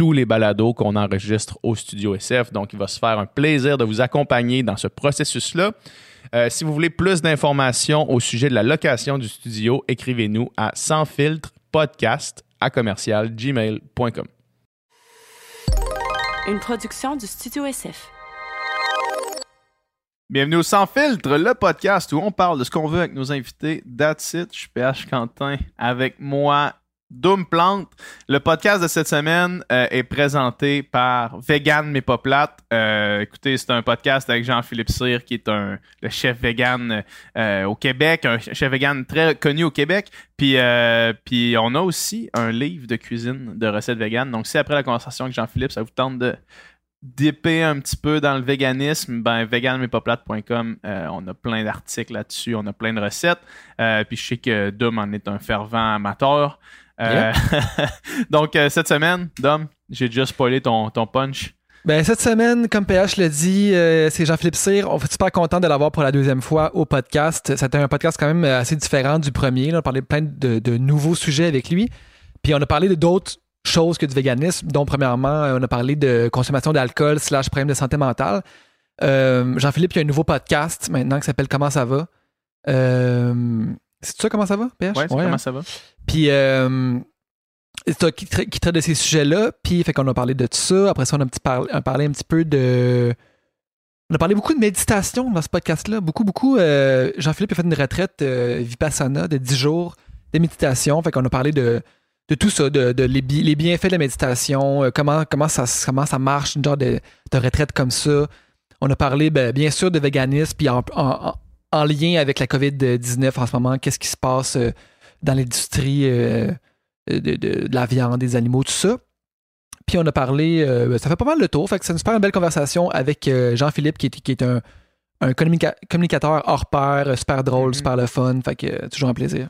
tous les balados qu'on enregistre au Studio SF. Donc, il va se faire un plaisir de vous accompagner dans ce processus-là. Euh, si vous voulez plus d'informations au sujet de la location du studio, écrivez-nous à sans filtre podcast à commercial gmail.com. Une production du Studio SF. Bienvenue au Sans Filtre, le podcast où on parle de ce qu'on veut avec nos invités. That's it. Je suis PH Quentin avec moi Doom Plante. Le podcast de cette semaine euh, est présenté par Vegan mais pas plate. Euh, écoutez, c'est un podcast avec Jean-Philippe Cyr qui est un le chef vegan euh, au Québec, un chef vegan très connu au Québec. Puis puis on a aussi un livre de cuisine de recettes vegan. Donc si après la conversation avec Jean-Philippe, ça vous tente de dipper un petit peu dans le véganisme, ben veganmaispasplate.com, on a plein d'articles là-dessus, on a plein de recettes. puis je sais que Doom en est un fervent amateur. Euh, donc, euh, cette semaine, Dom, j'ai déjà spoilé ton, ton punch. Ben, cette semaine, comme PH l'a dit, euh, c'est Jean-Philippe Cyr. On est super content de l'avoir pour la deuxième fois au podcast. C'était un podcast quand même assez différent du premier. On a parlé plein de, de, nouveaux sujets avec lui. Puis on a parlé de d'autres choses que du véganisme, dont premièrement, on a parlé de consommation d'alcool slash problème de santé mentale. Jean-Philippe, il y a un nouveau podcast maintenant qui s'appelle Comment ça va? c'est ça, comment ça va, PH? Ouais, comment hein. ça va? Puis, euh, qui, traite de ces sujets-là. Puis, fait qu'on a parlé de tout ça. Après ça, on a, petit parlé, un petit peu de. On a parlé beaucoup de méditation dans ce podcast-là. Beaucoup, beaucoup. Euh, Jean-Philippe a fait une retraite euh, Vipassana de 10 jours de méditation. Fait qu'on a parlé de, de tout ça, de, les, bienfaits de la méditation, euh, comment, comment, ça, comment ça marche, une genre de, retraite comme ça. On a parlé, ben, bien sûr, de véganisme, puis en, en, lien avec la COVID-19 en ce moment, qu'est-ce qui se passe dans l'industrie euh, de, la viande, des animaux, tout ça. Puis on a parlé, euh, ça fait pas mal le tour, fait que c'est une super belle conversation avec euh, Jean-Philippe qui est, qui est un, communicateur hors pair, super drôle, mm-hmm. super le fun, fait que toujours un plaisir.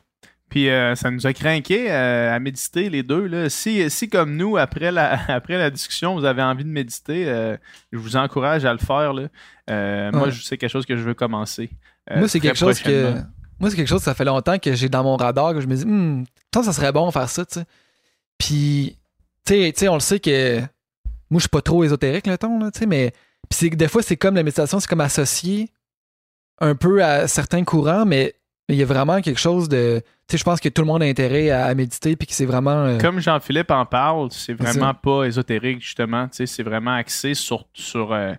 Puis ça nous a craqué à méditer les deux. Là. Si, si comme nous, après la, après la discussion, vous avez envie de méditer, je vous encourage à le faire. Là. Moi, c'est quelque chose que je veux commencer. moi, c'est quelque chose que moi, c'est quelque chose, ça fait longtemps que j'ai dans mon radar, que je me dis, hmm, ça serait bon de faire ça, tu sais. Puis, tu sais, on le sait que moi, je suis pas trop ésotérique, le ton, tu sais, mais puis des fois, c'est comme la méditation, c'est comme associé un peu à certains courants, mais il y a vraiment quelque chose de. Tu sais, je pense que tout le monde a intérêt à, méditer, puis que c'est vraiment. Euh, comme Jean-Philippe en parle, c'est vraiment pas ésotérique, justement. Tu sais, c'est vraiment axé sur, sur euh,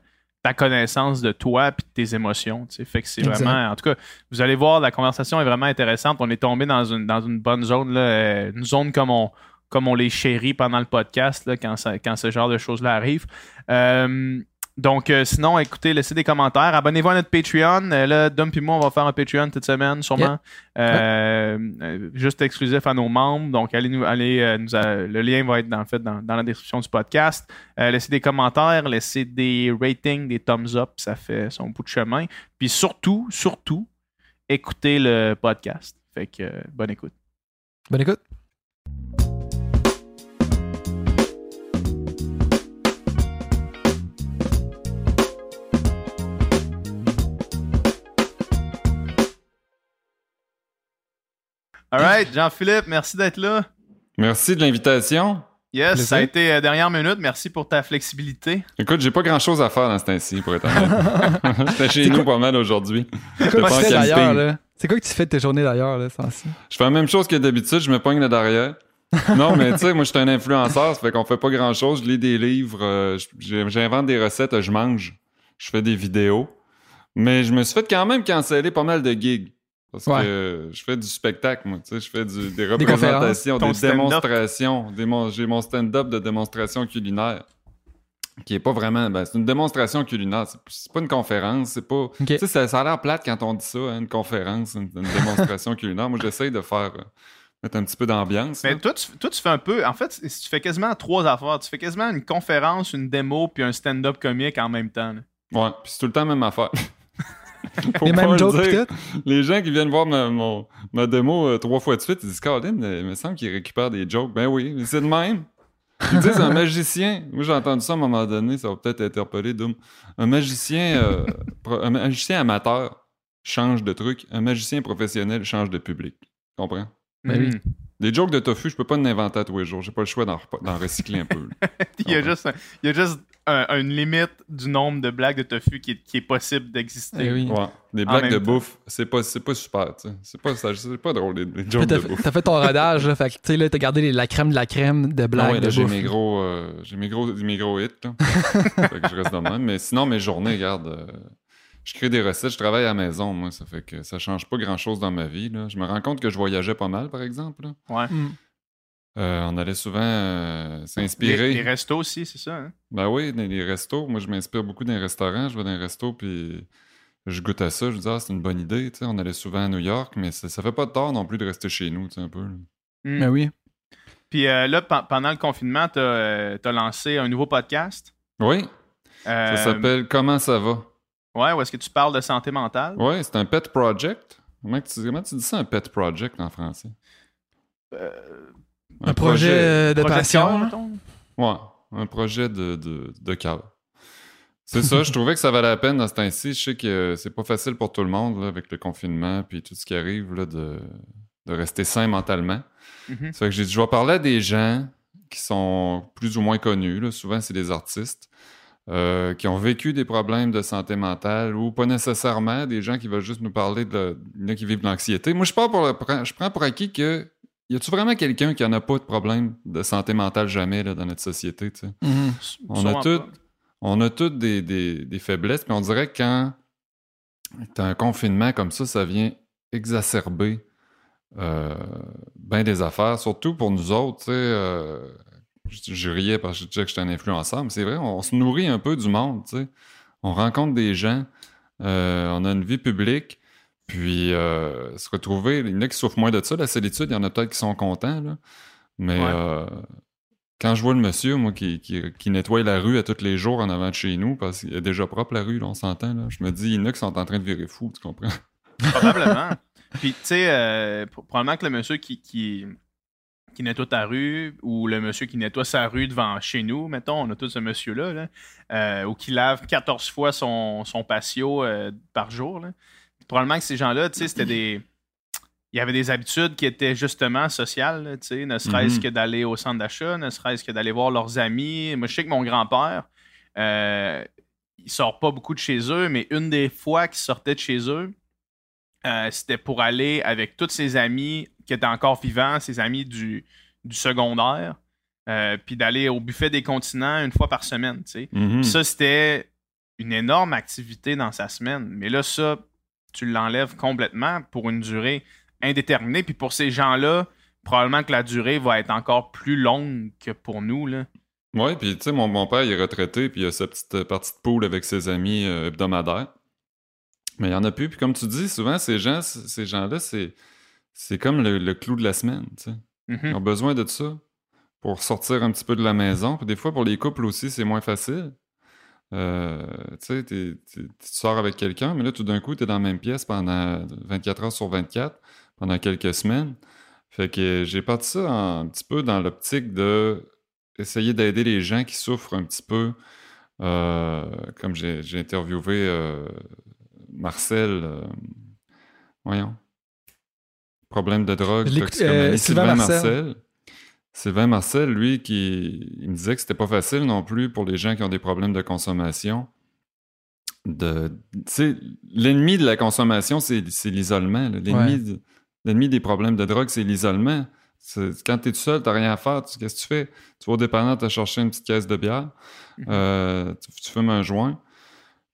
ta connaissance de toi et de tes émotions. Fait que c'est vraiment. En tout cas, vous allez voir, la conversation est vraiment intéressante. On est tombé dans une, dans une bonne zone, là, euh, une zone comme on, comme on les chérit pendant le podcast là, quand, quand ce genre de choses-là arrive. Euh, donc, euh, sinon, écoutez, laissez des commentaires. Abonnez-vous à notre Patreon. Euh, là, Dom et moi, on va faire un Patreon cette semaine, sûrement. Euh, juste exclusif à nos membres. Donc, allez nous, allez, nous le lien va être dans, fait, dans, la description du podcast. laissez des commentaires, laissez des ratings, des thumbs up. Ça fait son bout de chemin. Puis surtout, surtout, écoutez le podcast. Fait que, bonne écoute. Bonne écoute. All right, Jean-Philippe, merci d'être là. Merci de l'invitation. Yes, ça a été euh, dernière minute. Merci pour ta flexibilité. Écoute, j'ai pas grand chose à faire dans ce temps-ci, pour être honnête. J'étais chez nous pas mal aujourd'hui. C'est quoi, que tu d'ailleurs, C'est quoi que tu fais de tes journées d'ailleurs, là, Je fais la même chose que d'habitude, je me pogne là derrière. non, mais tu sais, moi, je suis un influenceur, ça fait qu'on fait pas grand chose. Je lis des livres, euh, j'invente des recettes, je mange, je fais des vidéos. Mais je me suis fait quand même canceller pas mal de gigs. Parce Ouais. que je fais du spectacle, moi. Tu sais, je fais du- des représentations, des stand-up. démonstrations. Des mon- J'ai mon stand-up de démonstration culinaire. Qui est pas vraiment. Ben, c'est une démonstration culinaire. C'est- C'est pas une conférence. C'est pas. Tu sais, ça, ça a l'air plate quand on dit ça, hein, une conférence, une, une démonstration culinaire. Moi, j'essaye de faire. euh, mettre un petit peu d'ambiance. Mais toi tu, toi, tu fais un peu. En fait, tu fais quasiment trois affaires. Tu fais quasiment une conférence, une démo, puis un stand-up comique en même temps. là. Ouais, puis c'est tout le temps la même affaire. Les mêmes le jokes, peut-être? Les gens qui viennent voir ma, mon- ma démo euh, trois fois de suite, ils disent Colin, euh, il me semble qu'il récupère des jokes. Ben oui, c'est de même. Ils disent un magicien. Moi, j'ai entendu ça à un moment donné, ça va peut-être interpeller Doom. Un magicien, euh, un magicien amateur change de truc. Un magicien professionnel change de public. Tu comprends? Ben oui. Mhm. Des jokes de tofu, je peux pas en inventer à tous les jours. J'ai pas le choix d'en, recycler un peu. il y a juste, un- il y a juste un- une limite du nombre de blagues de tofu qui est, qui est possible d'exister. Eh oui. Ouais. Des En blagues de temps. bouffe, c'est pas, c'est pas super, tu sais. C'est pas, ça- c'est pas drôle, les, les jokes T'as de bouffe. t'as fait ton rodage, là. Fait que, tu sais, là, t'as gardé les- la crème de la crème de Ah blague ouais, de j'ai bouffe. mes gros, euh, j'ai mes gros, mes gros hits, là. fait que je reste de même. Mais sinon, mes journées, regarde, euh, je crée des recettes, je travaille à la maison, moi, ça fait que ça change pas grand-chose dans ma vie, là. Je me rends compte que je voyageais pas mal, par exemple, là. Ouais. Mm. Euh, on allait souvent euh, Les, s'inspirer. les restos aussi, c'est ça. hein? Ben oui, dans les restos. Moi, je m'inspire beaucoup d'un restaurant. Je vais dans un resto, puis je goûte à ça. Je dis, ah, c'est une bonne idée. tu sais. On allait souvent à New York, mais ça, ça fait pas de tort non plus de rester chez nous, tu sais, un peu. là. Mm. Ben oui. Puis euh, là, pe- pendant le confinement, tu as, lancé un nouveau podcast? Oui, Euh, ça s'appelle Comment ça va? Ouais, où est-ce que tu parles de santé mentale? Oui, c'est un pet project. Comment tu, comment tu dis ça, un pet project en français? Un projet euh, de projet passion. cœur? Ouais, un projet de, de, de cœur. C'est ça, je trouvais que ça valait la peine dans ce temps-ci. Je sais que c'est pas facile pour tout le monde là, avec le confinement puis tout ce qui arrive là, de, de rester sain mentalement. Mhm. Ça fait que j'ai dit, je vais parler à des gens qui sont plus ou moins connus. là. Souvent, c'est des artistes euh, qui ont vécu des problèmes de santé mentale ou pas nécessairement des gens qui veulent juste nous parler de, qui vivent de l'anxiété. Moi, je, pars pour le- je prends pour acquis que y a-tu vraiment quelqu'un qui en a pas de problème de santé mentale jamais là, dans notre société? tu sais? Mhm. On a tout, on a toutes des, des- des faiblesses, puis on dirait que quand t'as un confinement comme ça, ça vient exacerber euh, ben des affaires, surtout pour nous autres, tu sais. euh, je, je riais parce que je disais que j'étais un influenceur, mais c'est vrai, on, se nourrit un peu du monde, tu sais. On rencontre des gens, euh, on a une vie publique, puis euh, se retrouver, il y en a qui souffrent moins de ça, la solitude, il y en a peut-être qui sont contents, là. Mais Ouais. euh, quand je vois le monsieur, moi, qui, qui, qui nettoie la rue à tous les jours en avant de chez nous, parce qu'il est déjà propre la rue, là, on s'entend, là, je me dis, il y en a qui sont en train de virer fou, tu comprends? Probablement. Puis, tu sais, euh, pro- probablement que le monsieur qui, qui, qui nettoie ta rue ou le monsieur qui nettoie sa rue devant chez nous, mettons, on a tous ce monsieur-là, là, euh, ou qui lave 14 fois son, son patio euh, par jour. là. Probablement que ces gens-là, tu sais, c'était des. Il y avait des habitudes qui étaient justement sociales, tu sais, ne serait-ce Mhm. que d'aller au centre d'achat, ne serait-ce que d'aller voir leurs amis. Moi, je sais que mon grand-père, euh, il sort pas beaucoup de chez eux, mais une des fois qu'il sortait de chez eux, euh, c'était pour aller avec tous ses amis qui étaient encore vivants, ses amis du, du secondaire, euh, puis d'aller au buffet des continents une fois par semaine. tu sais. Mhm. Puis Ça, c'était une énorme activité dans sa semaine. Mais là, ça, tu l'enlèves complètement pour une durée indéterminée. Puis pour ces gens-là, probablement que la durée va être encore plus longue que pour nous. Là. Ouais, puis tu sais, mon, mon père, il est retraité, puis il a sa petite euh, partie de poule avec ses amis euh, hebdomadaires. Mais il y en a plus. Puis comme tu dis, souvent, ces gens, c- ces gens-là, c'est, c'est comme le, le clou de la semaine, sais. Ils ont besoin de ça pour sortir un petit peu de la maison. Puis des fois, pour les couples aussi, c'est moins facile. Euh, tu sais, tu sors avec quelqu'un, mais là, tout d'un coup, tu es dans la même pièce pendant 24 heures sur 24, pendant quelques semaines. Fait que j'ai parti ça un petit peu dans l'optique de essayer d'aider les gens qui souffrent un petit peu. Euh, comme j'ai interviewé euh, Marcel, voyons, problème de drogue, toxicomanie, Sylvain Sylvain Marcel. Marcel. Sylvain Marcel, lui, qui il me disait que c'était pas facile non plus pour les gens qui ont des problèmes de consommation. De, l'ennemi de la consommation, c'est l'isolement. L'ennemi Ouais. de- l'ennemi des problèmes de drogue, c'est l'isolement. Quand tu es tout seul, tu rien à faire. Qu'est-ce que tu fais? Tu vas au dépanneur, tu chercher une petite caisse de bière, Mhm. euh, tu, tu fumes un joint.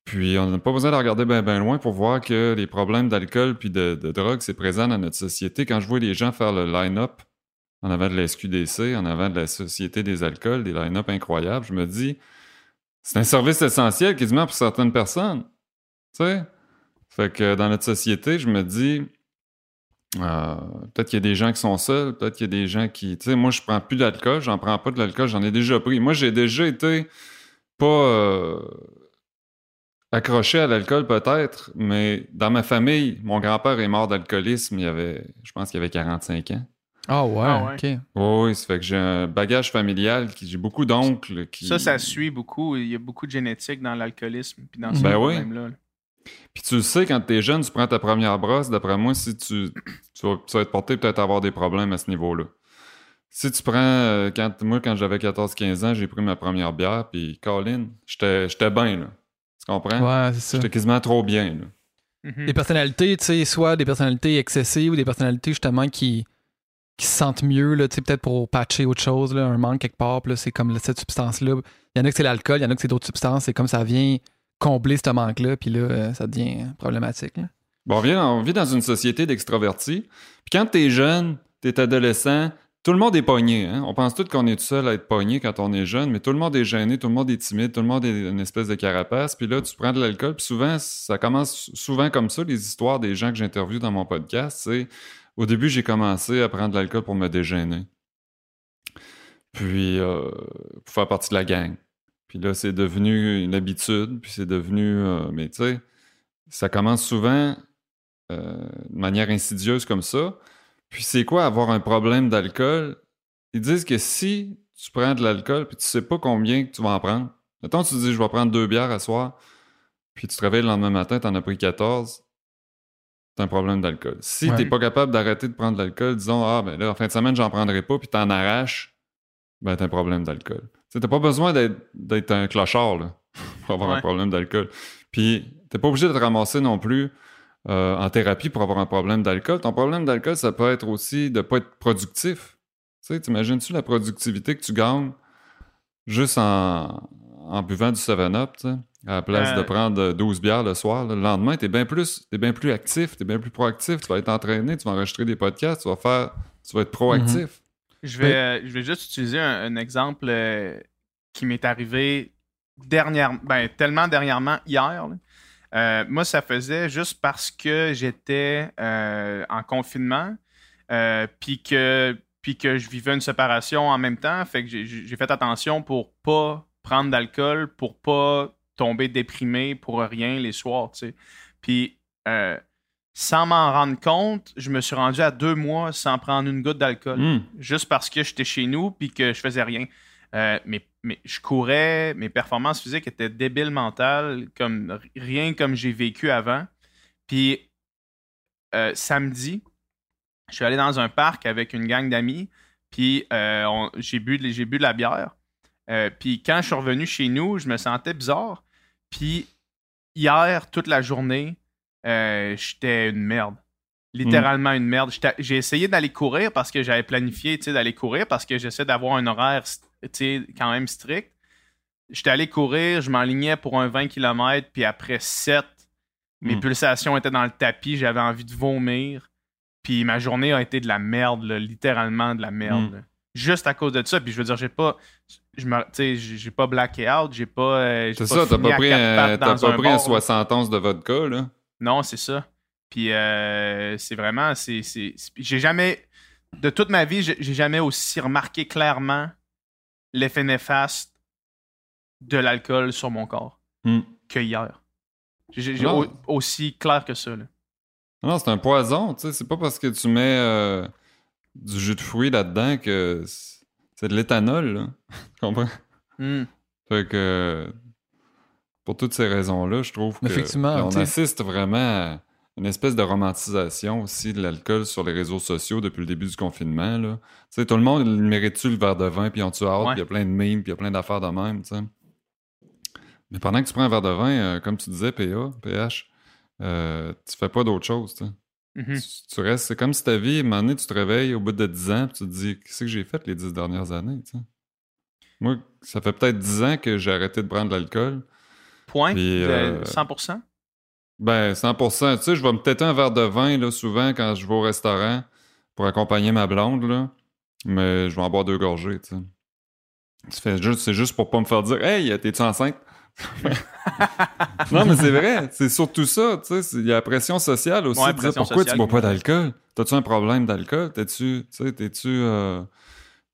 Puis on n'a pas besoin de regarder bien ben loin pour voir que les problèmes d'alcool puis de, de drogue, c'est présent dans notre société. Quand je vois les gens faire le line-up en avant de la SQDC, en avant de la Société des alcools, des line-up incroyables, je me dis, c'est un service essentiel quasiment pour certaines personnes. Tu sais? Fait que dans notre société, je me dis, euh, peut-être qu'il y a des gens qui sont seuls, peut-être qu'il y a des gens qui. Tu sais, moi, je prends plus d'alcool, j'en prends pas de l'alcool, j'en ai déjà pris. Moi, j'ai déjà été pas euh, accroché à l'alcool, peut-être, mais dans ma famille, mon grand-père est mort d'alcoolisme, il avait, je pense qu'il avait 45 ans. Ah ouais, Ah ouais. ok. Oui, ça fait que j'ai un bagage familial, qui, j'ai beaucoup d'oncles qui. Ça, ça suit beaucoup. Il y a beaucoup de génétique dans l'alcoolisme puis dans ce Ben oui. problème-là. là. Puis tu le sais, quand t'es jeune, tu prends ta première brosse, d'après moi, si tu, tu, vas, tu vas être porté peut-être à avoir des problèmes à ce niveau-là. Si tu prends, euh, quand, moi, quand j'avais 14-15 ans, j'ai pris ma première bière, puis Colin, j'étais j'étais bien, là. Tu comprends? Ouais, c'est ça. J'étais quasiment trop bien, là. Mhm. Des personnalités, tu sais, soit des personnalités excessives ou des personnalités justement qui, qui se sentent mieux, peut-être pour patcher autre chose, là, un manque quelque part, c'est comme cette substance-là. Il y en a que c'est l'alcool, il y en a que c'est d'autres substances, c'est comme ça vient combler ce manque-là, puis là, euh, ça devient problématique. là. Bon, on, vit, on vit dans une société d'extrovertis. Puis quand t'es jeune, t'es adolescent, tout le monde est pogné. Hein? On pense tous qu'on est tout seul à être pogné quand on est jeune, mais tout le monde est gêné, tout le monde est timide, tout le monde est une espèce de carapace. Puis là, tu prends de l'alcool, puis souvent, ça commence souvent comme ça, les histoires des gens que j'interviewe dans mon podcast. C'est au début, j'ai commencé à prendre de l'alcool pour me dégêner. Puis, euh, pour faire partie de la gang. Puis là, c'est devenu une habitude, puis c'est devenu. euh, mais tu sais, ça commence souvent euh, de manière insidieuse comme ça. Puis c'est quoi avoir un problème d'alcool? Ils disent que si tu prends de l'alcool puis tu sais pas combien tu vas en prendre, mettons tu dis je vais prendre deux bières à soir, puis tu te réveilles le lendemain matin, tu en as pris 14, t'as un problème d'alcool. Si Ouais. t'es pas capable d'arrêter de prendre de l'alcool, disons ah ben là en fin de semaine j'en prendrai pas puis t'en arraches, ben t'as un problème d'alcool. Tu t'as pas besoin d'être, un clochard là, pour avoir un problème d'alcool. Puis t'es pas obligé de te ramasser non plus euh, en thérapie pour avoir un problème d'alcool. Ton problème d'alcool, ça peut être aussi de pas être productif. Tu sais, t'imagines-tu la productivité que tu gagnes juste en, en buvant du 7-Up, tu sais, à la place Euh. de prendre 12 bières le soir. là. Le lendemain, t'es bien plus, t'es bien plus actif, t'es bien plus proactif, tu vas être entraîné, tu vas enregistrer des podcasts, tu vas faire, tu vas être proactif. Je vais, euh, je vais juste utiliser un, un exemple euh, qui m'est arrivé ben, tellement dernièrement, hier. Euh, moi, ça faisait juste parce que j'étais euh, en confinement, euh, puis que, puis que je vivais une séparation en même temps. Fait que j'ai- j'ai fait attention pour pas prendre d'alcool, pour pas tomber déprimé pour rien les soirs, tu sais. Puis, euh, sans m'en rendre compte, je me suis rendu à deux mois sans prendre une goutte d'alcool Hum. juste parce que j'étais chez nous puis que je faisais rien. Euh, mais, mais je courais, mes performances physiques étaient débiles mentales, comme rien comme j'ai vécu avant. Puis euh, samedi, je suis allé dans un parc avec une gang d'amis, puis euh, j'ai bu, bu de la bière. Euh, puis quand je suis revenu chez nous, je me sentais bizarre. Puis hier, toute la journée, euh, j'étais une merde. Littéralement une merde. J'ai essayé d'aller courir parce que j'avais planifié d'aller courir parce que j'essaie d'avoir un horaire quand même strict. J'étais allé courir, je m'enlignais pour un 20 km, puis après 7, mes Mm. pulsations étaient dans le tapis, j'avais envie de vomir. Puis ma journée a été de la merde, là, littéralement de la merde. Mm. Juste à cause de ça. Puis je veux dire, j'ai pas. Je me, tu sais, j'ai pas blacké out, j'ai pas. euh, C'est ça, t'as pas pris, un, t'as pas un pris un bar, là. 60 onces de vodka, là. Non, c'est ça. Puis euh, c'est vraiment, c'est, c'est, c'est- j'ai jamais, de toute ma vie, j'ai j'ai jamais aussi remarqué clairement l'effet néfaste de l'alcool sur mon corps Hmm. que hier. J'ai, j'ai Non. au- aussi clair que ça. là. Non, c'est un poison, tu sais. C'est pas parce que tu mets euh, du jus de fruits là-dedans que c'est de l'éthanol, là. tu comprends? Hmm. Fait que pour toutes ces raisons-là, je trouve que Effectivement, on assiste vraiment à une espèce de romantisation aussi de l'alcool sur les réseaux sociaux depuis le début du confinement. Là. Tout le monde mérite-tu le verre de vin, puis on tu hâte, puis il y a plein de mimes, puis il y a plein d'affaires de même. Mais pendant que tu prends un verre de vin, euh, comme tu disais, PA, PH, euh, tu fais pas d'autre chose. Mhm. Tu, tu restes, c'est comme si ta vie, à un moment donné, tu te réveilles au bout de 10 ans, puis tu te dis, qu'est-ce que j'ai fait les 10 dernières années, tu sais? Moi, ça fait peut-être 10 ans que j'ai arrêté de prendre de l'alcool. Point? Puis, euh, 100%? Ben, 100%. Tu sais, je vais me têter un verre de vin, là, souvent, quand je vais au restaurant pour accompagner ma blonde, là. Mais je vais en boire deux gorgées, tu sais. Fait juste- C'est juste pour pas me faire dire « Hey, t'es-tu enceinte? » Non, mais c'est vrai. C'est surtout ça, tu sais. c'est- Il y a la pression sociale aussi. Ouais, dire, pourquoi sociale, tu bois pas d'alcool? T'as-tu un problème d'alcool? T'es-tu... Tu sais, t'es-tu... Euh...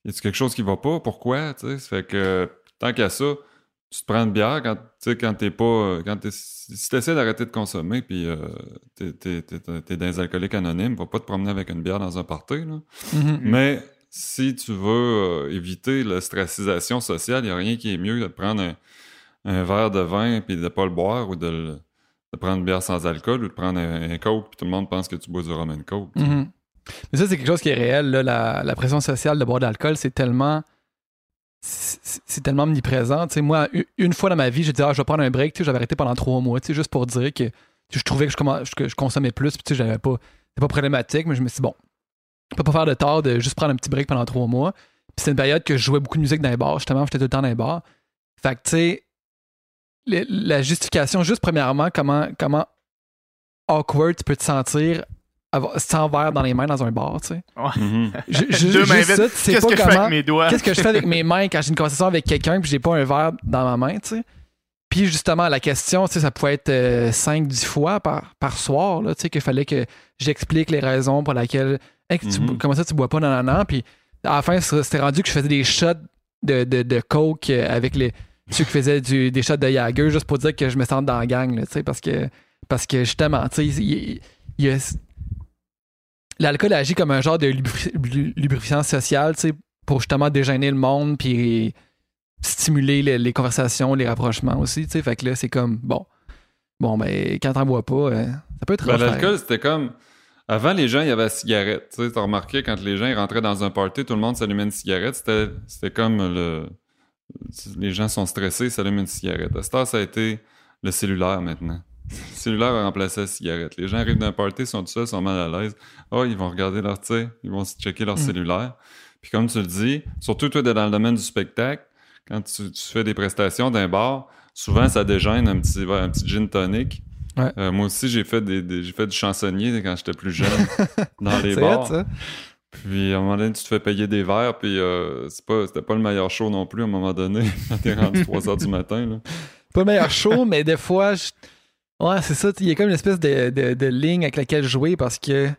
Y a-tu quelque chose qui va pas? Pourquoi? Tu sais, ça fait que tant qu'à ça, tu te prends une bière quand, tu sais, quand t'es pas... Quand t'es, si t'essaies d'arrêter de consommer puis euh, t'es, t'es, t'es, t'es dans les alcooliques anonymes, va pas te promener avec une bière dans un party, là. Mhm. Mais si tu veux euh, éviter la stressisation sociale, il n'y a rien qui est mieux que de prendre un, un verre de vin puis de pas le boire ou de, le- prendre une bière sans alcool ou de prendre un, coke puis tout le monde pense que tu bois du rum and coke. Mhm. Mais ça, c'est quelque chose qui est réel. Là, la, pression sociale de boire de l'alcool, c'est tellement. C'est tellement omniprésent. Moi, une fois dans ma vie, j'ai dit, ah, je vais prendre un break. J'avais arrêté pendant trois mois, juste pour dire que je trouvais que je, consommais plus. Puis, j'avais pas. C'était pas problématique, mais je me suis dit, bon, je peux pas faire de tort de juste prendre un petit break pendant trois mois. Puis, c'est une période que je jouais beaucoup de musique dans les bars. Justement, j'étais tout le temps dans les bars. Fait que, tu sais, la justification, juste premièrement, comment, comment awkward tu peux te sentir sans verre dans les mains dans un bar, tu sais. Mhm. Deux mains juste ça, tu sais Qu'est-ce pas que je fais avec mes doigts? Qu'est-ce que je fais avec mes mains quand j'ai une conversation avec quelqu'un puis j'ai pas un verre dans ma main, tu sais? Puis justement, la question, tu sais, ça pouvait être 5-10 fois par, par soir, là, tu sais, qu'il fallait que j'explique les raisons pour lesquelles. Hey, que tu Mhm. comment ça, tu bois pas dans la Puis à la fin, c'était rendu que je faisais des shots de, de, de coke euh, avec les, ceux qui faisaient du, des shots de Jagger juste pour dire que je me sente dans la gang, là, tu sais, parce que, parce que justement, tu sais, l'alcool agit comme un genre de lubri- lu- lubrifiant social, tu sais, pour justement déjeuner le monde puis stimuler les, les conversations, les rapprochements aussi, tu sais. Fait que là, c'est comme, bon, bon, ben, quand t'en bois pas, euh, ça peut être Ben, L'alcool, c'était comme. Avant, les gens, il y avait la cigarette. Tu sais, t'as remarqué, quand les gens ils rentraient dans un party, tout le monde s'allumait une cigarette. C'était comme le. Les gens sont stressés, ils s'allument une cigarette. À cette heure, ça a été le cellulaire maintenant. Le cellulaire a remplacé la cigarette. Les gens arrivent d'un party, sont tout seuls, sont mal à l'aise. Oh, ils vont regarder leur, tu sais, ils vont checker leur Mm. cellulaire. Puis comme tu le dis, surtout toi, dans le domaine du spectacle, quand tu, tu fais des prestations d'un bar, souvent ça dégêne un petit, un petit gin tonic. Ouais. Euh, moi aussi, j'ai fait des, des- j'ai fait du chansonnier quand j'étais plus jeune dans les bars. hot, ça. Puis à un moment donné, tu te fais payer des verres, puis euh, c'est pas, c'était pas le meilleur show non plus à un moment donné, quand t'es rendu 3 heures du matin. Là. Pas le meilleur show, mais des fois, je- ouais, c'est ça. Il y a comme une espèce de, de- de ligne avec laquelle jouer parce que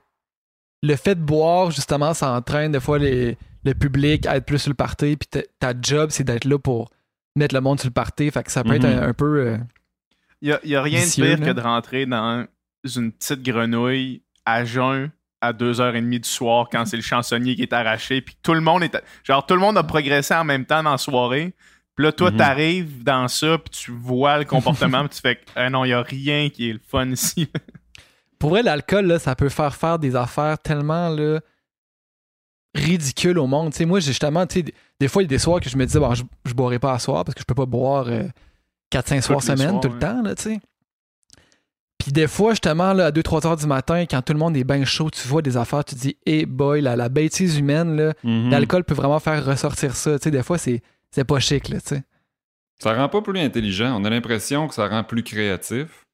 le fait de boire, justement, ça entraîne des fois les- le public à être plus sur le party. Puis ta- ta job, c'est d'être là pour mettre le monde sur le party. Fait que ça peut être Mhm. un, un peu. euh, Il n'y a, y a rien Vicieux, de pire là. que de rentrer dans une petite grenouille à jeun à 2h30 du soir quand c'est le chansonnier qui est arraché puis tout le monde est genre tout le monde a progressé en même temps dans la soirée puis là toi Mhm. t'arrives dans ça puis tu vois le comportement puis tu fais que, ah non il y a rien qui est le fun ici Pour vrai, l'alcool, là, ça peut faire faire des affaires tellement là, ridicules au monde. Sais, moi, justement, tu sais, des- fois, il y a des soirs que je me disais, bon, je, je boirai pas à soir parce que je peux pas boire 4-5 soirs Tous les semaine soirs, tout le ouais. temps, là. Puis des fois, justement, là, à 2-3 heures du matin, quand tout le monde est bien chaud, tu vois des affaires, tu te dis, hey boy, la, la bêtise humaine, là, Mhm. l'alcool peut vraiment faire ressortir ça. Tu sais, des fois, c'est, c'est pas chic, là, tu sais. Ça rend pas plus intelligent. On a l'impression que ça rend plus créatif.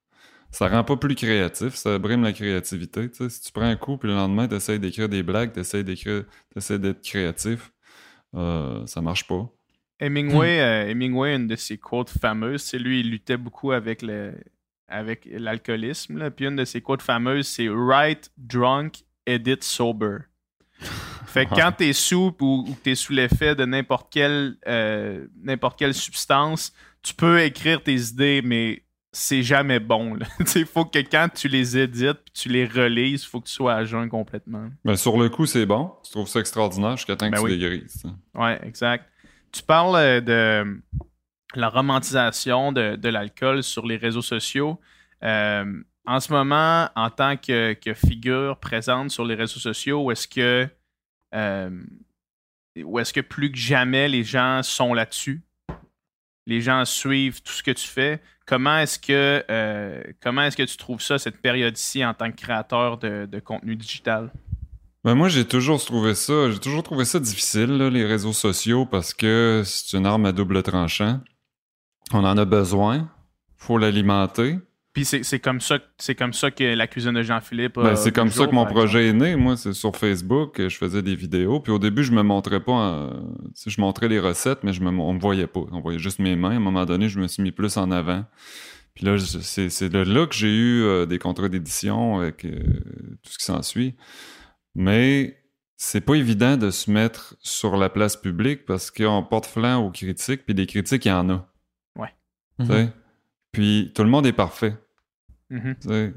Ça rend pas plus créatif, ça brime la créativité. tu sais. Si tu prends un coup, puis le lendemain, tu essaies d'écrire des blagues, tu essaies d'être créatif, euh, ça marche pas. Hemingway euh, Hemingway une de ses quotes fameuses c'est lui il luttait beaucoup avec le avec l'alcoolisme là. puis une de ses quotes fameuses c'est write drunk edit sober fait que quand t'es sous ou, ou que t'es sous l'effet de n'importe quelle euh, n'importe quelle substance tu peux écrire tes idées mais c'est jamais bon sais, faut que quand tu les édites puis tu les relises faut que tu sois à jeun complètement Ben, sur le coup, c'est bon. Tu trouves ça extraordinaire jusqu'à temps que Ben tu oui. dégrises. tu sais. Ouais, exact. Tu parles euh, de la romantisation de, l'alcool sur les réseaux sociaux. Euh, en ce moment, en tant que, figure présente sur les réseaux sociaux, est-ce que euh, est-ce que plus que jamais les gens sont là-dessus? Les gens suivent tout ce que tu fais. Comment est-ce que euh, comment est-ce que tu trouves ça, cette période-ci, en tant que créateur de, contenu digital? Ben moi, j'ai toujours trouvé ça, j'ai toujours trouvé ça difficile, les réseaux sociaux, parce que c'est une arme à double tranchant. On en a besoin. faut l'alimenter. Puis c'est comme ça, c'est comme ça que la cuisine de Jean-Philippe. Ben, c'est comme ça que mon projet est né. Moi, c'est sur Facebook. Je faisais des vidéos. Puis au début, je me montrais pas. en- Je montrais les recettes, mais je me, on me voyait pas. On voyait juste mes mains. À un moment donné, je me suis mis plus en avant. Puis là, c'est de là que j'ai eu euh, des contrats d'édition avec euh, tout ce qui s'ensuit. Mais c'est pas évident de se mettre sur la place publique parce qu'on porte flanc aux critiques. Puis des critiques, il y en a. sais. Puis tout le monde est parfait. Mhm.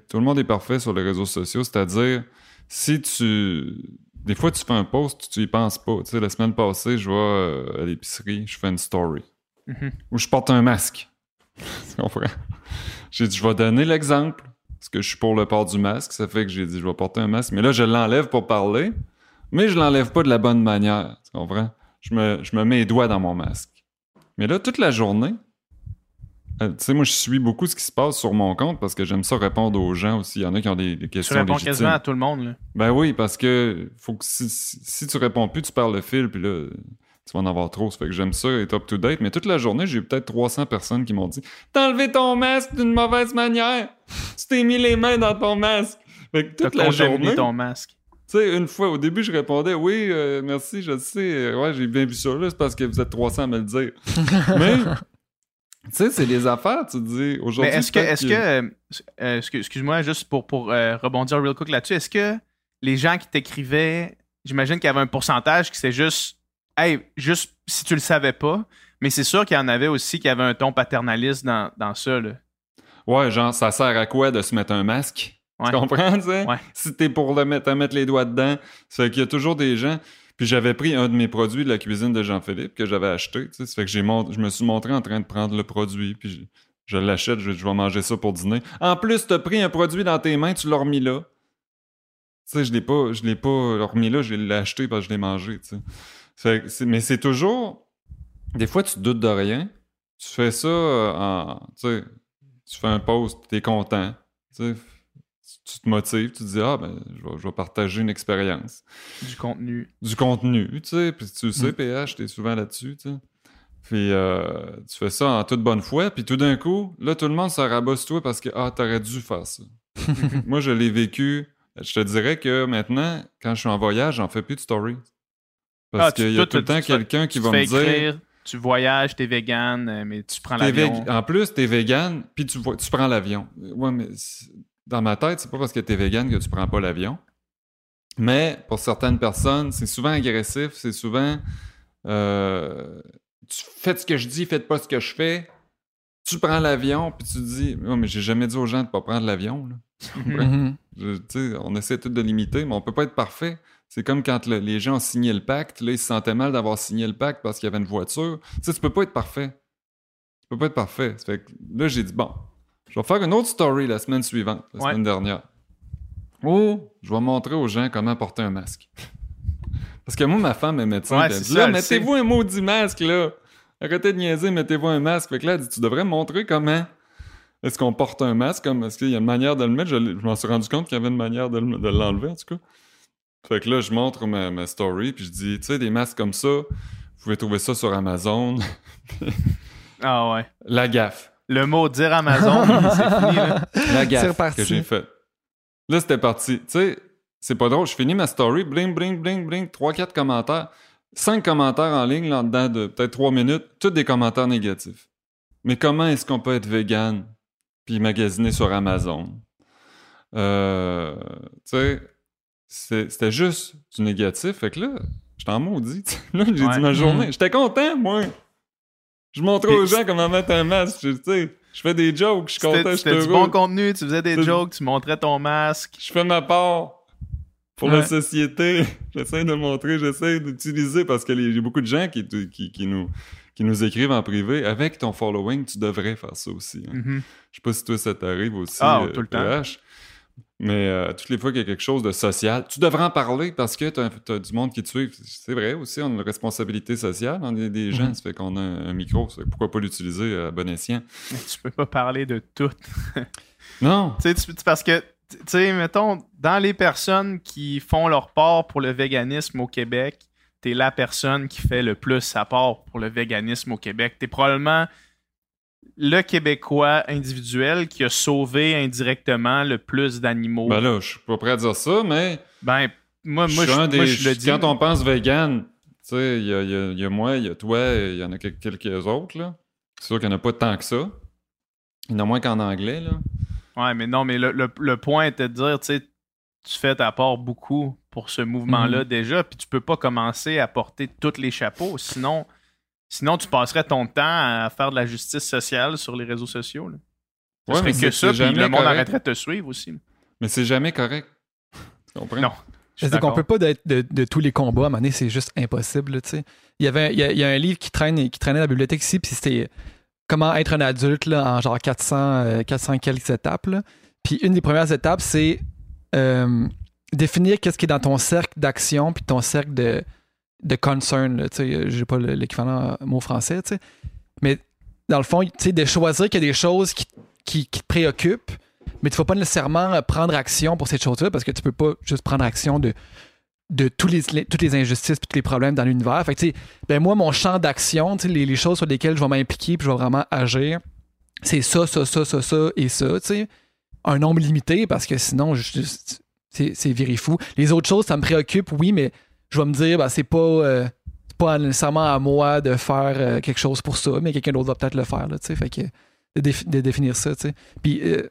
Tout le monde est parfait sur les réseaux sociaux, c'est-à-dire, si tu... Des fois, tu fais un post, tu y penses pas. Tu sais, la semaine passée, je vais euh, à l'épicerie, je fais une story. Mhm. Ou je porte un masque. tu comprends? J'ai dit, je vais donner l'exemple. Parce que je suis pour le port du masque. Ça fait que j'ai dit, je vais porter un masque. Mais là, je l'enlève pour parler. Mais je l'enlève pas de la bonne manière. Tu comprends? Je me, je me mets les doigts dans mon masque. Mais là, toute la journée, euh, tu sais, moi, je suis beaucoup ce qui se passe sur mon compte parce que j'aime ça répondre aux gens aussi. Il y en a qui ont des, des Tu questions réponds légitimes. quasiment à tout le monde. Là. Ben oui, parce que faut que si, si, si tu réponds plus, tu perds le fil, puis là, tu vas en avoir trop. Ça fait que j'aime ça être up to date. Mais toute la journée, j'ai eu peut-être 300 personnes qui m'ont dit T'as enlevé ton masque d'une mauvaise manière. Tu t'es mis les mains dans ton masque. Fait que toute la journée. ton masque. Tu sais, une fois, au début, je répondais Oui, euh, merci, je sais. Ouais, j'ai bien vu ça là, c'est parce que vous êtes 300 à me le dire. Mais, tu sais, c'est des affaires, tu dis. Mais Aujourd'hui, est-ce que, est-ce que, euh, excuse- excuse-moi, juste pour, pour euh, rebondir real quick là-dessus, est-ce que les gens qui t'écrivaient, j'imagine qu'il y avait un pourcentage qui c'est juste, hey, juste si tu le savais pas, mais c'est sûr qu'il y en avait aussi qui avait un ton paternaliste dans, dans ça, là. Ouais, genre, ça sert à quoi de se mettre un masque? Ouais. Tu comprends, tu sais? Ouais. Si t'es pour le mettre, à mettre les doigts dedans, fait qu'il y a toujours des gens. J'avais pris un de mes produits de la cuisine de Jean-Philippe que j'avais acheté, fait que j'ai je me suis montré en train de prendre le produit, puis je, l'achète, je, vais manger ça pour dîner. En plus, t'as pris un produit dans tes mains, tu l'as remis là. Tu sais, je l'ai pas, l'ai pas remis là, je l'ai acheté parce que je l'ai mangé, mais c'est toujours... Des fois, tu doutes de rien. Tu fais ça euh, en... Tu fais un post, t'es content. Tu te motives, tu te dis, ah, ben, je vais, je vais partager une expérience. Du contenu. Du contenu, tu sais, puis tu le sais, Mm. PH, t'es souvent là-dessus, tu sais. Puis euh, tu fais ça en toute bonne foi, puis tout d'un coup, là, tout le monde se rabat sur toi parce que, ah, t'aurais dû faire ça. Moi, je l'ai vécu. Je te dirais que maintenant, quand je suis en voyage, j'en fais plus de stories. Parce Ah, qu'il y a tout le temps quelqu'un qui va me dire... écrire, tu voyages, t'es vegan, euh, mais tu prends l'avion. En plus, t'es vegan, puis tu, tu prends l'avion. Ouais, mais dans ma tête, c'est pas parce que t'es vegan que tu prends pas l'avion. Mais pour certaines personnes, c'est souvent agressif, c'est souvent euh, tu fais ce que je dis, faites pas ce que je fais. Tu prends l'avion, puis tu dis, oh, mais j'ai jamais dit aux gens de pas prendre l'avion. Mhm. Je- tu on essaie tout de limiter, mais on peut pas être parfait. C'est comme quand le- les gens ont signé le pacte, là, ils se sentaient mal d'avoir signé le pacte parce qu'il y avait une voiture. Tu sais, tu peux pas être parfait. Tu peux pas être parfait. Fait que là, j'ai dit, bon, je vais faire une autre story la semaine suivante, la Ouais. semaine dernière. Oh, je vais montrer aux gens comment porter un masque. Parce que moi, ma femme est médecin. Ouais, c'est dit, là, mettez-vous un maudit masque, là. Arrêtez de niaiser, mettez-vous un masque. Fait que là, elle dit, tu devrais me montrer comment est-ce qu'on porte un masque? Comme, est-ce qu'il y a une manière de le mettre? Je, m'en suis rendu compte qu'il y avait une manière de l'enlever, en tout cas. Fait que là, je montre ma, ma story, puis je dis, tu sais, des masques comme ça, vous pouvez trouver ça sur Amazon. Ah ouais. La gaffe. Le mot dire Amazon, c'est fini, là. La C'est gaffe que j'ai faite. Là, c'était parti. Tu sais, c'est pas drôle. Je finis ma story, bling, bling, bling, bling, 3-4 commentaires. 5 commentaires en ligne, là, dedans de peut-être 3 minutes, tous des commentaires négatifs. Mais comment est-ce qu'on peut être vegan puis magasiner sur Amazon? Euh, tu sais, c'était juste du négatif. Fait que là, j'étais en maudit. Là, j'ai Ouais. dit ma journée. Mhm. J'étais content, moi. Je montrais Puis aux gens comment mettre un masque. Je- Tu sais, je fais des jokes, je suis content, je suis c'était du heureux. bon contenu, tu faisais des jokes, tu montrais ton masque. Je fais ma part pour Ouais. la société. J'essaie de montrer, j'essaie d'utiliser parce qu'il y a beaucoup de gens qui, qui, qui nous, qui nous écrivent en privé. Avec ton following, tu devrais faire ça aussi. hein. Mhm. Je sais pas si toi ça t'arrive aussi. Ah, euh, tout le temps. Mais euh, toutes les fois qu'il y a quelque chose de social, tu devrais en parler parce que tu as, du monde qui te suit. C'est vrai aussi, on a une responsabilité sociale. On est des gens, Mhm. ça fait qu'on a un micro. pourquoi pas l'utiliser à bon escient? Mais tu peux pas parler de tout. Non! Tu sais, tu- tu- parce que, tu sais, mettons, dans les personnes qui font leur part pour le véganisme au Québec, t'es la personne qui fait le plus sa part pour le véganisme au Québec. T'es probablement le Québécois individuel qui a sauvé indirectement le plus d'animaux. Ben là, je suis pas prêt à dire ça, mais Ben, moi, je moi, je, moi, le dis. quand on pense vegan, tu sais, il y a, y y moi, il y a toi, il y en a quel- quelques autres, là. C'est sûr qu'il n'y en a pas tant que ça. Il y en a moins qu'en anglais, là. Ouais, mais non, mais le, le- le point était de dire, tu sais, tu fais ta part beaucoup pour ce mouvement-là Mhm. déjà, puis tu peux pas commencer à porter tous les chapeaux, sinon, sinon tu passerais ton temps à faire de la justice sociale sur les réseaux sociaux. Là. Ouais, serait que ça, puis le monde correct. arrêterait de te suivre aussi. Mais c'est jamais correct. Tu comprends? Non. Je suis C'est qu'on peut pas être de, de tous les combats. À un moment donné, c'est juste impossible. là, tu sais. Il y avait il y, a, il y a un livre qui, traîne, qui traînait à la bibliothèque ici, puis c'était Comment être un adulte là, en genre 400, euh, 400 quelques étapes. là. Puis une des premières étapes, c'est euh, définir qu'est-ce qui est dans ton cercle d'action puis ton cercle de, de concern. tu sais. J'ai pas le- l'équivalent mot français, tu sais. mais dans le fond, tu sais, de choisir qu'il y a des choses qui, qui, qui te préoccupent, mais tu ne vas pas nécessairement prendre action pour cette chose-là parce que tu peux pas juste prendre action de, de tous les, toutes les injustices et tous les problèmes dans l'univers. Fait que, ben moi, mon champ d'action, les, les choses sur lesquelles je vais m'impliquer puis je vais vraiment agir, c'est ça, ça, ça, ça, ça et ça. tu sais. Un nombre limité parce que sinon, c'est c'est fou. Les autres choses, ça me préoccupe, oui, mais je vais me dire, ben, c'est pas, euh, pas nécessairement à moi de faire euh, quelque chose pour ça, mais quelqu'un d'autre va peut-être le faire. Là, tu sais. fait que de, défi- de définir ça. tu sais. Puis euh,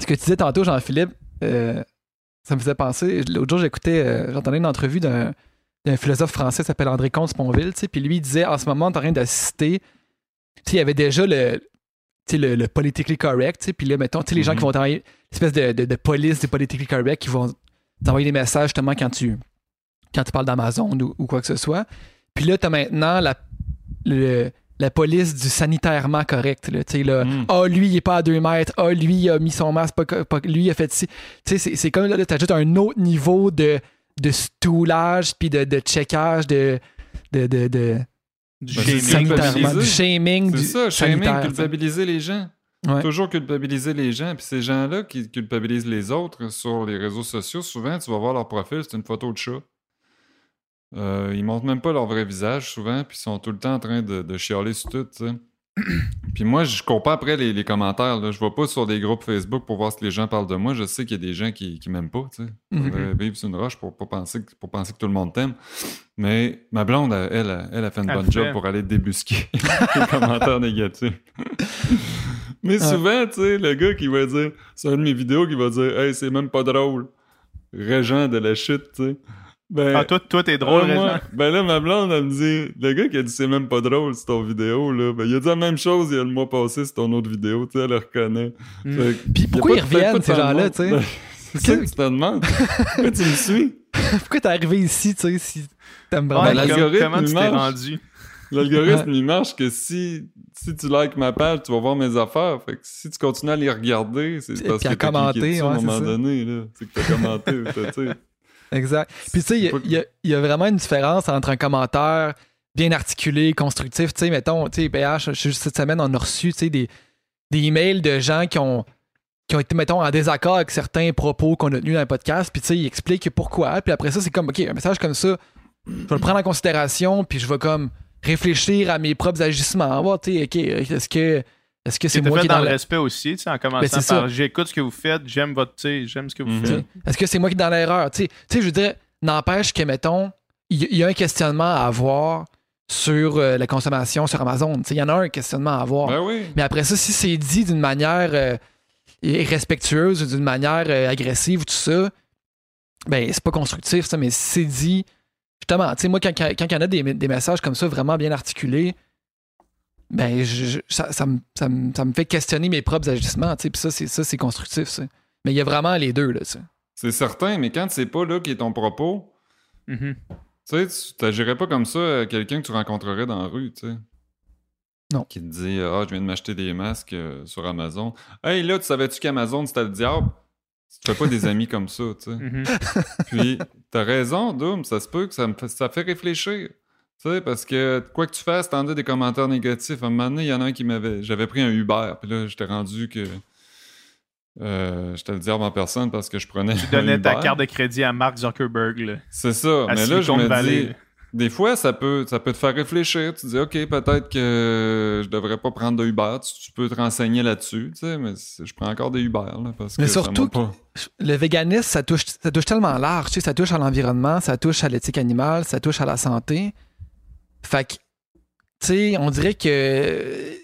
ce que tu disais tantôt, Jean-Philippe, ça me faisait penser. L'autre jour, j'écoutais, j'entendais une entrevue d'un, philosophe français qui s'appelle André Comte-Sponville, tu sais, puis lui, il disait en ce moment, on est en train d'assister. Tu sais, il y avait déjà le, le, le politically correct, puis là, mettons, tu sais, les gens qui vont travailler, l'espèce de, de, de police du politically correct qui vont t'envoyer des messages justement quand tu, quand tu parles d'Amazon ou, ou quoi que ce soit. Puis là, tu as maintenant la, le- la police du sanitairement correct. Là, tu sais, là, Mm. ah, lui, il est pas à deux mètres. Ah, lui, il a mis son masque. Pas, lui, il a fait ci. Tu sais, c'est, comme là, tu ajoutes un autre niveau de, de stoulage puis de, de checkage, de. de, de, de Du shaming. du shaming. C'est ça, shaming, culpabiliser les gens. Ouais. Toujours culpabiliser les gens. Puis ces gens-là qui culpabilisent les autres sur les réseaux sociaux, souvent, tu vas voir leur profil, c'est une photo de chat. Euh, ils montrent même pas leur vrai visage, souvent, puis ils sont tout le temps en train de, de chialer sur tout. Puis moi, je cours pas après les, les commentaires. Là. Je vais pas sur des groupes Facebook pour voir ce que les gens parlent de moi. Je sais qu'il y a des gens qui, qui m'aiment pas. Tu sais. Mhm. Vivre sur une roche pour, pas penser, que- pour penser que tout le monde t'aime. Mais ma blonde, elle, elle, elle a fait une Elle bonne fait. job pour aller débusquer les commentaires négatifs. Mais Ouais. souvent, tu sais, le gars qui va dire, c'est un de mes vidéos qui va dire, hey, c'est même pas drôle. Régent de la chute, tu sais. Ben, Ah, toi, toi, t'es drôle, ah, moi, ben là, ma blonde, elle me dit, le gars qui a dit c'est même pas drôle, c'est ton vidéo, là. Ben, il a dit la même chose il y a le mois passé, c'est ton autre vidéo, tu sais, elle le reconnaît. Mm. Fait que, Puis pourquoi ils reviennent, ces gens-là, tu sais? Ben, C'est ça que tu te demandes. Pourquoi tu me suis? Pourquoi t'es arrivé ici, tu sais, si t'aimes vraiment Ouais, Ben, comme- l'algorithme, comment tu il t'es marche. rendu? L'algorithme, il marche que si, si tu likes ma page, tu vas voir mes affaires. Fait que si tu continues à les regarder, c'est parce que commenter, cliqué dessus à ouais, un c'est moment ça. donné, là. C'est que t'as commenté, Exact. Puis tu sais, il y y, a- il y a vraiment une différence entre un commentaire bien articulé, constructif. Tu sais, mettons, tu sais, PH, cette semaine, on a reçu, tu sais, des, des emails de gens qui ont, qui ont été, mettons, en désaccord avec certains propos qu'on a tenus dans le podcast. Puis tu sais, ils expliquent pourquoi. Puis après ça, c'est comme, OK, un message comme ça, je vais le prendre en considération, puis je vais comme réfléchir à mes propres agissements. Voir, tu sais, OK, est-ce que est-ce que c'est moi fait qui est dans dans le la- respect aussi, tu sais, en commençant Ben, par j'écoute ce que vous faites, j'aime votre, tu sais, j'aime ce que vous Mhm. faites. Est-ce que c'est moi qui est dans l'erreur? Tu sais, tu sais, je veux dire, n'empêche que, mettons, il y, il y a un questionnement à avoir sur euh, la consommation sur Amazon. Tu sais, Il y en a un questionnement à avoir. Ben oui. Mais après ça, si c'est dit d'une manière euh, irrespectueuse ou d'une manière euh, agressive ou tout ça, ben c'est pas constructif, ça. Mais si c'est dit, justement, tu sais, moi, quand quand- quand il y en a des, des messages comme ça vraiment bien articulés, ben je- je- ça, ça me, ça me- ça me fait questionner mes propres agissements. tu sais, Puis ça, c'est ça, c'est constructif, ça. Mais il y a vraiment les deux, là, tu sais. C'est certain, mais quand c'est pas là qui est ton propos, Mhm. tu sais, tu t'agirais pas comme ça à quelqu'un que tu rencontrerais dans la rue, tu sais. Non. Qui te dit Ah, je viens de m'acheter des masques euh, sur Amazon. Hey, là, tu savais-tu qu'Amazon, c'était le diable? Tu fais pas des amis comme ça, tu sais. Mhm. Puis, t'as raison, Doom, ça se peut que ça me fait, ça fait réfléchir. Tu sais, parce que quoi que tu fasses, t'en as des commentaires négatifs. À un moment donné, il y en a un qui m'avait. J'avais pris un Uber, puis là, j'étais rendu que. Euh, j'étais le diable en personne parce que je prenais. Tu donnais un ta carte de crédit à Mark Zuckerberg, là, C'est ça. à mais là, je me Valley. dis. des fois, ça peut, ça peut te faire réfléchir. Tu te dis, OK, peut-être que je devrais pas prendre de Uber. Tu, tu peux te renseigner là-dessus, tu sais, mais je prends encore des Uber, là, parce Mais que surtout pas... Le véganisme, ça touche, ça touche tellement large. Tu sais, ça touche à l'environnement, ça touche à l'éthique animale, ça touche à la santé. Fait que, tu sais, on dirait que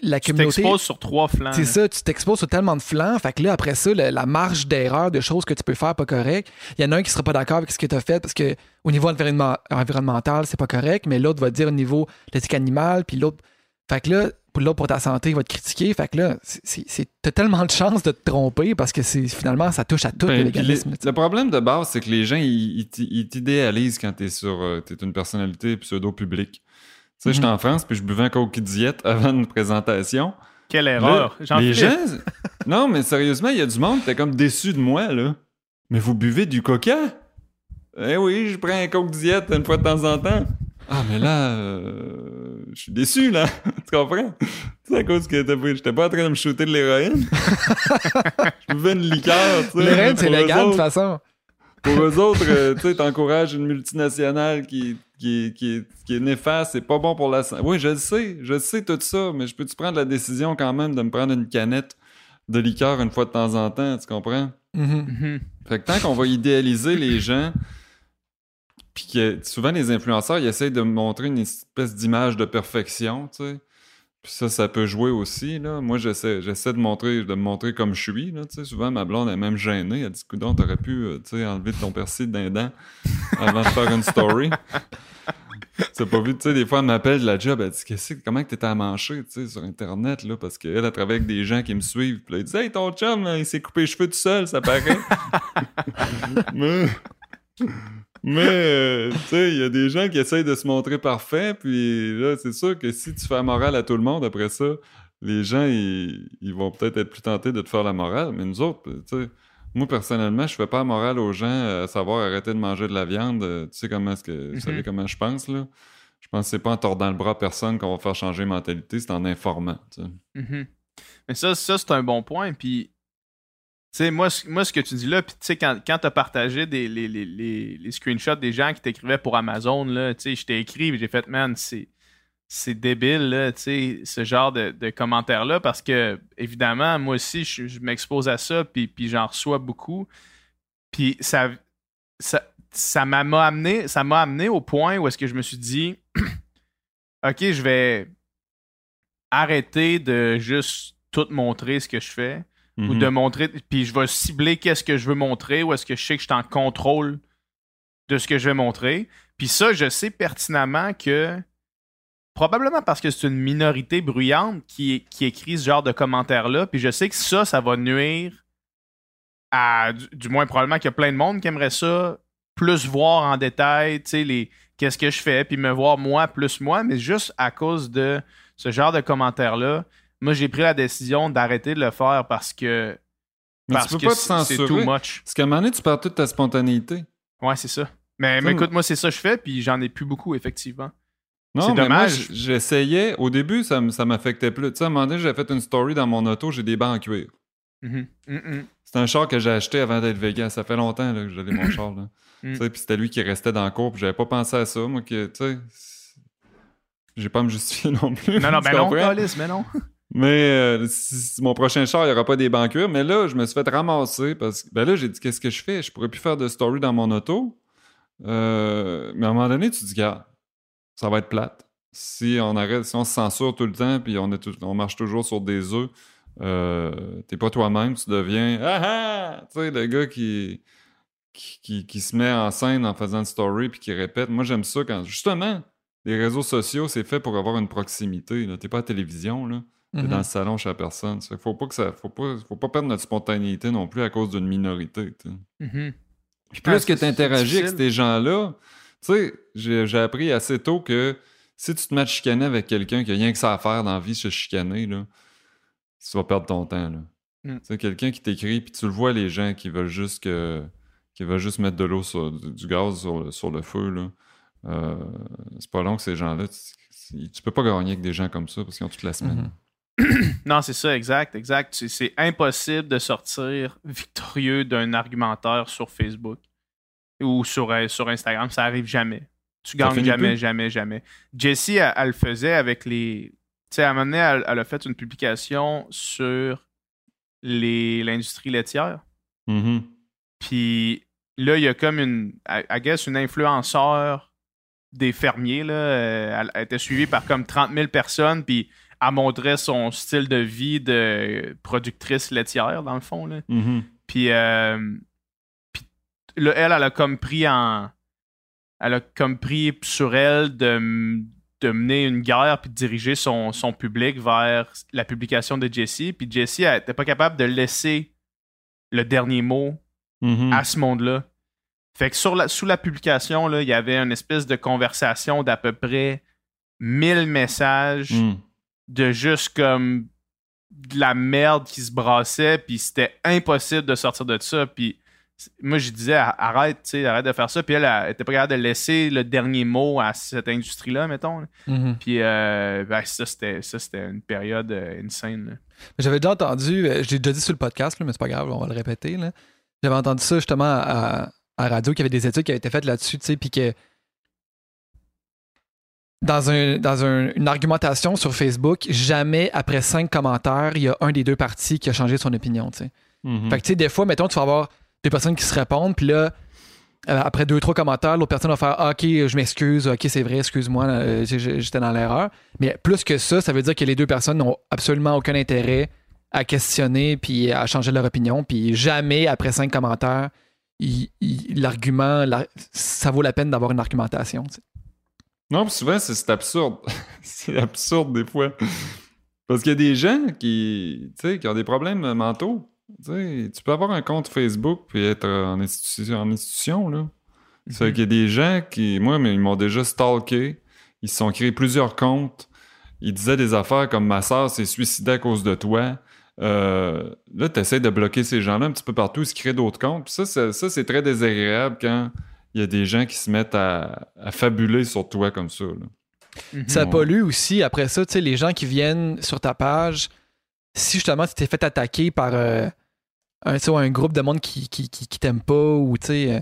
la Tu communauté. t'exposes sur trois flancs. C'est ça, tu t'exposes sur tellement de flancs. Fait que là, après ça, la marge d'erreur de choses que tu peux faire pas correct, il y en a un qui sera pas d'accord avec ce que tu as fait parce que au niveau environnement- environnemental, c'est pas correct, mais l'autre va dire au niveau de l'éthique animale, puis l'autre. Fait que là, pour l'autre pour ta santé, il va te critiquer. Fait que là, t'as tellement de chances de te tromper parce que c'est finalement, ça touche à tout Ben, le les- sais. le problème de base, c'est que les gens, ils, ils t'i- ils t'idéalisent quand t'es sur, euh, t'es une personnalité pseudo-publique. Tu sais, j'étais Mhm. en France, puis je buvais un Coke Diet avant une présentation. Quelle Là, erreur. J'en les gens... Non, mais sérieusement, il y a du monde qui était comme déçu de moi, là. Mais vous buvez du coca? Eh oui, je prends un Coke Diet une fois de temps en temps. Ah, mais là, euh, je suis déçu, là. tu comprends? C'est à cause que t'as pris- j'étais pas en train de me shooter de l'héroïne. je buvais une liqueur, tu sais. L'héroïne, c'est légal de toute façon. pour eux autres, euh, tu sais, t'encourages une multinationale qui, qui, qui, est- qui est néfaste, c'est pas bon pour la santé. Oui, je le sais, je le sais tout ça, mais je peux-tu prendre la décision quand même de me prendre une canette de liqueur une fois de temps en temps, tu comprends? Mhm. Mhm. Fait que tant qu'on va idéaliser les gens, puis que souvent les influenceurs, ils essayent de montrer une espèce d'image de perfection, tu sais. Puis ça, ça peut jouer aussi, là. Moi, j'essaie, j'essaie de montrer, de me montrer comme je suis, là, tu sais. Souvent, ma blonde est même gênée. Elle dit, coudon, t'aurais pu, euh, tu sais, enlever ton persil d'un dent avant de faire une story. C'est pas vu, tu sais, des fois, elle m'appelle de la job, elle dit, qu'est-ce que, comment que t'étais à mancher, tu sais, sur Internet, là, parce qu'elle, elle travaille avec des gens qui me suivent. Puis là, elle dit, hey, ton chum, là, il s'est coupé les cheveux tout seul, ça paraît. mais, mais euh, tu sais, il y a des gens qui essayent de se montrer parfaits, puis là, c'est sûr que si tu fais la morale à tout le monde après ça, les gens, ils, ils vont peut-être être plus tentés de te faire la morale, mais nous autres, tu sais, moi, personnellement, je fais pas la morale aux gens euh, à savoir arrêter de manger de la viande. Euh, Tu sais comment est-ce que vous savez comment je pense, là? Je pense que c'est pas en tordant le bras à personne qu'on va faire changer de mentalité, c'est en informant. tu sais. Mhm. Mais ça, ça c'est un bon point. Puis, sais, moi, moi, ce que tu dis là, puis tu sais, quand, quand tu as partagé des, les, les, les, screenshots des gens qui t'écrivaient pour Amazon, là, tu sais, je t'ai écrit, j'ai fait, man, c'est. C'est débile, là, tu sais, ce genre de, de commentaires-là, parce que, évidemment, moi aussi, je, m'expose à ça, puis, puis j'en reçois beaucoup. Puis ça, ça, ça m'a m'a amené, ça m'a amené au point où est-ce que je me suis dit, OK, je vais arrêter de juste tout montrer ce que je fais ou Mhm. de montrer puis je vais cibler qu'est-ce que je veux montrer ou est-ce que je sais que je suis en contrôle de ce que je vais montrer. Puis ça, je sais pertinemment que probablement parce que c'est une minorité bruyante qui, qui écrit ce genre de commentaires-là, puis je sais que ça, ça va nuire à, du, du moins probablement qu'il y a plein de monde qui aimerait ça plus voir en détail, tu sais, les qu'est-ce que je fais, puis me voir moi plus moi, mais juste à cause de ce genre de commentaires-là, moi j'ai pris la décision d'arrêter de le faire parce que Mais parce tu peux que pas te c'est too much. Parce qu'à un moment donné, tu perds toute ta spontanéité. Ouais, c'est ça. Mais, écoute, moi c'est ça que je fais, puis j'en ai plus beaucoup effectivement. Non, C'est dommage. j'essayais. Au début, ça, m'affectait plus. Tu sais, à un moment donné, j'ai fait une story dans mon auto, j'ai des bancs en cuir. Mhm. Mhm. C'est un char que j'ai acheté avant d'être vegan. Ça fait longtemps là, que j'avais mon char. Là. Mm. Tu sais, Puis c'était lui qui restait dans le cours. Puis j'avais pas pensé à ça. Moi, que, tu sais, j'ai pas à me justifier non plus. Non, non, mais non, comprends? Calis, mais non. Mais euh, mon prochain char, il n'y aura pas des cuir. Mais là, je me suis fait ramasser parce que ben là, j'ai dit qu'est-ce que je fais? Je pourrais plus faire de story dans mon auto. Euh, mais à un moment donné, tu te dis, gars, ça va être plate. Si on arrête, si on se censure tout le temps, puis on, est on marche toujours sur des œufs, euh, t'es pas toi-même, tu deviens ah ah! Tu sais, le gars qui, qui, qui, se met en scène en faisant une story puis qui répète. Moi, j'aime ça quand, justement, les réseaux sociaux, c'est fait pour avoir une proximité. T'es pas à la télévision, là. T'es Mhm. dans le salon chez la personne. Que Faut pas que ça. Faut pas, faut pas perdre notre spontanéité non plus à cause d'une minorité. Mhm. Puis Ah, plus c'est- que tu interagis avec ces gens-là, tu sais, j'ai appris assez tôt que si tu te mets à chicaner avec quelqu'un qui a rien que ça à faire dans la vie, se chicaner, là, tu vas perdre ton temps. là. Mm. Tu sais, quelqu'un qui t'écrit, puis tu le vois, les gens qui veulent juste que qui veulent juste mettre de l'eau sur du, du gaz sur le, sur le feu, là. Euh, c'est pas long que ces gens-là, tu, tu peux pas gagner avec des gens comme ça parce qu'ils ont toute la semaine. Mhm. Non, c'est ça, exact, exact. C'est- impossible de sortir victorieux d'un argumentaire sur Facebook ou sur, euh, sur Instagram. Ça arrive jamais. Tu gagnes jamais, plus? jamais, jamais. Jessie, elle, elle le faisait avec les. Tu sais, à un moment donné, elle, elle a fait une publication sur l'industrie laitière. Mhm. Puis là, il y a comme une, I I guess, une influenceur des fermiers. Là. Euh, Elle, elle était suivie par comme 30 000 personnes, puis elle montrait son style de vie de productrice laitière, dans le fond. Là. Mhm. Puis, euh, puis là, elle, elle a comme pris en. Elle a comme pris sur elle de, mener une guerre puis de diriger son, son public vers la publication de Jessie. Puis Jessie, elle n'était pas capable de laisser le dernier mot Mhm. à ce monde-là. Fait que sur la, sous la publication, là, il y avait une espèce de conversation d'à peu près 1000 messages Mhm. De juste comme de la merde qui se brassait, puis c'était impossible de sortir de ça. Puis moi, je disais, Ar- arrête, tu sais, arrête de faire ça. Puis elle, elle était pas capable de laisser le dernier mot à cette industrie-là, mettons. là. Mhm. Puis euh, ben, ça, c'était ça, c'était une période euh, insane. J'avais déjà entendu, euh, je l'ai déjà dit sur le podcast, là, mais c'est pas grave, on va le répéter. J'avais entendu ça justement à, à radio, qu'il y avait des études qui avaient été faites là-dessus, tu sais, puis que dans, un, dans un- une argumentation sur Facebook, jamais après cinq commentaires, il y a un des deux partis qui a changé son opinion, tu sais. Mhm. Fait que, tu sais, des fois, mettons, tu vas avoir deux personnes qui se répondent, puis là, euh, après deux, trois commentaires, l'autre personne va faire Ah, Ok, je m'excuse, ok, c'est vrai, excuse-moi, euh, j'étais dans l'erreur. Mais plus que ça, ça veut dire que les deux personnes n'ont absolument aucun intérêt à questionner puis à changer leur opinion, puis jamais, après cinq commentaires, l'argument, la- ça vaut la peine d'avoir une argumentation. Non, souvent, c'est absurde. c'est absurde des fois. Parce qu'il y a des gens qui, tu sais, qui ont des problèmes mentaux. Tu peux avoir un compte Facebook puis être en institution, en institution là. C'est qu'il y a des gens qui, moi, mais ils m'ont déjà stalké. Ils se sont créés plusieurs comptes. Ils disaient des affaires comme ma soeur s'est suicidée à cause de toi. Euh, là, tu essaies de bloquer ces gens-là un petit peu partout. Ils se créent d'autres comptes. Puis ça, ça, c'est très désagréable quand il y a des gens qui se mettent à, à fabuler sur toi comme ça. là. Mhm. Ça pollue aussi. Après ça, tu sais, les gens qui viennent sur ta page, si justement tu t'es fait attaquer par euh, un, tu sais, un groupe de monde qui, qui, qui, qui t'aime pas, ou tu sais, euh,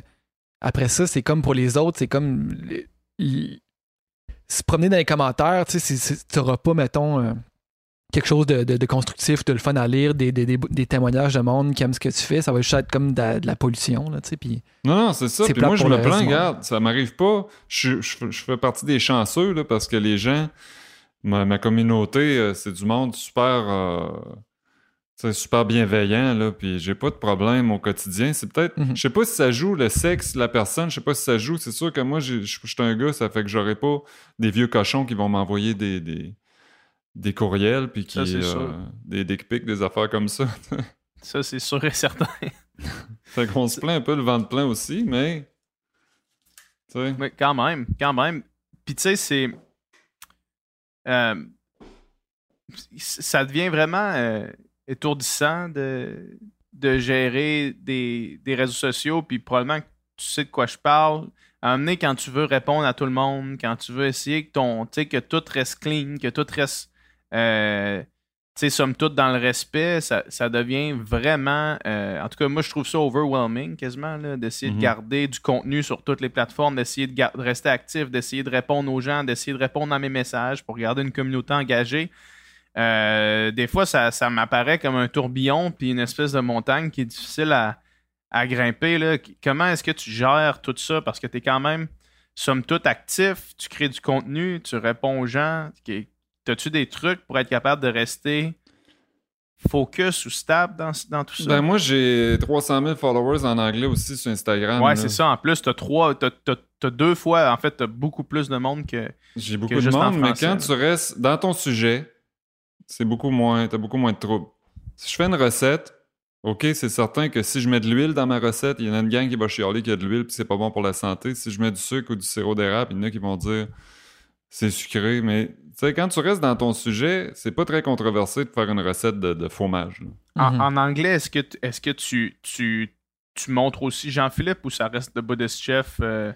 après ça, c'est comme pour les autres, c'est comme. les- les- se promener dans les commentaires, tu sais, tu n'auras pas, mettons, euh, quelque chose de, de- de constructif, de le fun à lire, des, des, des- des témoignages de monde qui aiment ce que tu fais, ça va juste être comme de, la- de la pollution, là, tu sais, puis. Non, non, c'est ça. Puis moi, je me plains, regarde, ça m'arrive pas. Je, je- je fais partie des chanceux, là, parce que les gens, ma, ma communauté, euh, c'est du monde super, euh, super bienveillant, là, puis j'ai pas de problème au quotidien. C'est peut-être, Mhm. je sais pas si ça joue le sexe, la personne, je sais pas si ça joue. C'est sûr que moi, je suis un gars, ça fait que j'aurai pas des vieux cochons qui vont m'envoyer des, des, des courriels, puis qui, euh, des dick pics, des affaires comme ça. Ça, c'est sûr et certain. fait qu'on se plaint un peu le ventre plein aussi, mais, tu sais. Oui, quand même, quand même. Puis tu sais, c'est. euh, ça devient vraiment euh, étourdissant de, de gérer des, des réseaux sociaux, puis probablement que tu sais de quoi je parle. À un moment donné, quand tu veux répondre à tout le monde, quand tu veux essayer que ton, que tout reste clean, que tout reste, euh, tu sais, somme toute dans le respect, ça, ça devient vraiment, euh, en tout cas, moi je trouve ça overwhelming quasiment, là, d'essayer Mhm. de garder du contenu sur toutes les plateformes, d'essayer de, rester actif, d'essayer de répondre aux gens, d'essayer de répondre à mes messages pour garder une communauté engagée. Euh, des fois, ça, ça m'apparaît comme un tourbillon puis une espèce de montagne qui est difficile à, à grimper. Là. Comment est-ce que tu gères tout ça? Parce que tu es quand même, somme toute, actif, tu crées du contenu, tu réponds aux gens. T'as-tu des trucs pour être capable de rester focus ou stable dans, dans tout ça? Ben moi, j'ai 300 000 followers en anglais aussi sur Instagram. ouais, c'est ça. En plus, t'as trois, t'as, t'as- t'as deux fois, en fait, t'as beaucoup plus de monde que. J'ai beaucoup que de monde, mais quand là. tu restes dans ton sujet, c'est beaucoup moins, t'as beaucoup moins de troubles. Si je fais une recette, ok, c'est certain que si je mets de l'huile dans ma recette, il y en a une gang qui va chialer qu'il y a de l'huile puis c'est pas bon pour la santé. Si je mets du sucre ou du sirop d'érable, il y en a qui vont dire c'est sucré. Mais sais, quand tu restes dans ton sujet, c'est pas très controversé de faire une recette de, de fromage. En, Mhm. en anglais, est-ce que, tu- est-ce que tu, tu, tu montres aussi Jean-Philippe ou ça reste le Buddhist Chef? euh,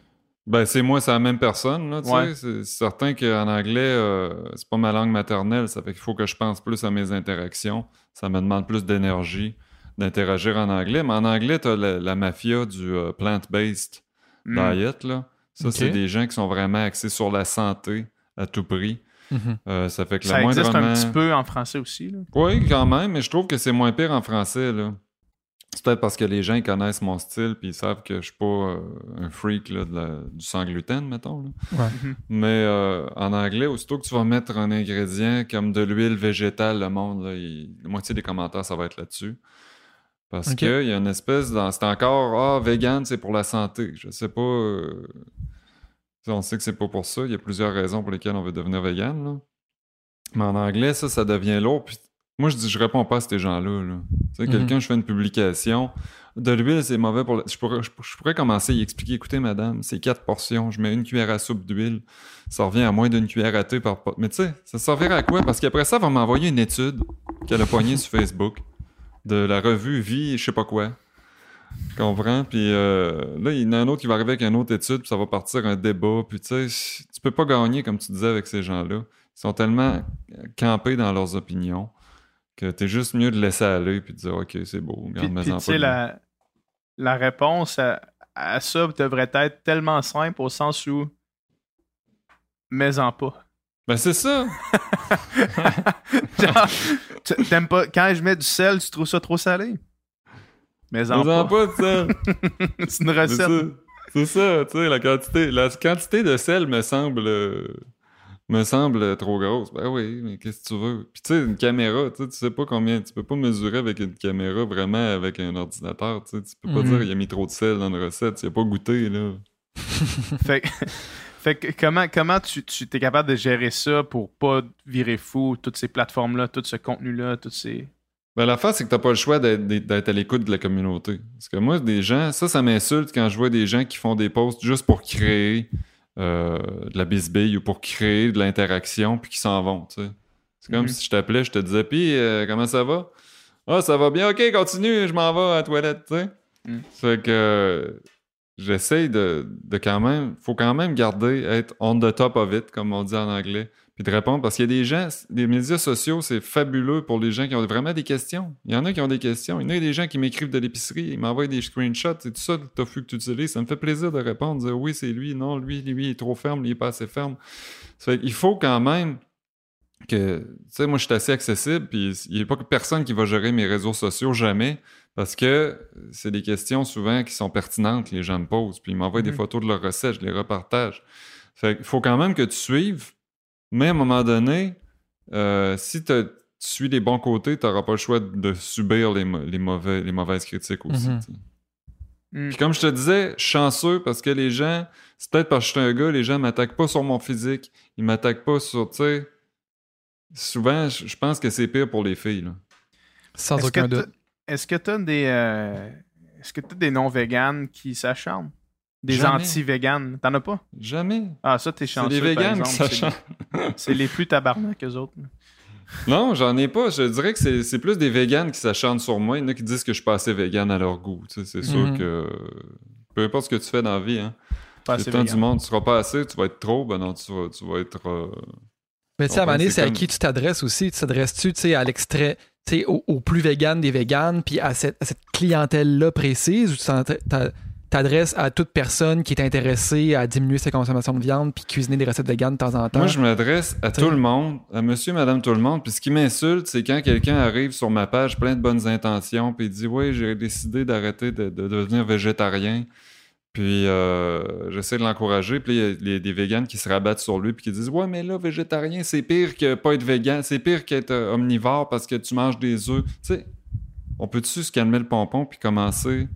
Ben, c'est moi, c'est la même personne, là, tu Ouais. C'est certain qu'en anglais, euh, c'est pas ma langue maternelle, ça fait qu'il faut que je pense plus à mes interactions. Ça me demande plus d'énergie d'interagir en anglais. Mais en anglais, t'as la, la mafia du euh, plant-based hmm. diet, là. Ça, c'est des gens qui sont vraiment axés sur la santé à tout prix. Mhm. Euh, ça fait que Ça existe moindrement... un petit peu en français aussi. Là. Oui, quand même, mais je trouve que c'est moins pire en français. là. C'est peut-être parce que les gens ils connaissent mon style puis ils savent que je suis pas euh, un freak là, de la- du sans gluten, mettons. là. Ouais. Mais euh, en anglais, aussitôt que tu vas mettre un ingrédient comme de l'huile végétale, le monde, là, il- la moitié des commentaires, ça va être là-dessus. Parce qu'il y a une espèce dans. C'est encore Ah, vegan, c'est pour la santé. Je sais pas. euh, On sait que c'est pas pour ça. Il y a plusieurs raisons pour lesquelles on veut devenir vegan. là. Mais en anglais, ça, ça devient lourd. Puis moi, je dis, je réponds pas à ces gens-là. là. Tu sais, Mhm. quelqu'un, je fais une publication. De l'huile, c'est mauvais pour. la- Je, pourrais, je, je pourrais commencer à y expliquer écoutez, madame, c'est quatre portions. Je mets une cuillère à soupe d'huile. Ça revient à moins d'une cuillère à thé par pot. Mais tu sais, ça servirait à quoi? Parce qu'après ça, elle va m'envoyer une étude qu'elle a poignée sur Facebook de la revue Vie, je sais pas quoi. Comprends? Puis euh, là, il y en a un autre qui va arriver avec une autre étude, puis ça va partir un débat. Puis tu sais, tu peux pas gagner, comme tu disais, avec ces gens-là. Ils sont tellement campés dans leurs opinions que t'es juste mieux de laisser aller puis de dire OK, c'est beau, puis, mais tu sais, la, la réponse à, à ça devrait être tellement simple au sens où mais-en pas. Ben c'est ça! Genre, t'aimes pas quand je mets du sel, tu trouves ça trop salé? Mais en pas. pas de sel! C'est une recette. ça, c'est ça, tu sais, la quantité, la quantité de sel me semble, euh, me semble trop grosse. Ben oui, mais qu'est-ce que tu veux? Puis tu sais, une caméra, tu sais, tu sais pas combien, tu peux pas mesurer avec une caméra vraiment avec un ordinateur, tu sais, tu peux pas Mhm. dire il a mis trop de sel dans une recette, tu as pas goûté, là. Fait, que- fait que comment, comment tu, tu es capable de gérer ça pour pas virer fou, toutes ces plateformes-là, tout ce contenu-là, toutes ces. Ben, l'affaire, c'est que t'as pas le choix d'être, à l'écoute de la communauté. Parce que moi, des gens, ça, ça m'insulte quand je vois des gens qui font des posts juste pour créer euh, de la bisbille ou pour créer de l'interaction puis qui s'en vont, tu sais. C'est comme Mhm. si je t'appelais, je te disais, puis euh, comment ça va? Ah, ça va bien, ok, continue, je m'en vais à la toilette, tu sais. Mhm. Fait que euh, j'essaye de, de quand même, faut quand même garder, être on the top of it, comme on dit en anglais puis de répondre parce qu'il y a des gens, les médias sociaux, c'est fabuleux pour les gens qui ont vraiment des questions. Il y en a qui ont des questions. Il y en a des gens qui m'écrivent de l'épicerie, ils m'envoient des screenshots, c'est tout ça le tofu que tu utilises. Ça me fait plaisir de répondre, de dire oui, c'est lui, non, lui, lui, il est trop ferme, lui, il est pas assez ferme. Ça fait qu'il faut quand même que, tu sais, moi, je suis assez accessible, puis il n'y a pas que personne qui va gérer mes réseaux sociaux, jamais, parce que c'est des questions souvent qui sont pertinentes, que les gens me posent, puis ils m'envoient des Mhm. photos de leurs recettes, je les repartage. Fait qu'il faut quand même que tu suives, mais à un moment donné, euh, si tu suis les bons côtés, tu n'auras pas le choix de subir les, mauvais, les mauvaises critiques aussi. Mhm. Hmm. Puis comme je te disais, je suis chanceux parce que les gens, c'est peut-être parce que je suis un gars, les gens m'attaquent pas sur mon physique, ils m'attaquent pas sur, tu sais, souvent, je pense que c'est pire pour les filles. Là. Sans Est-ce que aucun t'as- doute. Est-ce que tu as des. euh, Est-ce que tu des non-véganes qui s'acharnent? Des anti-véganes? T'en as pas? Jamais. Ah, ça, t'es C'est chanceux. les par véganes exemple. C'est-. C'est les plus tabarnak, eux autres. Non, j'en ai pas. Je dirais que c'est c'est plus des véganes qui s'acharnent sur moi. Il y en a qui disent que je suis pas assez vegan à leur goût. Tu sais, c'est sûr Mhm. que peu importe ce que tu fais dans la vie, hein, Pas le assez temps du monde, tu seras pas assez, tu vas être trop, ben non, tu vas, tu vas être. euh, Mais tu sais, à un moment donné, c'est c'est à qui tu t'adresses aussi. Tu t'adresses-tu, tu sais, à l'extrait, tu sais, au, au plus vegan des véganes, puis à cette, à cette clientèle-là précise, ou tu t'adresses à toute personne qui est intéressée à diminuer sa consommation de viande, puis cuisiner des recettes véganes de temps en temps? Moi, je m'adresse à T'sais. tout le monde, à monsieur, madame, tout le monde. Puis ce qui m'insulte, c'est quand quelqu'un arrive sur ma page plein de bonnes intentions, puis il dit Oui, j'ai décidé d'arrêter de, de devenir végétarien. Puis euh, j'essaie de l'encourager. Puis il y a des véganes qui se rabattent sur lui, puis qui disent Ouais, mais là, végétarien, c'est pire que pas être végan, c'est pire qu'être euh, omnivore parce que tu manges des œufs. Tu sais, on peut-tu se calmer le pompon, puis commencer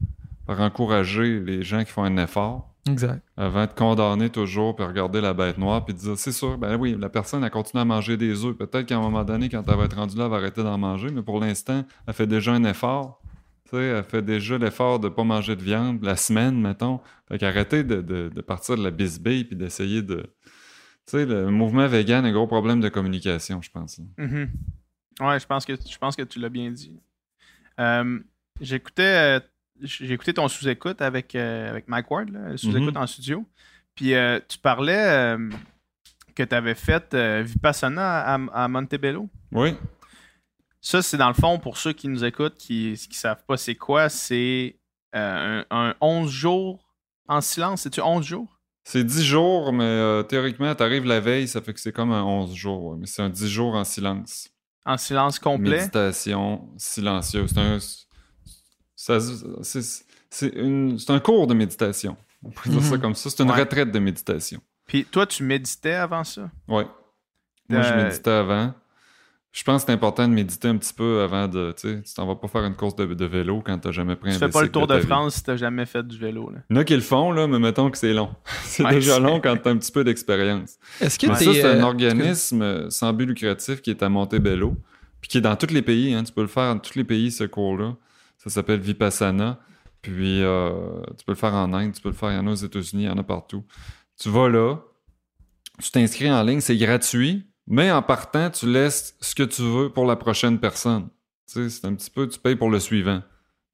par encourager les gens qui font un effort? Exact. avant de condamner toujours puis regarder la bête noire puis de dire c'est sûr ben oui la personne a continué à manger des œufs peut-être qu'à un moment donné quand elle va être rendue là elle va arrêter d'en manger mais pour l'instant elle fait déjà un effort tu sais elle fait déjà l'effort de pas manger de viande la semaine mettons fait qu'arrêter de, de, de partir de la bisbille puis d'essayer de tu sais le mouvement vegan a un gros problème de communication je pense. Mhm. Ouais, je pense que je pense que tu l'as bien dit. Euh, J'écoutais euh, j'ai écouté ton sous-écoute avec, euh, avec Mike Ward, là, le sous-écoute Mhm. en studio. Puis euh, tu parlais euh, que tu avais fait Vipassana à, à Montebello. oui Ça, c'est dans le fond, pour ceux qui nous écoutent, qui ne savent pas c'est quoi, c'est un, un 11 jours en silence. C'est-tu 11 jours? C'est 10 jours, mais théoriquement, t'arrives la veille, ça fait que c'est comme un 11 jours. mais c'est un 10 jours en silence. En silence complet? Méditation silencieuse. C'est un, c'est- c'est une- c'est un cours de méditation. On pourrait dire ça Mhm. comme ça. C'est une Ouais. retraite de méditation. Puis toi, tu méditais avant ça? Ouais. Moi, je méditais avant. Je pense que c'est important de méditer un petit peu avant de. Tu sais, tu t'en vas pas faire une course de, de vélo quand t'as jamais pris Tu un fais pas le tour de. France si t'as jamais fait du vélo. Là. Il y en a qui le font, là, mais mettons que c'est long. c'est Ouais, déjà c'est- long quand t'as un petit peu d'expérience. Est-ce que ça, c'est un euh, organisme euh, sans but lucratif qui est à Montebello, puis qui est dans tous les pays. hein. Tu peux le faire dans tous les pays, ce cours-là. Ça s'appelle Vipassana. Puis euh, tu peux le faire en Inde, tu peux le faire, il y en a aux États-Unis, il y en a partout. Tu vas là, tu t'inscris en ligne, c'est gratuit, mais en partant, tu laisses ce que tu veux pour la prochaine personne. Tu sais, c'est un petit peu, tu payes pour le suivant.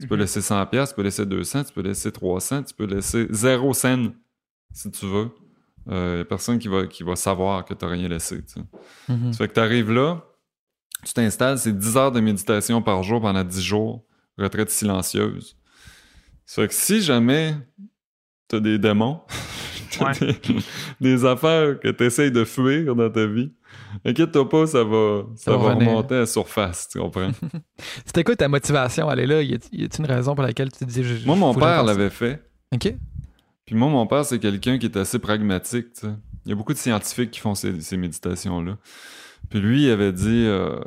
Tu peux Mhm. laisser 100 pièces, tu peux laisser 200, tu peux laisser 300, tu peux laisser 0 cent si tu veux. Il n'y a personne qui va, qui va savoir que tu n'as rien laissé. tu sais. Mhm. Ça fait que tu arrives là, tu t'installes, c'est 10 heures de méditation par jour pendant 10 jours, retraite silencieuse. Ça fait que si jamais tu as des démons, t'as Ouais. des, des affaires que tu essayes de fuir dans ta vie, inquiète-toi pas, ça va, ça Ça va remonter à la surface, tu comprends? C'était quoi ta motivation à aller là? Y a-t-il une raison pour laquelle tu te dis... je- Moi, mon père l'avait fait. OK. Puis moi, mon père, c'est quelqu'un qui est assez pragmatique. tu sais. Il y a beaucoup de scientifiques qui font ces, ces méditations-là. Puis lui, il avait dit euh,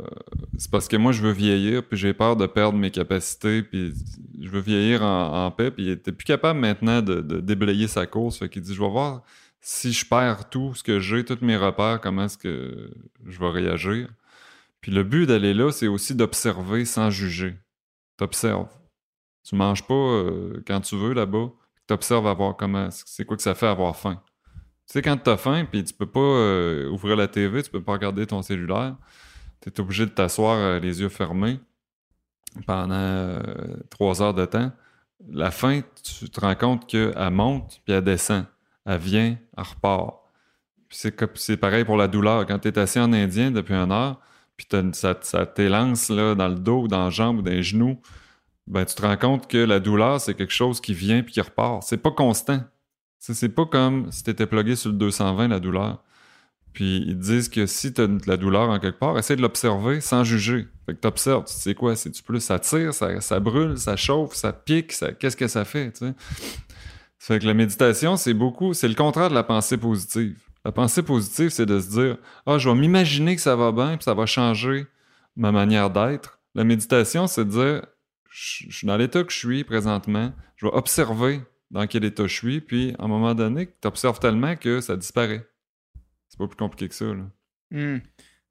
c'est parce que moi, je veux vieillir, puis j'ai peur de perdre mes capacités, puis je veux vieillir en, paix. Puis il était plus capable maintenant de, de déblayer sa course. Fait qu'il dit je vais voir si je perds tout ce que j'ai, tous mes repères, comment est-ce que je vais réagir. Puis le but d'aller là, c'est aussi d'observer sans juger. T'observes. Tu manges pas euh, quand tu veux là-bas t'observes à voir comment c'est quoi que ça fait avoir faim. Tu sais, quand t'as faim, puis tu peux pas euh, ouvrir la TV, tu peux pas regarder ton cellulaire, t'es obligé de t'asseoir euh, les yeux fermés pendant euh, trois heures de temps. La faim, tu te rends compte qu'elle monte, puis elle descend. Elle vient, elle repart. C'est pareil pour la douleur. Quand t'es assis en indien depuis une heure, puis ça, ça t'élance dans le dos, dans la jambe ou dans les genoux, ben, tu te rends compte que la douleur, c'est quelque chose qui vient puis qui repart. C'est pas constant. C'est c'est pas comme si tu étais plugué sur le 220, la douleur. Puis ils disent que si tu as de la douleur en quelque part, essaie de l'observer sans juger. Fait que tu observes, tu sais quoi, c'est-tu plus ça tire, ça, brûle, ça chauffe, ça pique, ça, qu'est-ce que ça fait, tu sais? Fait que la méditation, c'est beaucoup, c'est le contraire de la pensée positive. La pensée positive, c'est de se dire Ah, je vais m'imaginer que ça va bien, puis ça va changer ma manière d'être. La méditation, c'est de dire je suis dans l'état que je suis présentement, je vais observer dans quel état je suis, puis à un moment donné, tu observes tellement que ça disparaît. C'est pas plus compliqué que ça. Là. Hmm.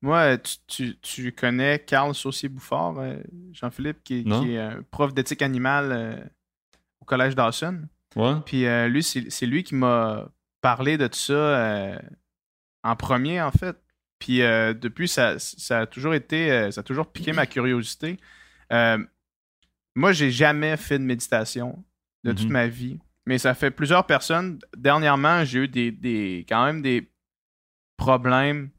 Moi, tu, tu- tu connais Carl Saucier-Bouffard, euh, Jean-Philippe, qui, qui est prof d'éthique animale euh, au Collège Dawson. Ouais? Puis euh, lui, c'est lui qui m'a parlé de tout ça en premier, en fait. Puis depuis, ça, ça a toujours été, ça a toujours piqué ma curiosité. Moi, j'ai jamais fait de méditation de toute Mhm. ma vie, mais ça fait plusieurs personnes. Dernièrement, j'ai eu des, des, quand même des problèmes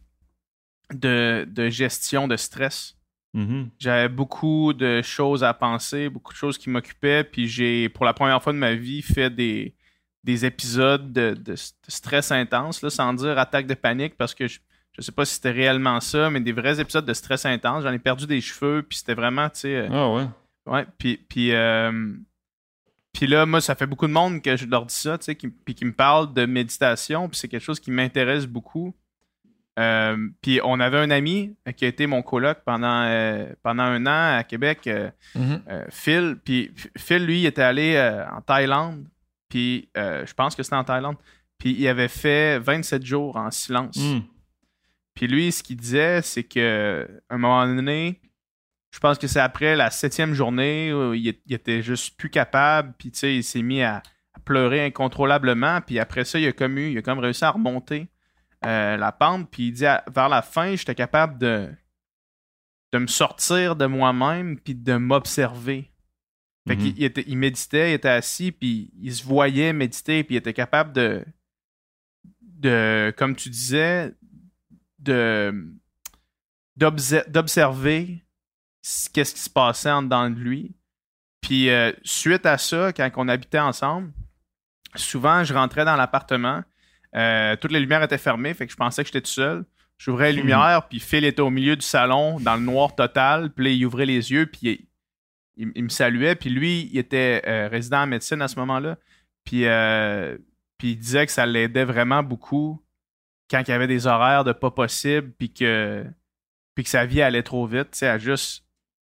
de, de gestion de stress. Mhm. J'avais beaucoup de choses à penser, beaucoup de choses qui m'occupaient, puis j'ai, pour la première fois de ma vie, fait des, des épisodes de, de- stress intense, là, sans dire attaque de panique, parce que je, je sais pas si c'était réellement ça, mais des vrais épisodes de stress intense. J'en ai perdu des cheveux, puis c'était vraiment, tu sais, euh, Ah ouais. ouais, puis, puis, euh, puis là, moi, ça fait beaucoup de monde que je leur dis ça, tu sais, qui, puis qui me parle de méditation, puis c'est quelque chose qui m'intéresse beaucoup. Euh, puis on avait un ami qui a été mon coloc pendant, euh, pendant un an à Québec, euh, Mhm. euh, Phil. Puis Phil, lui, il était allé en Thaïlande. Puis je pense que c'était en Thaïlande. Puis il avait fait 27 jours en silence. Hmm. Puis lui, ce qu'il disait, c'est que à un moment donné, je pense que c'est après la septième journée où il, il était juste plus capable. Puis tu sais, il s'est mis à, à pleurer incontrôlablement. Puis après ça, il a comme eu, il a comme réussi à remonter euh, la pente. Puis il dit à- vers la fin, j'étais capable de, de me sortir de moi-même puis de m'observer. Fait Mhm. qu'il il il méditait, il était assis, puis il se voyait méditer, puis il était capable de, de comme tu disais, de d'obse- d'observer qu'est-ce qui se passait en dedans de lui. Puis euh, suite à ça, quand on habitait ensemble, souvent je rentrais dans l'appartement, Euh, toutes les lumières étaient fermées, fait que je pensais que j'étais tout seul. J'ouvrais les Mhm. lumières, puis Phil était au milieu du salon, dans le noir total. Puis là, il ouvrait les yeux, puis il, il- il me saluait. Puis lui, il était euh, résident en médecine à ce moment-là. Puis, puis il disait que ça l'aidait vraiment beaucoup quand il y avait des horaires de pas possible, puis que, puis que sa vie allait trop vite, tu sais, à juste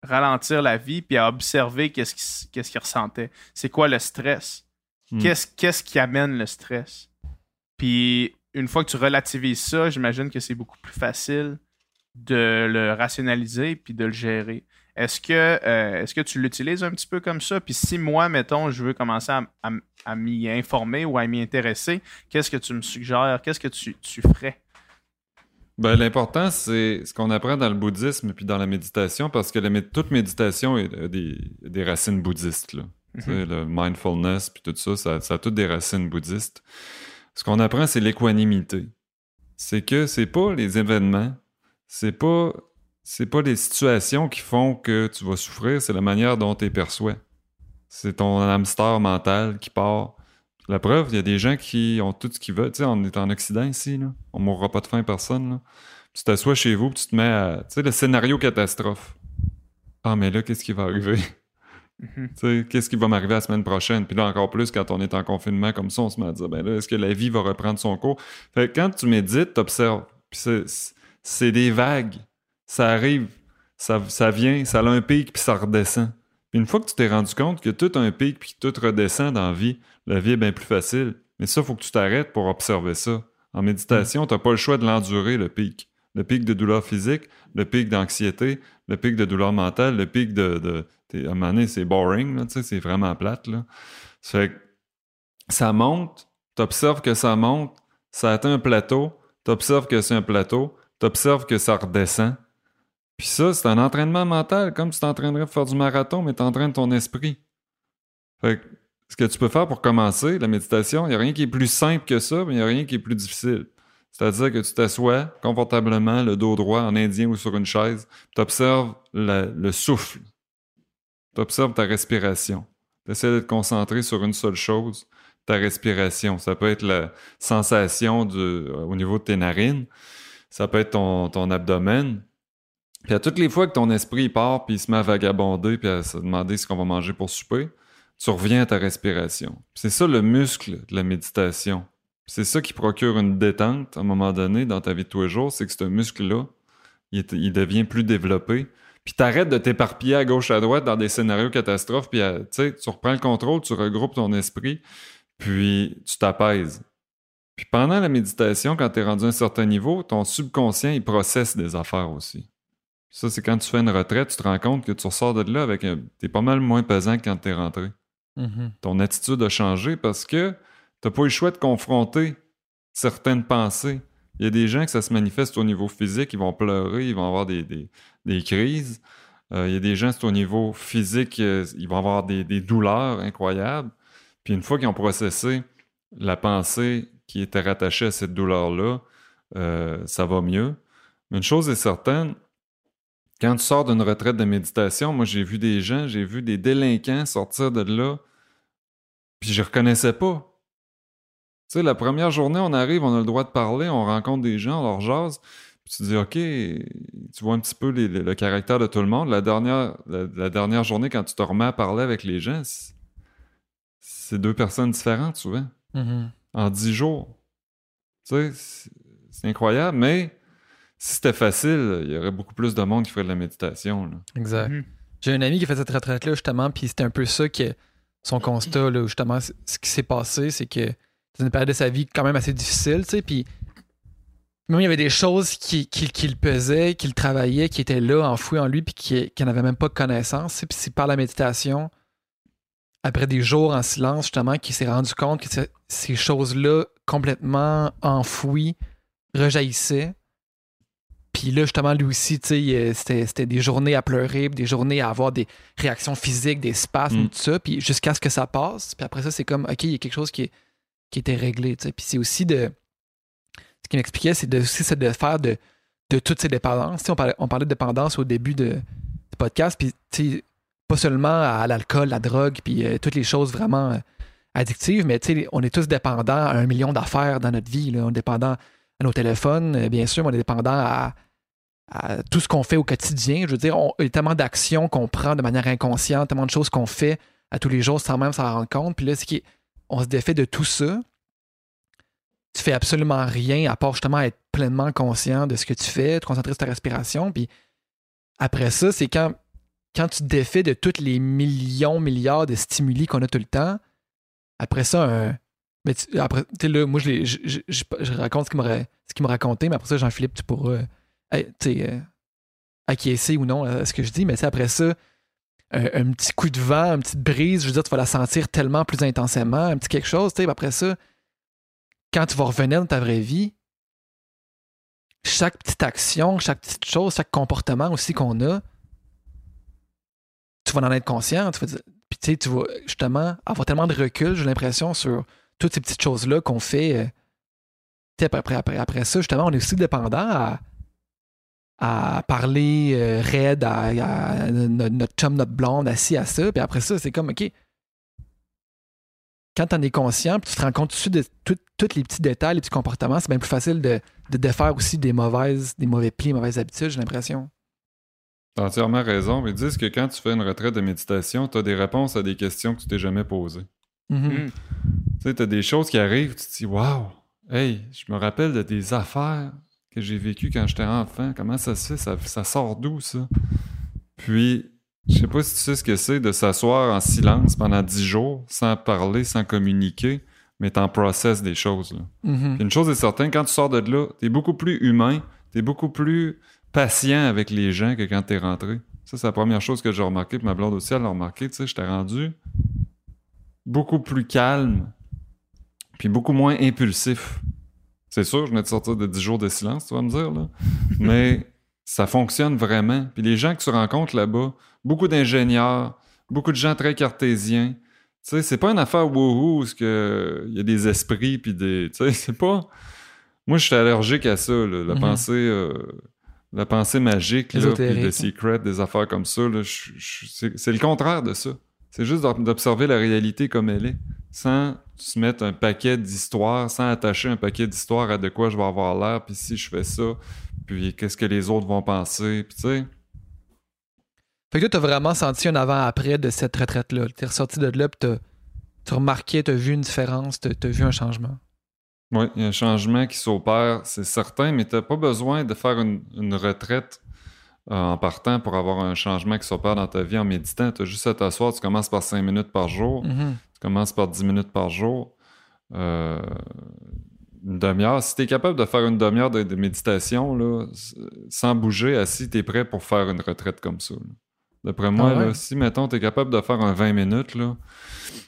ralentir la vie, puis à observer qu'est-ce qu'il qu'est-ce qu'il ressentait. C'est quoi le stress? Hmm. Qu'est-ce qu'est-ce qui amène le stress? Puis une fois que tu relativises ça, j'imagine que c'est beaucoup plus facile de le rationaliser puis de le gérer. Est-ce que, euh, est-ce que tu l'utilises un petit peu comme ça? Puis si moi, mettons, je veux commencer à, à- à m'y informer ou à m'y intéresser, qu'est-ce que tu me suggères? Qu'est-ce que tu, tu ferais? Ben, l'important, c'est ce qu'on apprend dans le bouddhisme puis dans la méditation, parce que la toute méditation a des, des racines bouddhistes. Là. Sais, Le mindfulness puis tout ça, ça, ça a toutes des racines bouddhistes. Ce qu'on apprend, c'est l'équanimité. C'est que c'est pas les événements, c'est pas c'est pas les situations qui font que tu vas souffrir, c'est la manière dont tu les perçois. C'est ton hamster mental qui part. La preuve, il y a des gens qui ont tout ce qu'ils veulent. Tu sais, on est en Occident ici, là. On mourra pas de faim, personne, là. Tu t'assois chez vous, puis tu te mets à... Tu sais, le scénario catastrophe. Ah, mais là, qu'est-ce qui va arriver? Mhm. Qu'est-ce qui va m'arriver la semaine prochaine? Puis là, encore plus, quand on est en confinement comme ça, on se met à dire, ben là, est-ce que la vie va reprendre son cours? Fait que quand tu médites, t'observes. Puis c'est- c'est des vagues. Ça arrive, ça, ça vient, ça a un pic, puis ça redescend. Une fois que tu t'es rendu compte que tout a un pic, puis que tout redescend dans la vie, la vie est bien plus facile. Mais ça, il faut que tu t'arrêtes pour observer ça. En méditation, tu n'as pas le choix de l'endurer, le pic. Le pic de douleur physique, le pic d'anxiété, le pic de douleur mentale, le pic de... à un moment donné, c'est boring, là, tu sais, c'est vraiment plate. Là. Ça fait que ça monte, tu observes que ça monte, ça atteint un plateau, tu observes que c'est un plateau, tu observes que ça redescend. Puis ça, c'est un entraînement mental, comme tu t'entraînerais à faire du marathon, mais tu entraînes ton esprit. Fait que ce que tu peux faire pour commencer, la méditation, il n'y a rien qui est plus simple que ça, mais il n'y a rien qui est plus difficile. C'est-à-dire que tu t'assois confortablement, le dos droit, en indien ou sur une chaise, tu observes le souffle, tu observes ta respiration. Tu essaies de te concentrer sur une seule chose, ta respiration. Ça peut être la sensation du, au niveau de tes narines, ça peut être ton, ton abdomen. Puis à toutes les fois que ton esprit part, puis il se met à vagabonder, puis à se demander ce qu'on va manger pour souper, tu reviens à ta respiration. C'est ça le muscle de la méditation. C'est ça qui procure une détente à un moment donné dans ta vie de tous les jours, c'est que ce muscle-là, il, devient plus développé. Puis t'arrêtes de t'éparpiller à gauche à droite dans des scénarios catastrophes, puis tu reprends le contrôle, tu regroupes ton esprit, puis tu t'apaises. Puis pendant la méditation, quand tu es rendu à un certain niveau, ton subconscient, il processe des affaires aussi. Ça, c'est quand tu fais une retraite, tu te rends compte que tu ressors de là avec un... T'es pas mal moins pesant que quand t'es rentré. Mhm. Ton attitude a changé parce que t'as pas eu le choix de confronter certaines pensées. Il y a des gens que ça se manifeste au niveau physique, ils vont pleurer, ils vont avoir des, des, des crises. Euh, il y a des gens, c'est au niveau physique, euh, ils vont avoir des, des douleurs incroyables. Puis une fois qu'ils ont processé la pensée qui était rattachée à cette douleur-là, euh, ça va mieux. Mais une chose est certaine, quand tu sors d'une retraite de méditation, moi j'ai vu des gens, j'ai vu des délinquants sortir de là, puis je reconnaissais pas. Tu sais, la première journée, on arrive, on a le droit de parler, on rencontre des gens, on leur jase, puis tu dis, OK, tu vois un petit peu les- les- le caractère de tout le monde. La dernière, la, la dernière journée, quand tu te remets à parler avec les gens, c'est- deux personnes différentes souvent, Mhm. en dix jours. Tu sais, c'est incroyable, mais si c'était facile, il y aurait beaucoup plus de monde qui ferait de la méditation. là. Exact. Mhm. J'ai un ami qui a fait cette retraite-là, justement, puis c'était un peu ça que son constat, là, justement, ce qui s'est passé, c'est que c'est une période de sa vie quand même assez difficile, tu sais, puis même il y avait des choses qui, qui, qui le pesaient, qui le travaillaient, qui étaient là, enfouies en lui, puis qui, qui n'avaient même pas connaissance, tu sais, puis c'est par la méditation, après des jours en silence, justement, qu'il s'est rendu compte que ce- ces choses-là, complètement enfouies, rejaillissaient. Puis là, justement, lui aussi, tu sais, c'était des journées à pleurer, des journées à avoir des réactions physiques, des spasmes, Mm. tout ça, puis jusqu'à ce que ça passe. Puis après ça, c'est comme, OK, il y a quelque chose qui, est- qui était réglé, tu sais. Puis c'est aussi de... Ce qu'il m'expliquait, c'est de, aussi de faire de, de toutes ces dépendances. Tu sais, on, parlait, on parlait de dépendance au début de, du podcast, puis tu sais, pas seulement à l'alcool, la drogue, puis euh, toutes les choses vraiment euh, addictive, mais tu sais, on est tous dépendants à un million d'affaires dans notre vie. Là. On est dépendant à nos téléphones, euh, bien sûr, mais on est dépendant à, à tout ce qu'on fait au quotidien. Je veux dire, on, il y a tellement d'actions qu'on prend de manière inconsciente, tellement de choses qu'on fait à tous les jours sans même s'en rendre compte. Puis là, ce qui est- on se défait de tout ça. Tu fais absolument rien à part justement être pleinement conscient de ce que tu fais, te concentrer sur ta respiration. Puis après ça, c'est quand, quand tu te défais de tous les millions, milliards de stimuli qu'on a tout le temps. Après ça, un. Mais tu- après, là, moi, je, raconte ce qu'il m'a ce qu'il m'a raconté, mais après ça, Jean-Philippe, tu pourras euh, acquiescer ou non à ce que je dis. Mais après ça, un, petit coup de vent, une petite brise, je veux dire, tu vas la sentir tellement plus intensément, un petit quelque chose, tu sais, après ça, quand tu vas revenir dans ta vraie vie, chaque petite action, chaque petite chose, chaque comportement aussi qu'on a, tu vas en être conscient. Tu vas dire- puis tu sais, tu vas justement avoir tellement de recul, j'ai l'impression, sur toutes ces petites choses-là qu'on fait. euh, après, après, après ça, justement, on est aussi dépendant à, à parler euh, raide à, à no- notre chum, notre blonde, assis à ça. Puis après ça, c'est comme, OK, quand t'en es conscient, puis tu te rends compte dessus de tous les petits détails, les petits comportements, c'est bien plus facile de, de défaire aussi des mauvaises, des mauvais plis, mauvaises habitudes, j'ai l'impression. T'as entièrement raison. mais Ils disent que quand tu fais une retraite de méditation, tu as des réponses à des questions que tu t'es jamais posées? Mhm. Mm. Tu sais, tu as des choses qui arrivent, tu te dis Waouh, hey, je me rappelle de des affaires que j'ai vécues quand j'étais enfant. Comment ça se fait? Ça, ça sort d'où, ça? Puis, je sais pas si tu sais ce que c'est de s'asseoir en silence pendant dix jours, sans parler, sans communiquer, mais t'en processes des choses. Là. Mhm. Puis une chose est certaine, quand tu sors de là, t'es beaucoup plus humain, t'es beaucoup plus patient avec les gens que quand t'es rentré. Ça, c'est la première chose que j'ai remarqué, puis ma blonde aussi, elle l'a remarqué, tu sais, j'étais rendu beaucoup plus calme, puis beaucoup moins impulsif. C'est sûr, je venais de sortir de 10 jours de silence, tu vas me dire, là. Mais ça fonctionne vraiment. Puis les gens que tu rencontres là-bas, beaucoup d'ingénieurs, beaucoup de gens très cartésiens, tu sais, c'est pas une affaire wouhou où il y a des esprits puis des. Tu sais, c'est pas. Moi, je suis allergique à ça, là, la Mhm. pensée. euh, La pensée magique, là, puis le secret, des affaires comme ça, c'est le contraire de ça. C'est juste d'ob- d'observer la réalité comme elle est, sans se mettre un paquet d'histoires, sans attacher un paquet d'histoires à de quoi je vais avoir l'air, puis si je fais ça, puis qu'est-ce que les autres vont penser, puis tu sais. Fait que toi, t'as vraiment senti un avant-après de cette retraite-là. T'es ressorti de là, puis t'as, t'as remarqué, t'as vu une différence, t'as, t'as vu un changement. Oui, il y a un changement qui s'opère, c'est certain, mais tu n'as pas besoin de faire une, une retraite en partant pour avoir un changement qui s'opère dans ta vie en méditant. Tu as juste à t'asseoir, tu commences par 5 minutes par jour, Mhm. tu commences par 10 minutes par jour. Euh, une demi-heure. Si tu es capable de faire une demi-heure de, de méditation, là, sans bouger, assis, tu es prêt pour faire une retraite comme ça. D'après moi, Ah ouais? là, si, mettons, tu es capable de faire un 20 minutes, là,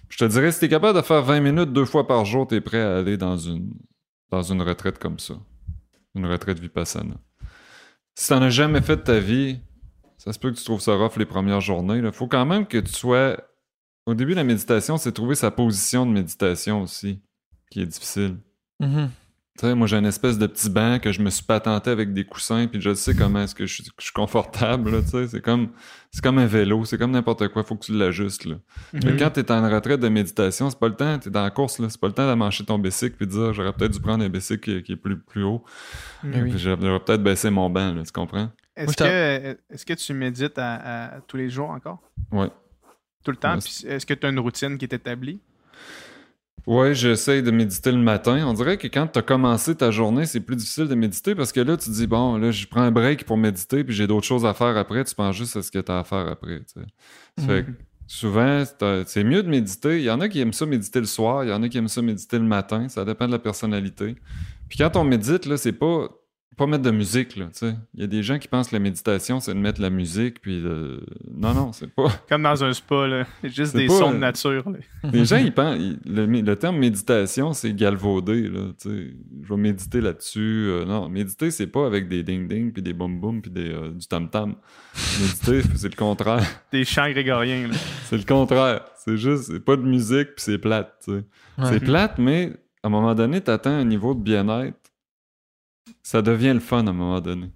je te dirais, si tu es capable de faire 20 minutes deux fois par jour, tu es prêt à aller dans une, dans une retraite comme ça. Une retraite vipassana. Si tu n'en as jamais fait de ta vie, ça se peut que tu trouves ça rough les premières journées. Il faut quand même que tu sois. Au début, la méditation, c'est trouver sa position de méditation aussi, qui est difficile. Mhm. Tu sais, moi, j'ai une espèce de petit banc que je me suis patenté avec des coussins, puis je sais comment est-ce que je suis, que je suis confortable, là, tu sais. C'est comme, c'est comme un vélo, c'est comme n'importe quoi, faut que tu l'ajustes, là. Mais quand t'es en retraite de méditation, c'est pas le temps, t'es dans la course, là, c'est pas le temps d'amancher ton bicycle puis de dire, j'aurais peut-être dû prendre un bicycle qui, qui est plus, plus haut, oui. puis j'aurais peut-être baissé mon banc, là, tu comprends? Est-ce que, est-ce que tu médites à, à tous les jours encore? Ouais. Tout le temps? Est-ce que tu as une routine qui est établie? Ouais, j'essaye de méditer le matin. On dirait que quand tu as commencé ta journée, c'est plus difficile de méditer parce que là, tu te dis, bon, là, je prends un break pour méditer, puis j'ai d'autres choses à faire après. Tu penses juste à ce que tu as à faire après. tu sais. Fait que souvent, c'est mieux de méditer. Il y en a qui aiment ça méditer le soir, il y en a qui aiment ça méditer le matin. Ça dépend de la personnalité. Puis quand on médite, là, c'est pas. Pas mettre de musique, là, tu sais. Il y a des gens qui pensent que la méditation, c'est de mettre la musique, puis... de- Non, non, c'est pas... Comme dans un spa, là. Juste des pas, sons de euh, nature. là. Les gens, ils pensent. ils- le, le terme méditation, c'est galvaudé. Là, tu sais. je vais méditer là-dessus. Euh, non, méditer, c'est pas avec des ding-ding, puis des boum-boum, puis des, euh, du tam-tam. méditer, c'est le contraire. Des chants grégoriens. là. C'est le contraire. C'est juste, c'est pas de musique, puis c'est plate. tu sais. Ouais. C'est plate, mais à un moment donné, tu atteins un niveau de bien-être. Ça devient le fun à un moment donné,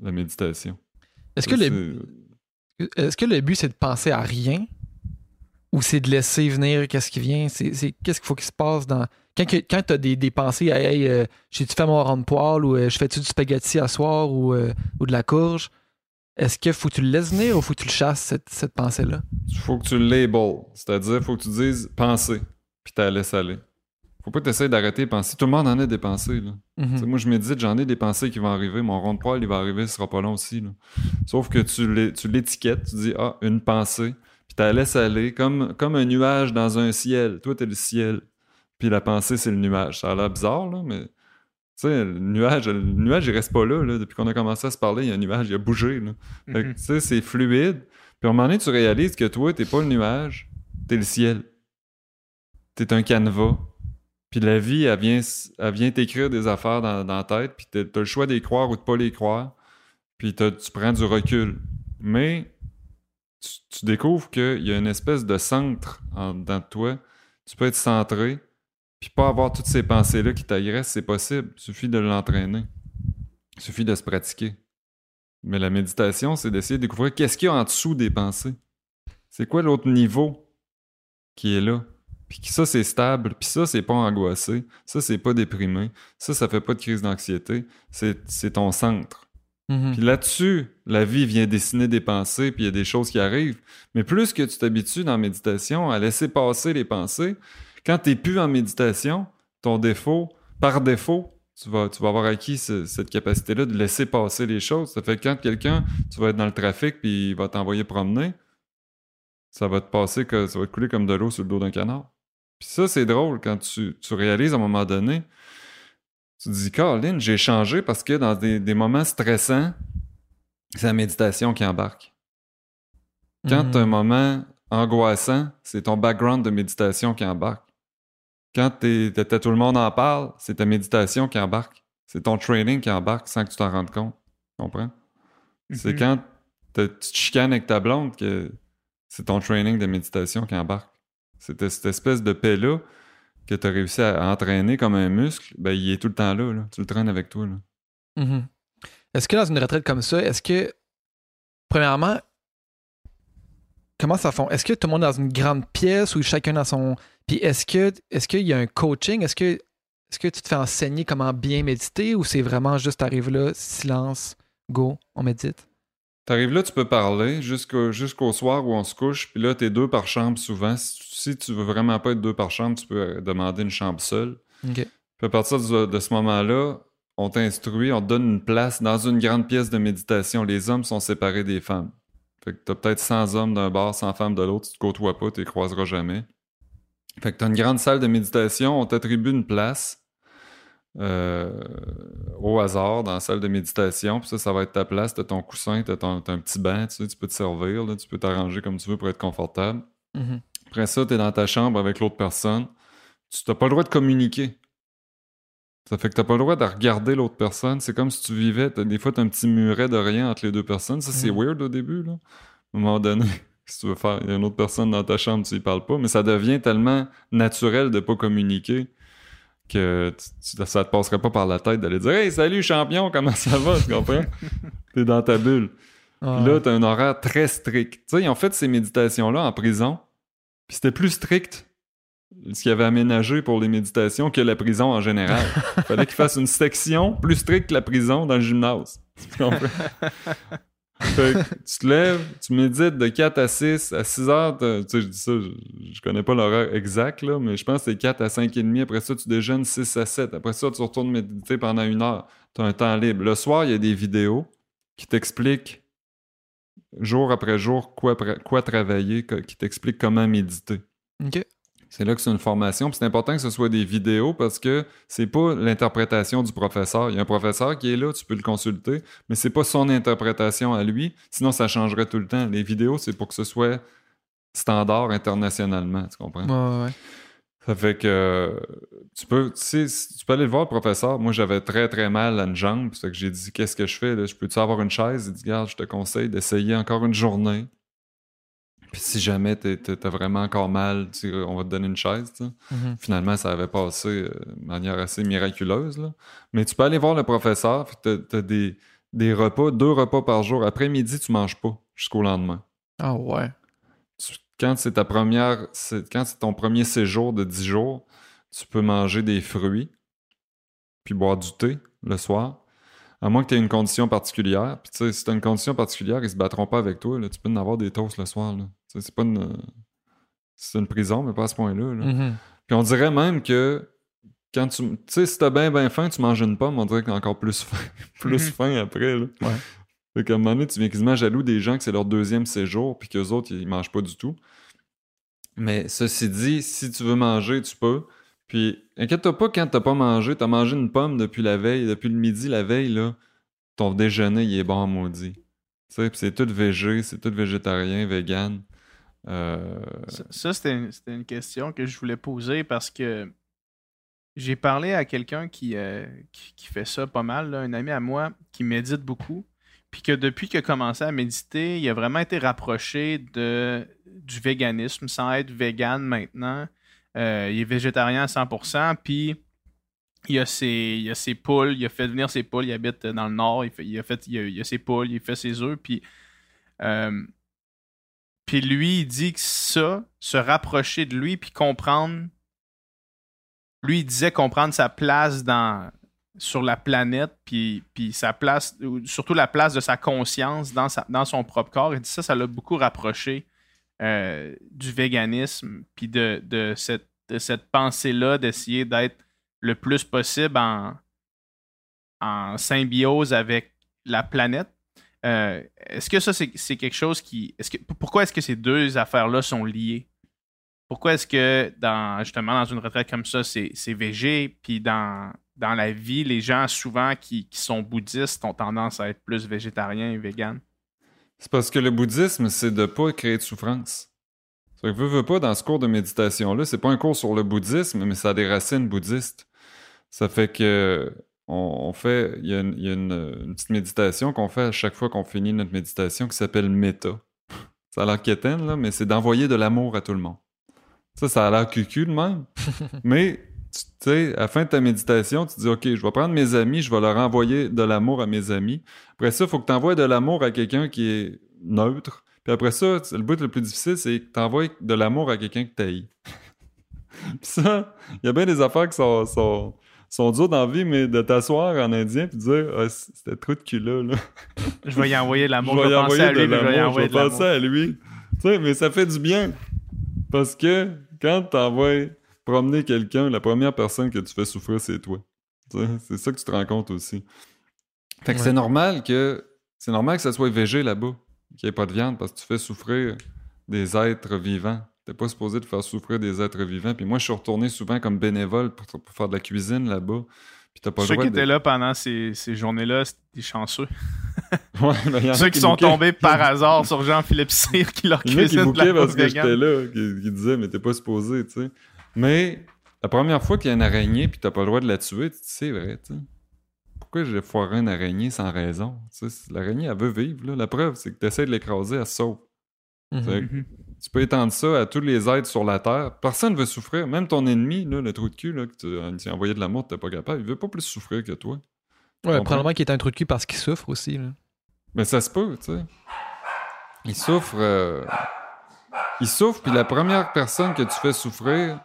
la méditation. Est-ce que, le, est-ce que le but, c'est de penser à rien? ou c'est de laisser venir qu'est-ce qui vient? C'est, qu'est-ce qu'il faut qu'il se passe dans. Quand, quand tu as des, des pensées, hey, euh, j'ai-tu fait mon rond de poêle ou euh, je fais-tu du spaghetti à soir ou, euh, ou de la courge? Est-ce que faut que tu le laisses venir ou faut que tu le chasses, cette, cette pensée-là? Il faut que tu le label. C'est-à-dire, faut que tu dises penser, puis tu la laisses aller. Faut pas que tu essaies d'arrêter de penser. Tout le monde en a des pensées. Là. Tu sais, Moi, je médite, j'en ai des pensées qui vont arriver. Mon rond de poêle, il va arriver, ce sera pas long aussi. là. Sauf que tu l'é- tu l'étiquettes, tu dis, ah, une pensée, puis tu la laisses aller comme, comme un nuage dans un ciel. Toi, t'es le ciel. Puis la pensée, c'est le nuage. Ça a l'air bizarre, là, mais. Tu sais, le nuage, le nuage, il reste pas là, là. Depuis qu'on a commencé à se parler, il y a un nuage, il a bougé, Mhm. tu sais, c'est fluide. Puis à un moment donné, tu réalises que toi, t'es pas le nuage, t'es le ciel. T'es un canevas. Puis la vie, elle vient, elle vient t'écrire des affaires dans, dans tête, puis t'as le choix d'y croire ou de pas les croire. Puis tu prends du recul. Mais tu, tu découvres qu'il y a une espèce de centre en dedans de toi. Tu peux être centré, puis pas avoir toutes ces pensées-là qui t'agressent, c'est possible. Il suffit de l'entraîner. Il suffit de se pratiquer. Mais la méditation, c'est d'essayer de découvrir qu'est-ce qu'il y a en dessous des pensées. C'est quoi l'autre niveau qui est là? Puis ça, c'est stable. Puis ça, c'est pas angoissé. Ça, c'est pas déprimé. Ça, ça fait pas de crise d'anxiété. C'est ton centre. Mhm. Puis là-dessus, la vie vient dessiner des pensées, puis il y a des choses qui arrivent. Mais plus que tu t'habitues dans la méditation à laisser passer les pensées, quand tu n'es plus en méditation, ton défaut, par défaut, tu vas, tu vas avoir acquis ce- cette capacité-là de laisser passer les choses. Ça fait que quand quelqu'un, tu vas être dans le trafic, puis il va t'envoyer promener, ça va te passer, que, ça va te couler comme de l'eau sur le dos d'un canard. Puis ça, c'est drôle quand tu, tu réalises à un moment donné, tu te dis, Caroline, j'ai changé parce que dans des, des moments stressants, c'est la méditation qui embarque. Quand tu as un moment angoissant, c'est ton background de méditation qui embarque. Quand t'es- t'es- t'as tout le monde en parle, c'est ta méditation qui embarque. C'est ton training qui embarque sans que tu t'en rendes compte. Tu comprends? C'est Mhm. quand tu te chicanes avec ta blonde que c'est ton training de méditation qui embarque. C'est cette espèce de paix-là que tu as réussi à entraîner comme un muscle, ben, il est tout le temps là. là. Tu le traînes avec toi. Là. Mhm. Est-ce que dans une retraite comme ça, est-ce que, premièrement, comment ça fond? Est-ce que tout le monde est dans une grande pièce ou chacun dans son. Puis est-ce que est-ce qu'il y a un coaching? Est-ce que est-ce que tu te fais enseigner comment bien méditer ou c'est vraiment juste t'arrives là, silence, go, on médite? T'arrives là, tu peux parler jusqu'au soir où on se couche, puis là, t'es deux par chambre souvent. Si, si tu veux vraiment pas être deux par chambre, tu peux euh, demander une chambre seule. Puis à partir de, de ce moment-là, on t'instruit, on te donne une place dans une grande pièce de méditation. Les hommes sont séparés des femmes. Fait que t'as peut-être 100 hommes d'un bord, 100 femmes de l'autre, tu te côtoies pas, tu les croiseras jamais. Fait que t'as une grande salle de méditation, on t'attribue une place euh, au hasard dans la salle de méditation. Puis ça, ça va être ta place, t'as ton coussin, t'as, ton, t'as un petit banc, tu sais, tu peux te servir, là, tu peux t'arranger comme tu veux pour être confortable. Mhm. Après ça, tu es dans ta chambre avec l'autre personne. Tu n'as pas le droit de communiquer. Ça fait que tu n'as pas le droit de regarder l'autre personne. C'est comme si tu vivais. t'as- des fois, tu as un petit muret de rien entre les deux personnes. Ça, c'est Mhm. weird au début. Là. À un moment donné, si tu veux faire, il y a une autre personne dans ta chambre, tu y parles pas. Mais ça devient tellement naturel de pas communiquer que tu- tu- ça te passerait pas par la tête d'aller dire Hey, salut champion, comment ça va? Tu comprends? T'es dans ta bulle. Ah, Puis là, t'as un horaire très strict. Tu sais, ils ont fait ces méditations-là en prison, puis c'était plus strict ce qu'ils avaient aménagé pour les méditations que la prison en général. Il fallait qu'ils fassent une section plus stricte que la prison dans le gymnase. Tu comprends? Fait que tu te lèves, tu médites de 4 à 6, à 6 heures, tu sais, je dis ça, je, je connais pas l'horaire exact, là, mais je pense que c'est 4 à 5 et demi. Après ça, tu déjeunes 6 à 7. Après ça, tu retournes méditer pendant une heure. Tu as un temps libre. Le soir, il y a des vidéos qui t'expliquent jour après jour quoi, quoi travailler, qui t'expliquent comment méditer. OK. C'est là que c'est une formation. Puis c'est important que ce soit des vidéos parce que c'est pas l'interprétation du professeur. Il y a un professeur qui est là, tu peux le consulter, mais c'est pas son interprétation à lui. Sinon, ça changerait tout le temps. Les vidéos, c'est pour que ce soit standard internationalement. Tu comprends? Ouais, ouais. Ça fait que tu peux, tu sais, si- tu peux aller le voir, le professeur. Moi, j'avais très, très mal à une jambe. C'est que j'ai dit, qu'est-ce que je fais? Là? Je peux-tu avoir une chaise? Il dit, regarde, je te conseille d'essayer encore une journée. Puis si jamais t'as vraiment encore mal, tu- on va te donner une chaise. Mhm. Finalement, ça avait passé euh, de manière assez miraculeuse. là. Mais tu peux aller voir le professeur. Tu as, des, des repas, deux repas par jour. Après-midi, tu manges pas jusqu'au lendemain Ah ouais. Quand c'est ta première, quand c'est ton premier séjour de 10 jours, tu peux manger des fruits, puis boire du thé le soir. À moins que tu aies une condition particulière. Puis tu sais, si tu as une condition particulière, ils se battront pas avec toi. là. Tu peux en avoir des toasts le soir. C'est pas une. C'est une prison, mais pas à ce point-là. là. Mhm. Puis on dirait même que quand tu. Tu sais, si t'as bien, bien faim, tu manges une pomme, on dirait que t'as encore plus faim, plus Mhm. faim après. Là. Ouais. Fait un moment donné, tu viens quasiment jaloux des gens que c'est leur deuxième séjour, puis qu'eux autres, ils mangent pas du tout. Mais ceci dit, si tu veux manger, tu peux. Puis inquiète-toi pas quand t'as pas mangé, t'as mangé une pomme depuis la veille, depuis le midi, la veille, là, ton déjeuner, il est bon, maudit. Tu sais, c'est tout végé, c'est tout végétarien, vegan. Euh, Ça, c'était une, question que je voulais poser parce que j'ai parlé à quelqu'un qui, euh, fait ça pas mal, un ami à moi qui médite beaucoup. Puis que depuis qu'il a commencé à méditer, il a vraiment été rapproché de, du véganisme sans être vegan maintenant. Euh, il est végétarien à 100%. Puis il a, ses, il a ses poules, il a fait venir ses poules, il habite dans le nord, il, a fait, il a, il a ses poules, il fait ses œufs. Puis euh, puis lui, il dit que ça, se rapprocher de lui, puis comprendre. Lui, il disait comprendre sa place dans, sur la planète, puis, puis sa place, ou surtout la place de sa conscience dans, sa, dans son propre corps. Il dit ça, ça l'a beaucoup rapproché euh, du véganisme, puis de, de cette, cette pensée-là d'essayer d'être le plus possible en, en symbiose avec la planète. Euh, est-ce que ça, c'est c'est quelque chose qui. Est-ce que, pourquoi est-ce que ces deux affaires-là sont liées? Pourquoi est-ce que, dans, justement, dans une retraite comme ça, c'est c'est végé, puis dans, dans la vie, les gens, souvent, qui, qui sont bouddhistes, ont tendance à être plus végétariens et véganes? C'est parce que le bouddhisme, c'est de pas créer de souffrance. Ça veux, veux pas, dans ce cours de méditation-là, c'est pas un cours sur le bouddhisme, mais ça a des racines bouddhistes. Ça fait que on, on fait, il y a, une, il y a une- une petite méditation qu'on fait à chaque fois qu'on finit notre méditation qui s'appelle méta. Ça a l'air quétaine, là, mais c'est d'envoyer de l'amour à tout le monde. Ça, ça a l'air cucu de même. mais, sais, à la fin de ta méditation, tu dis, OK, je vais prendre mes amis, je vais leur envoyer de l'amour à mes amis. Après ça, il faut que tu envoies de l'amour à quelqu'un qui est neutre. Puis après ça, le bout le plus difficile, c'est que tu envoies de l'amour à quelqu'un que tu haïs. Puis ça, il y a bien des affaires qui sont, sont, sont dures dans la vie, mais de t'asseoir en indien puis de dire ah, c'était trop de cul là. là. Je vais y envoyer de l'amour. Je Je vais vais y penser envoyer à de lui, je vais y l'amour, je envoyer vais de l'amour. penser à lui. Tu sais, mais ça fait du bien. Parce que quand t'envoies promener quelqu'un, la première personne que tu fais souffrir, c'est toi. C'est ça que tu te rends compte aussi. Fait que Ouais. c'est normal que c'est normal que ça soit végé là-bas, qu'il n'y ait pas de viande, parce que tu fais souffrir des êtres vivants. T'es pas supposé de faire souffrir des êtres vivants. Puis moi, je suis retourné souvent comme bénévole pour, pour faire de la cuisine là-bas. Puis t'as pas Ceux qui de... étaient là pendant ces, ces journées-là, c'était des chanceux. Ouais, ben, y en a Ceux qui sont bouquaient. tombés par hasard sur Jean-Philippe Cyr qui leur qui cuisine de la parce que j'étais là, qui, qui disaient, mais t'es pas supposé, tu sais. Mais la première fois qu'il y a une araignée puis t'as pas le droit de la tuer, tu te dis, c'est vrai, tu sais. Pourquoi j'ai foiré une araignée sans raison? Tu sais, L'araignée, elle veut vivre, là. La preuve, c'est que t'essaies de l'écraser, elle se sauve. Mhm. Que Tu peux étendre ça à tous les êtres sur la Terre. Personne veut souffrir. Même ton ennemi, là, le trou de cul, là, que tu tu as envoyé de l'amour, t'es pas capable, il veut pas plus souffrir que toi. Ouais, probablement qu'il est un trou de cul parce qu'il souffre aussi. Là. Mais ça se peut, tu sais. Il souffre. euh, Il souffre, puis la première personne que tu fais souffrir,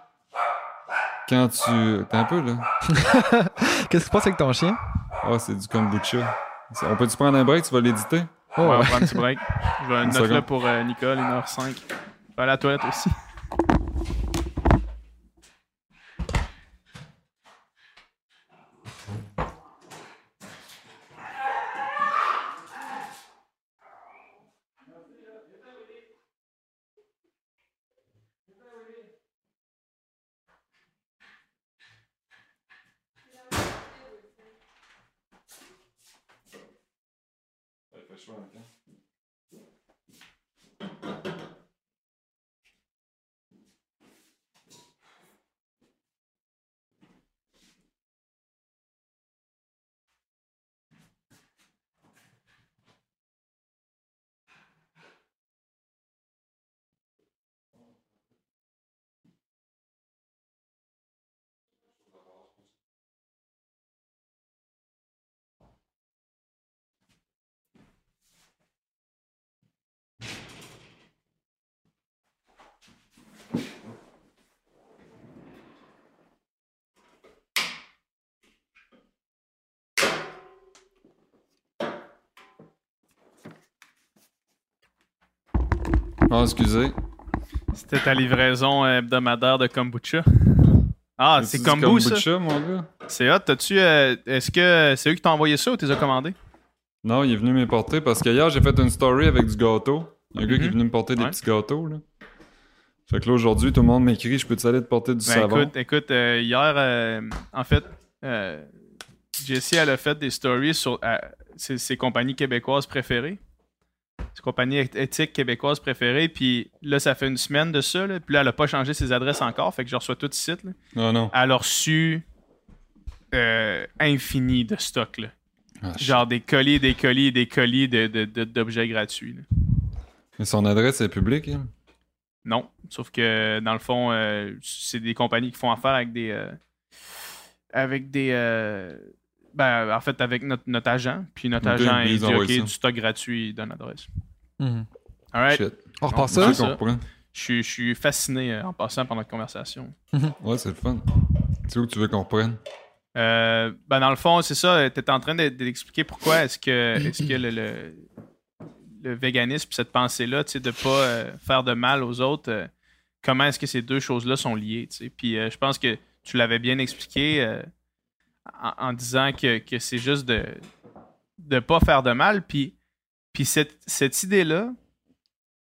quand tu. T'es un peu, là. Qu'est-ce qui se passe avec ton chien? Ah, c'est du kombucha. On peut-tu prendre un break? Tu vas l'éditer? Oh, Ouais, on va prendre un petit break. Je vais Une note là pour euh, Nicole, 1h05. Je vais aller à la toilette aussi. Right, okay. Ah, excusez. C'était ta livraison euh, hebdomadaire de kombucha. Ah, c'est ça. kombucha, mon gars? C'est hot. T'as-tu. euh, Est-ce que c'est eux qui t'ont envoyé ça ou t'es commandé? Non, il est venu m'importer parce qu'hier, j'ai fait une story avec du gâteau. Il y a un gars qui est Mhm. venu me porter des Ouais. petits gâteaux, là. Fait que là, aujourd'hui, tout le monde m'écrit Je peux-tu aller te porter du Ben, savon? écoute, écoute euh, hier, euh, en fait, euh, Jessie, elle a fait des stories sur ses, ses compagnies québécoises préférées. Ses compagnies éth- éthiques québécoises préférées. Puis là, ça fait une semaine de ça. là, puis là, elle a pas changé ses adresses encore. Fait que je reçois tout ici. Là. Non, non. Elle a reçu euh, infini de stock. Là. Ah. Genre des colis, des colis, des colis de- de- de- d'objets gratuits. là. Mais son adresse est publique, hein? Non, sauf que dans le fond, euh, c'est des compagnies qui font affaire avec des. euh, avec des. Ben, en fait, avec notre, notre agent. Puis notre agent, il dit OK, ça. du stock gratuit, il donne l'adresse. Mhm. Alright. Shit. On repart ça? Je suis- je suis fasciné euh, en passant par notre conversation. Ouais, c'est le fun. C'est où que tu veux qu'on reprenne? Euh, ben, dans le fond, c'est ça. Tu étais en train de- d'expliquer pourquoi est-ce que, est que le, le, le véganisme, cette pensée-là, tu sais, de pas euh, faire de mal aux autres, euh, comment est-ce que ces deux choses-là sont liées, tu sais? Puis euh, je pense que tu l'avais bien expliqué euh, en, en disant que, que c'est juste de de pas faire de mal. Puis, puis cette, cette idée-là,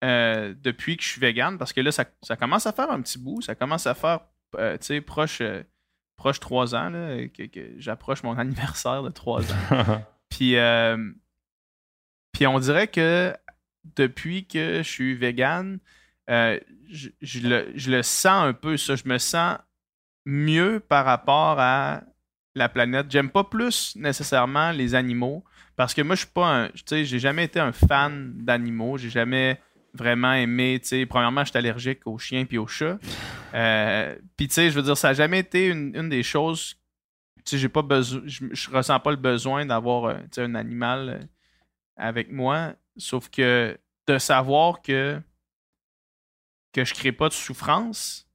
euh, depuis que je suis vegan, parce que là, ça, ça commence à faire un petit bout, ça commence à faire, euh, tu sais, proche... euh, proche 3 ans, là, que, que j'approche mon anniversaire de 3 ans. Puis, euh, puis on dirait que depuis que je suis vegan, je, je le, je le sens un peu, ça. Je me sens mieux par rapport à la planète. J'aime pas plus nécessairement les animaux parce que moi, je suis pas un. Tu sais, j'ai jamais été un fan d'animaux. J'ai jamais vraiment aimé. Tu sais, premièrement, j'étais allergique aux chiens puis aux chats. Euh, puis, tu sais, je veux dire, ça n'a jamais été une, des choses. Tu sais, j'ai pas besoin. Je, ressens pas le besoin d'avoir euh, tu un animal euh, avec moi. Sauf que de savoir que que je crée pas de souffrance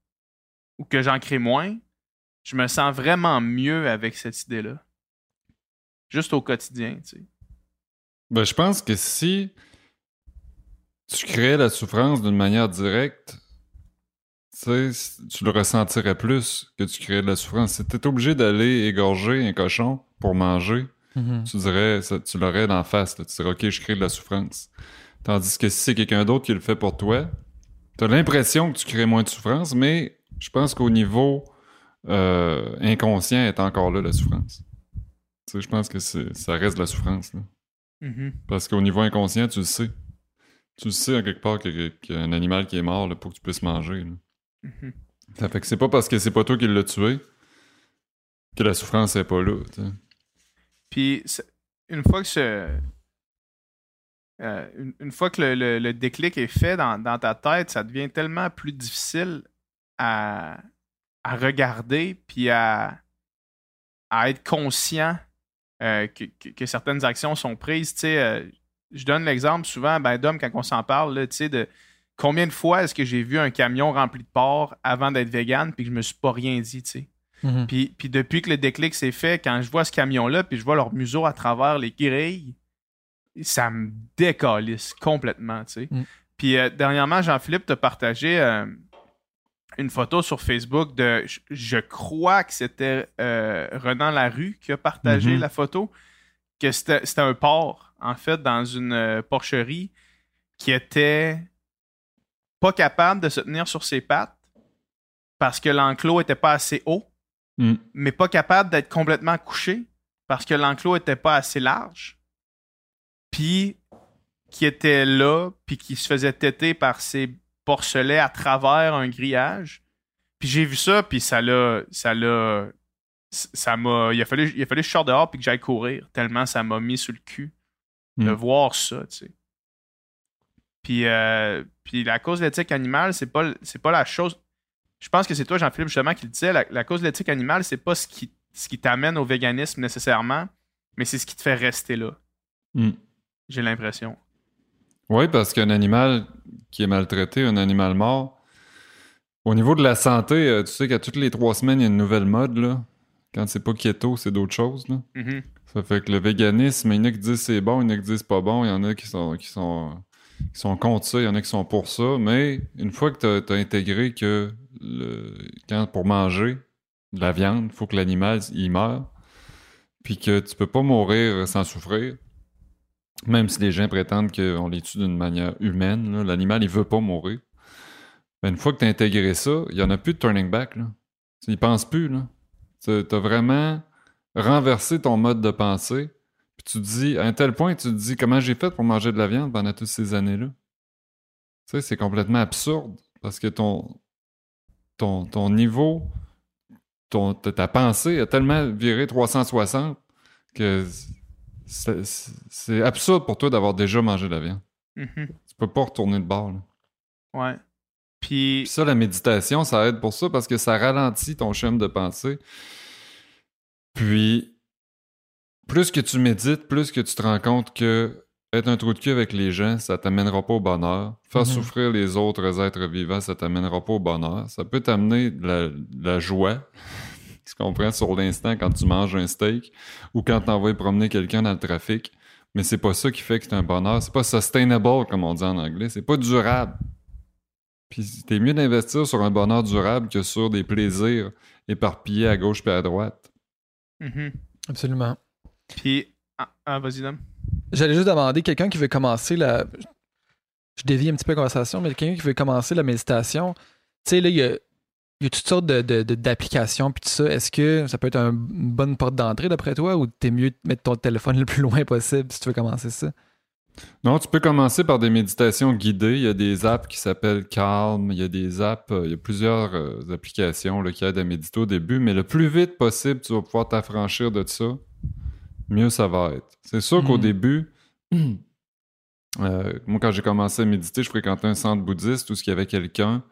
ou que j'en crée moins, je me sens vraiment mieux avec cette idée-là. Juste au quotidien, tu sais. Ben, je pense que si tu créais la souffrance d'une manière directe, tu sais, tu le ressentirais plus que tu créais de la souffrance. Si t'es obligé d'aller égorger un cochon pour manger, Mhm. tu dirais, ça- tu l'aurais d'en face. là. Tu dirais, OK, je crée de la souffrance. Tandis que si c'est quelqu'un d'autre qui le fait pour toi, t'as l'impression que tu crées moins de souffrance, mais je pense qu'au niveau euh, inconscient est encore là la souffrance. Tu sais, je pense que ça reste de la souffrance. là. Parce qu'au niveau inconscient, tu le sais. Tu le sais en quelque part qu'il y a un animal qui est mort là, pour que tu puisses manger. là. Mhm. Ça fait que c'est pas parce que c'est pas toi qui l'as tué que la souffrance est pas là. Puis une fois que ce, euh, une, une fois que le, le- le déclic est fait dans, dans ta tête, ça devient tellement plus difficile à, à regarder puis à, à être conscient euh, que, certaines actions sont prises. Tu sais, euh, je donne l'exemple souvent, ben, Dom, quand on s'en parle, là, tu sais, de combien de fois est-ce que j'ai vu un camion rempli de porc avant d'être vegan puis que je me suis pas rien dit, tu sais. Mhm. Puis, puis depuis que le déclic s'est fait, quand je vois ce camion-là, puis je vois leur museau à travers les grilles, ça me décalisse complètement, tu sais. Mm. Puis euh, dernièrement, Jean-Philippe t'a partagé une photo sur Facebook de, je, je crois que c'était euh, Renan Larue qui a partagé Mhm. la photo, que c'était c'était un porc, en fait, dans une euh, porcherie qui était pas capable de se tenir sur ses pattes parce que l'enclos était pas assez haut Mm. mais pas capable d'être complètement couché parce que l'enclos était pas assez large. Puis qui était là, puis qui se faisait têter par ses porcelets à travers un grillage. Puis j'ai vu ça, puis ça l'a ça l'a ça m'a il a fallu il a fallu que je sorte dehors puis que j'aille courir tellement ça m'a mis sur le cul de Mm. voir ça, tu sais. Puis, euh, puis la cause de l'éthique animale, c'est pas, c'est pas la chose. Je pense que c'est toi, Jean-Philippe, justement, qui le disait. La, la cause de l'éthique animale, c'est pas ce qui, ce qui t'amène au véganisme nécessairement, mais c'est ce qui te fait rester là. Mm. J'ai l'impression. Oui, parce qu'un animal qui est maltraité, un animal mort, au niveau de la santé, euh, tu sais qu'à toutes les trois semaines, il y a une nouvelle mode, là. Quand c'est pas keto, c'est d'autres choses, là. Mhm. Ça fait que le véganisme, il y en a qui disent c'est bon, il y en a qui disent pas bon, il y en a qui sont qui sont qui sont contre ça, il y en a qui sont pour ça, mais une fois que tu as, intégré que le, quand pour manger de la viande, il faut que l'animal il meure, puis que tu peux pas mourir sans souffrir, même si les gens prétendent qu'on les tue d'une manière humaine, l'animal il veut pas mourir. Une fois que tu as intégré ça, il y en a plus de turning back. Là. Tu n'y penses plus. Tu as vraiment renversé ton mode de pensée puis tu te dis, à un tel point, tu te dis, comment j'ai fait pour manger de la viande pendant toutes ces années-là? Tu sais, c'est complètement absurde parce que ton, ton, ton niveau, ton, ta pensée a tellement viré 360 que c'est absurde pour toi d'avoir déjà mangé de la viande. Mm-hmm. Tu peux pas retourner de bord. Là. Ouais. Puis... Puis ça, la méditation, ça aide pour ça parce que ça ralentit ton chemin de pensée. Puis plus que tu médites, plus que tu te rends compte que être un trou de cul avec les gens, ça t'amènera pas au bonheur. Faire Mhm. souffrir les autres êtres vivants, ça t'amènera pas au bonheur. Ça peut t'amener de la joie. Tu comprends? Sur l'instant quand tu manges un steak ou quand tu envoies promener quelqu'un dans le trafic. Mais c'est pas ça qui fait que c'est un bonheur. C'est pas sustainable, comme on dit en anglais. C'est pas durable. Puis t'es mieux d'investir sur un bonheur durable que sur des plaisirs éparpillés à gauche et à droite. Mhm. Absolument. Puis... Ah, ah, vas-y, Dom. J'allais juste demander quelqu'un qui veut commencer la. Je dévie un petit peu la conversation, mais quelqu'un qui veut commencer la méditation. Tu sais, là, il y a, il y a toutes sortes de, de- de- d'applications puis tout ça. Est-ce que ça peut être un- une bonne porte d'entrée d'après toi ou t'es mieux de mettre ton téléphone le plus loin possible si tu veux commencer ça? Non, tu peux commencer par des méditations guidées. Il y a des apps qui s'appellent Calm. Il y a des apps, euh, il y a plusieurs euh, applications là, qui aident à méditer au début. Mais le plus vite possible, tu vas pouvoir t'affranchir de ça, mieux ça va être. C'est sûr qu'au Mhm. début, euh, moi, quand j'ai commencé à méditer, je fréquentais un centre bouddhiste où il y avait quelqu'un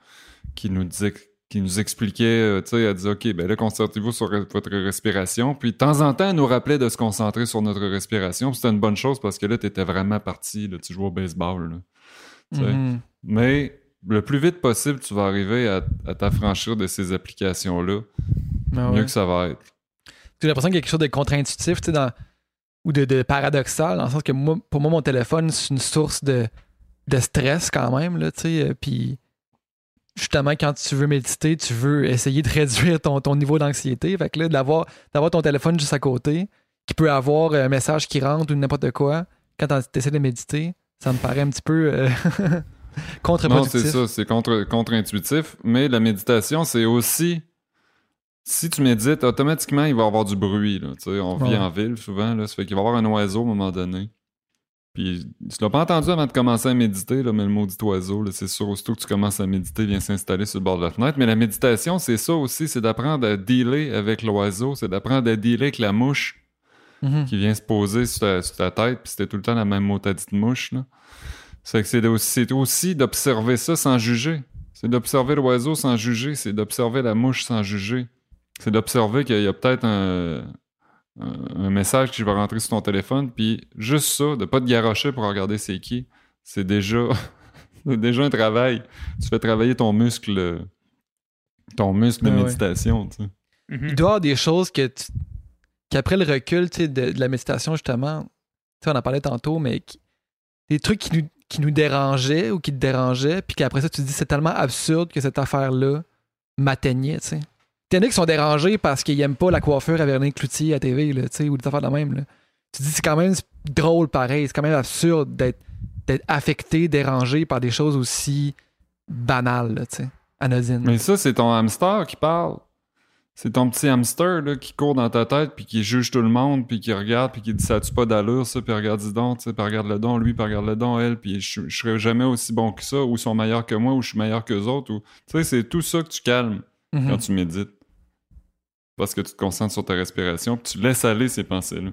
qui nous disait qui nous expliquait, euh, tu sais, elle disait, OK, ben là, concentrez-vous sur re- votre respiration. Puis, de temps en temps, elle nous rappelait de se concentrer sur notre respiration. C'était une bonne chose parce que là, tu étais vraiment parti, là, tu jouais au baseball. là. Mhm. Mais le plus vite possible, tu vas arriver à, à t'affranchir de ces applications-là. Ah Mieux que ça va être. J'ai l'impression qu'il y a quelque chose de contre-intuitif, tu sais, dans- ou de, de paradoxal, dans le sens que moi, pour moi, mon téléphone, c'est une source de, de stress quand même, là, tu sais. euh, Puis, justement, quand tu veux méditer, tu veux essayer de réduire ton, ton niveau d'anxiété. Fait que là, d'avoir, d'avoir ton téléphone juste à côté, qui peut avoir un message qui rentre ou n'importe quoi, quand tu essaies de méditer, ça me paraît un petit peu euh, Non, contre-productif. c'est ça, c'est contre, contre-intuitif. Mais la méditation, c'est aussi. Si tu médites, automatiquement, il va y avoir du bruit. Là, tu sais, on vit Ouais. en ville souvent, là, ça fait qu'il va y avoir un oiseau à un moment donné. Puis, tu l'as pas entendu avant de commencer à méditer, là, mais le maudit oiseau, c'est sûr, aussitôt que tu commences à méditer, il vient s'installer sur le bord de la fenêtre. Mais la méditation, c'est ça aussi, c'est d'apprendre à dealer avec l'oiseau, c'est d'apprendre à dealer avec la mouche Mhm. qui vient se poser sur ta, sur ta tête, puis c'était tout le temps la même motadite mouche. Là. C'est que c'est aussi, c'est aussi d'observer ça sans juger. C'est d'observer l'oiseau sans juger, c'est d'observer la mouche sans juger. C'est d'observer qu'il y a peut-être un, un, message qui va rentrer sur ton téléphone, puis juste ça, de pas te garrocher pour regarder c'est qui, c'est déjà, c'est déjà un travail. Tu fais travailler ton muscle, ton muscle de ouais. méditation. tu sais. Il doit y avoir des choses que tu- qu'après le recul tu sais, de, de la méditation, justement, tu sais, on en parlait tantôt, mais qui- des trucs qui nous, qui nous dérangeaient ou qui te dérangeaient, puis qu'après ça, tu te dis c'est tellement absurde que cette affaire-là m'atteignait, tu sais. T'en as qui sont dérangés parce qu'ils aiment pas la coiffure à Vernon Cloutier à TV, là, tu sais, ou des affaires de même. Là. Tu te dis c'est quand même drôle pareil, c'est quand même absurde d'être, d'être affecté, dérangé par des choses aussi banales, là, tu sais, anodines. Mais ça, c'est ton hamster qui parle. C'est ton petit hamster là, qui court dans ta tête, puis qui juge tout le monde, puis qui regarde, puis qui dit ça a-tu pas d'allure, ça, puis regarde, dis donc, puis regarde le don, lui, puis regarde le don, elle, puis je, je serai jamais aussi bon que ça, ou ils sont meilleurs que moi, ou je suis meilleur qu'eux autres. Ou... Tu sais, c'est tout ça que tu calmes Mhm. quand tu médites. Parce que tu te concentres sur ta respiration, puis tu laisses aller ces pensées-là.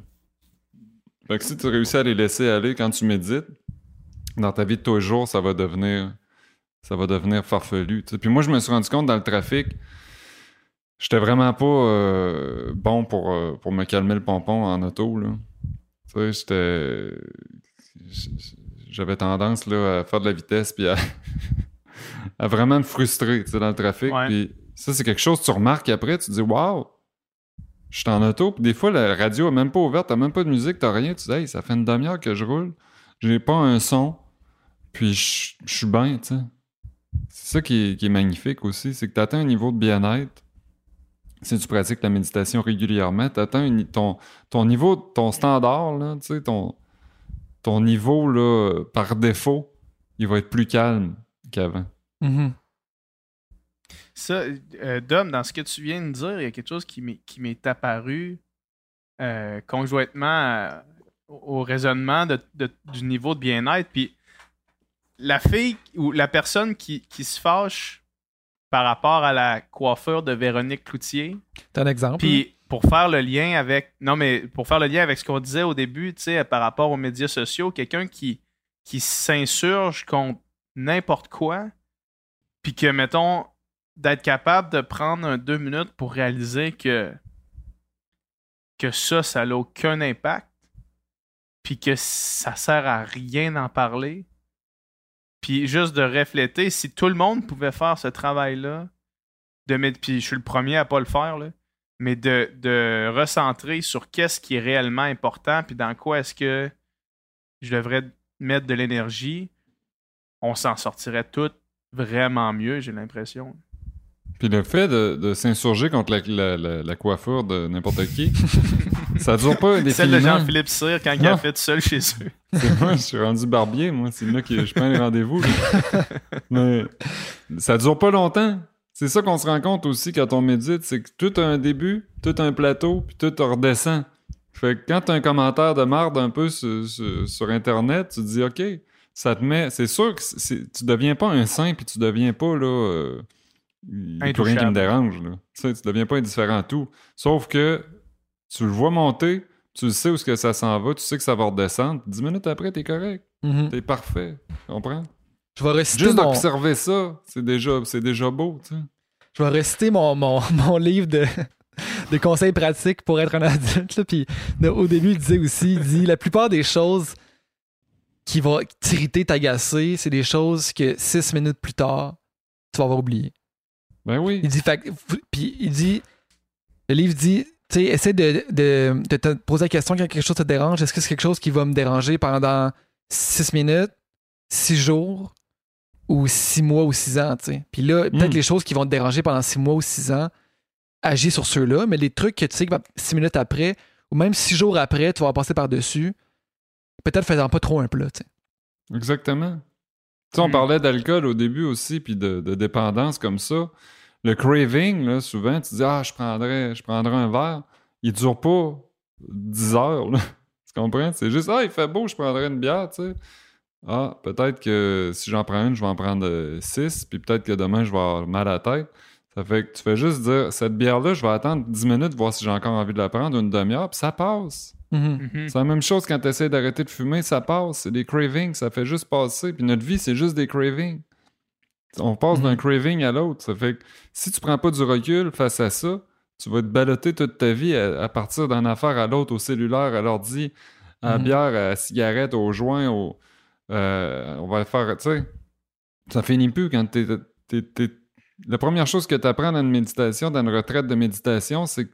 Fait que si tu réussis à les laisser aller quand tu médites, dans ta vie de tous les jours, ça va devenir ça va devenir farfelu. Puis moi, je me suis rendu compte dans le trafic, j'étais vraiment pas euh, bon pour, euh, pour me calmer le pompon en auto. Tu sais, j'étais. J'avais tendance là, à faire de la vitesse puis à, à vraiment me frustrer dans le trafic. Ouais. Puis ça, c'est quelque chose que tu remarques après, tu te dis Waouh! Je suis en auto, puis des fois, la radio est même pas ouverte, t'as même pas de musique, t'as rien. Tu dis, hey, ça fait une demi-heure que je roule, j'ai pas un son, Puis je suis bien, tu sais. C'est ça qui est, magnifique aussi, c'est que tu atteins un niveau de bien-être. Si tu pratiques la méditation régulièrement, tu atteins ton, ton niveau, ton standard, là, tu ton, niveau par défaut, il va être plus calme qu'avant. Mhm. Ça, euh, Dom, dans ce que tu viens de dire, il y a quelque chose qui m'est, apparu euh, conjointement à- au raisonnement de- de- du niveau de bien-être. Puis la fille ou la personne qui, qui se fâche par rapport à la coiffure de Véronique Cloutier, T'as un exemple? puis pour faire le lien avec. Non, mais pour faire le lien avec ce qu'on disait au début, tu sais, par rapport aux médias sociaux, quelqu'un qui, qui s'insurge contre n'importe quoi, puis que, mettons, d'être capable de prendre deux minutes pour réaliser que, que ça, ça n'a aucun impact, puis que ça sert à rien d'en parler, puis juste de refléter, si tout le monde pouvait faire ce travail-là, de puis je suis le premier à pas le faire, mais de, de recentrer sur qu'est-ce qui est réellement important, puis dans quoi est-ce que je devrais mettre de l'énergie, on s'en sortirait tout vraiment mieux, j'ai l'impression. Puis le fait de, de s'insurger contre la, la- la- la coiffure de n'importe qui, ça dure pas Celle de. Jean-Philippe Cyr quand il a fait seul chez eux. C'est moi, je suis rendu barbier, moi. C'est là que je prends les rendez-vous. Mais ça dure pas longtemps. C'est ça qu'on se rend compte aussi quand on médite, c'est que tout a un début, tout a un plateau, puis tout redescend. Fait que quand t'as un commentaire de marde un peu sur, sur- sur Internet, tu te dis, OK, ça te met... C'est sûr que tu deviens pas un saint, puis tu deviens pas, là... euh, il y a plus rien qui me dérange, là. Tu sais, tu deviens pas indifférent à tout. Sauf que tu le vois monter, tu sais où est-ce que ça s'en va, tu sais que ça va redescendre. Dix minutes après, t'es correct. Mhm. T'es parfait. Tu comprends? Je vais réciter Juste mon... d'observer ça, c'est déjà, déjà beau, tu sais. Je vais réciter mon, mon, mon livre de, de conseils pratiques pour être un adulte. là, Puis de- au début, il disait aussi, il dit la plupart des choses qui vont t'irriter, t'agacer, c'est des choses que six minutes plus tard, tu vas avoir oublié. Ben oui. Il dit, fait puis il dit, le livre dit, tu sais, essaie de, de, de te poser la question quand quelque chose te dérange. Est-ce que c'est quelque chose qui va me déranger pendant six minutes, six jours ou six mois ou six ans, tu sais? Puis là, peut-être Mm. les choses qui vont te déranger pendant six mois ou six ans, agis sur ceux-là, mais les trucs que tu sais que six minutes après ou même six jours après, tu vas passer par-dessus, peut-être faisant pas trop un plat, tu sais. Exactement. Tu sais, on Mm. parlait d'alcool au début aussi, puis de, de dépendance comme ça. Le craving, là, souvent, tu dis, ah, je prendrais, je prendrais un verre. Il dure pas 10 heures, là. Tu comprends? C'est juste, ah, il fait beau, je prendrais une bière, tu sais. Ah, peut-être que si j'en prends une, je vais en prendre 6, puis peut-être que demain, je vais avoir mal à la tête. Ça fait que tu fais juste dire, cette bière-là, je vais attendre 10 minutes, voir si j'ai encore envie de la prendre, une demi-heure, puis ça passe. Mhm. Mhm. C'est la même chose quand tu essaies d'arrêter de fumer, ça passe. C'est des cravings, ça fait juste passer. Puis notre vie, c'est juste des cravings. On passe d'un Mhm. craving à l'autre. Ça fait que si tu prends pas du recul face à ça, tu vas te baloter toute ta vie à, à partir d'une affaire à l'autre, au cellulaire, à l'ordi, à la Mhm. bière, à la cigarette, au joint, au. euh, on va le faire, tu sais. Ça finit plus quand t'es. La première chose que tu apprends dans une méditation, dans une retraite de méditation, c'est que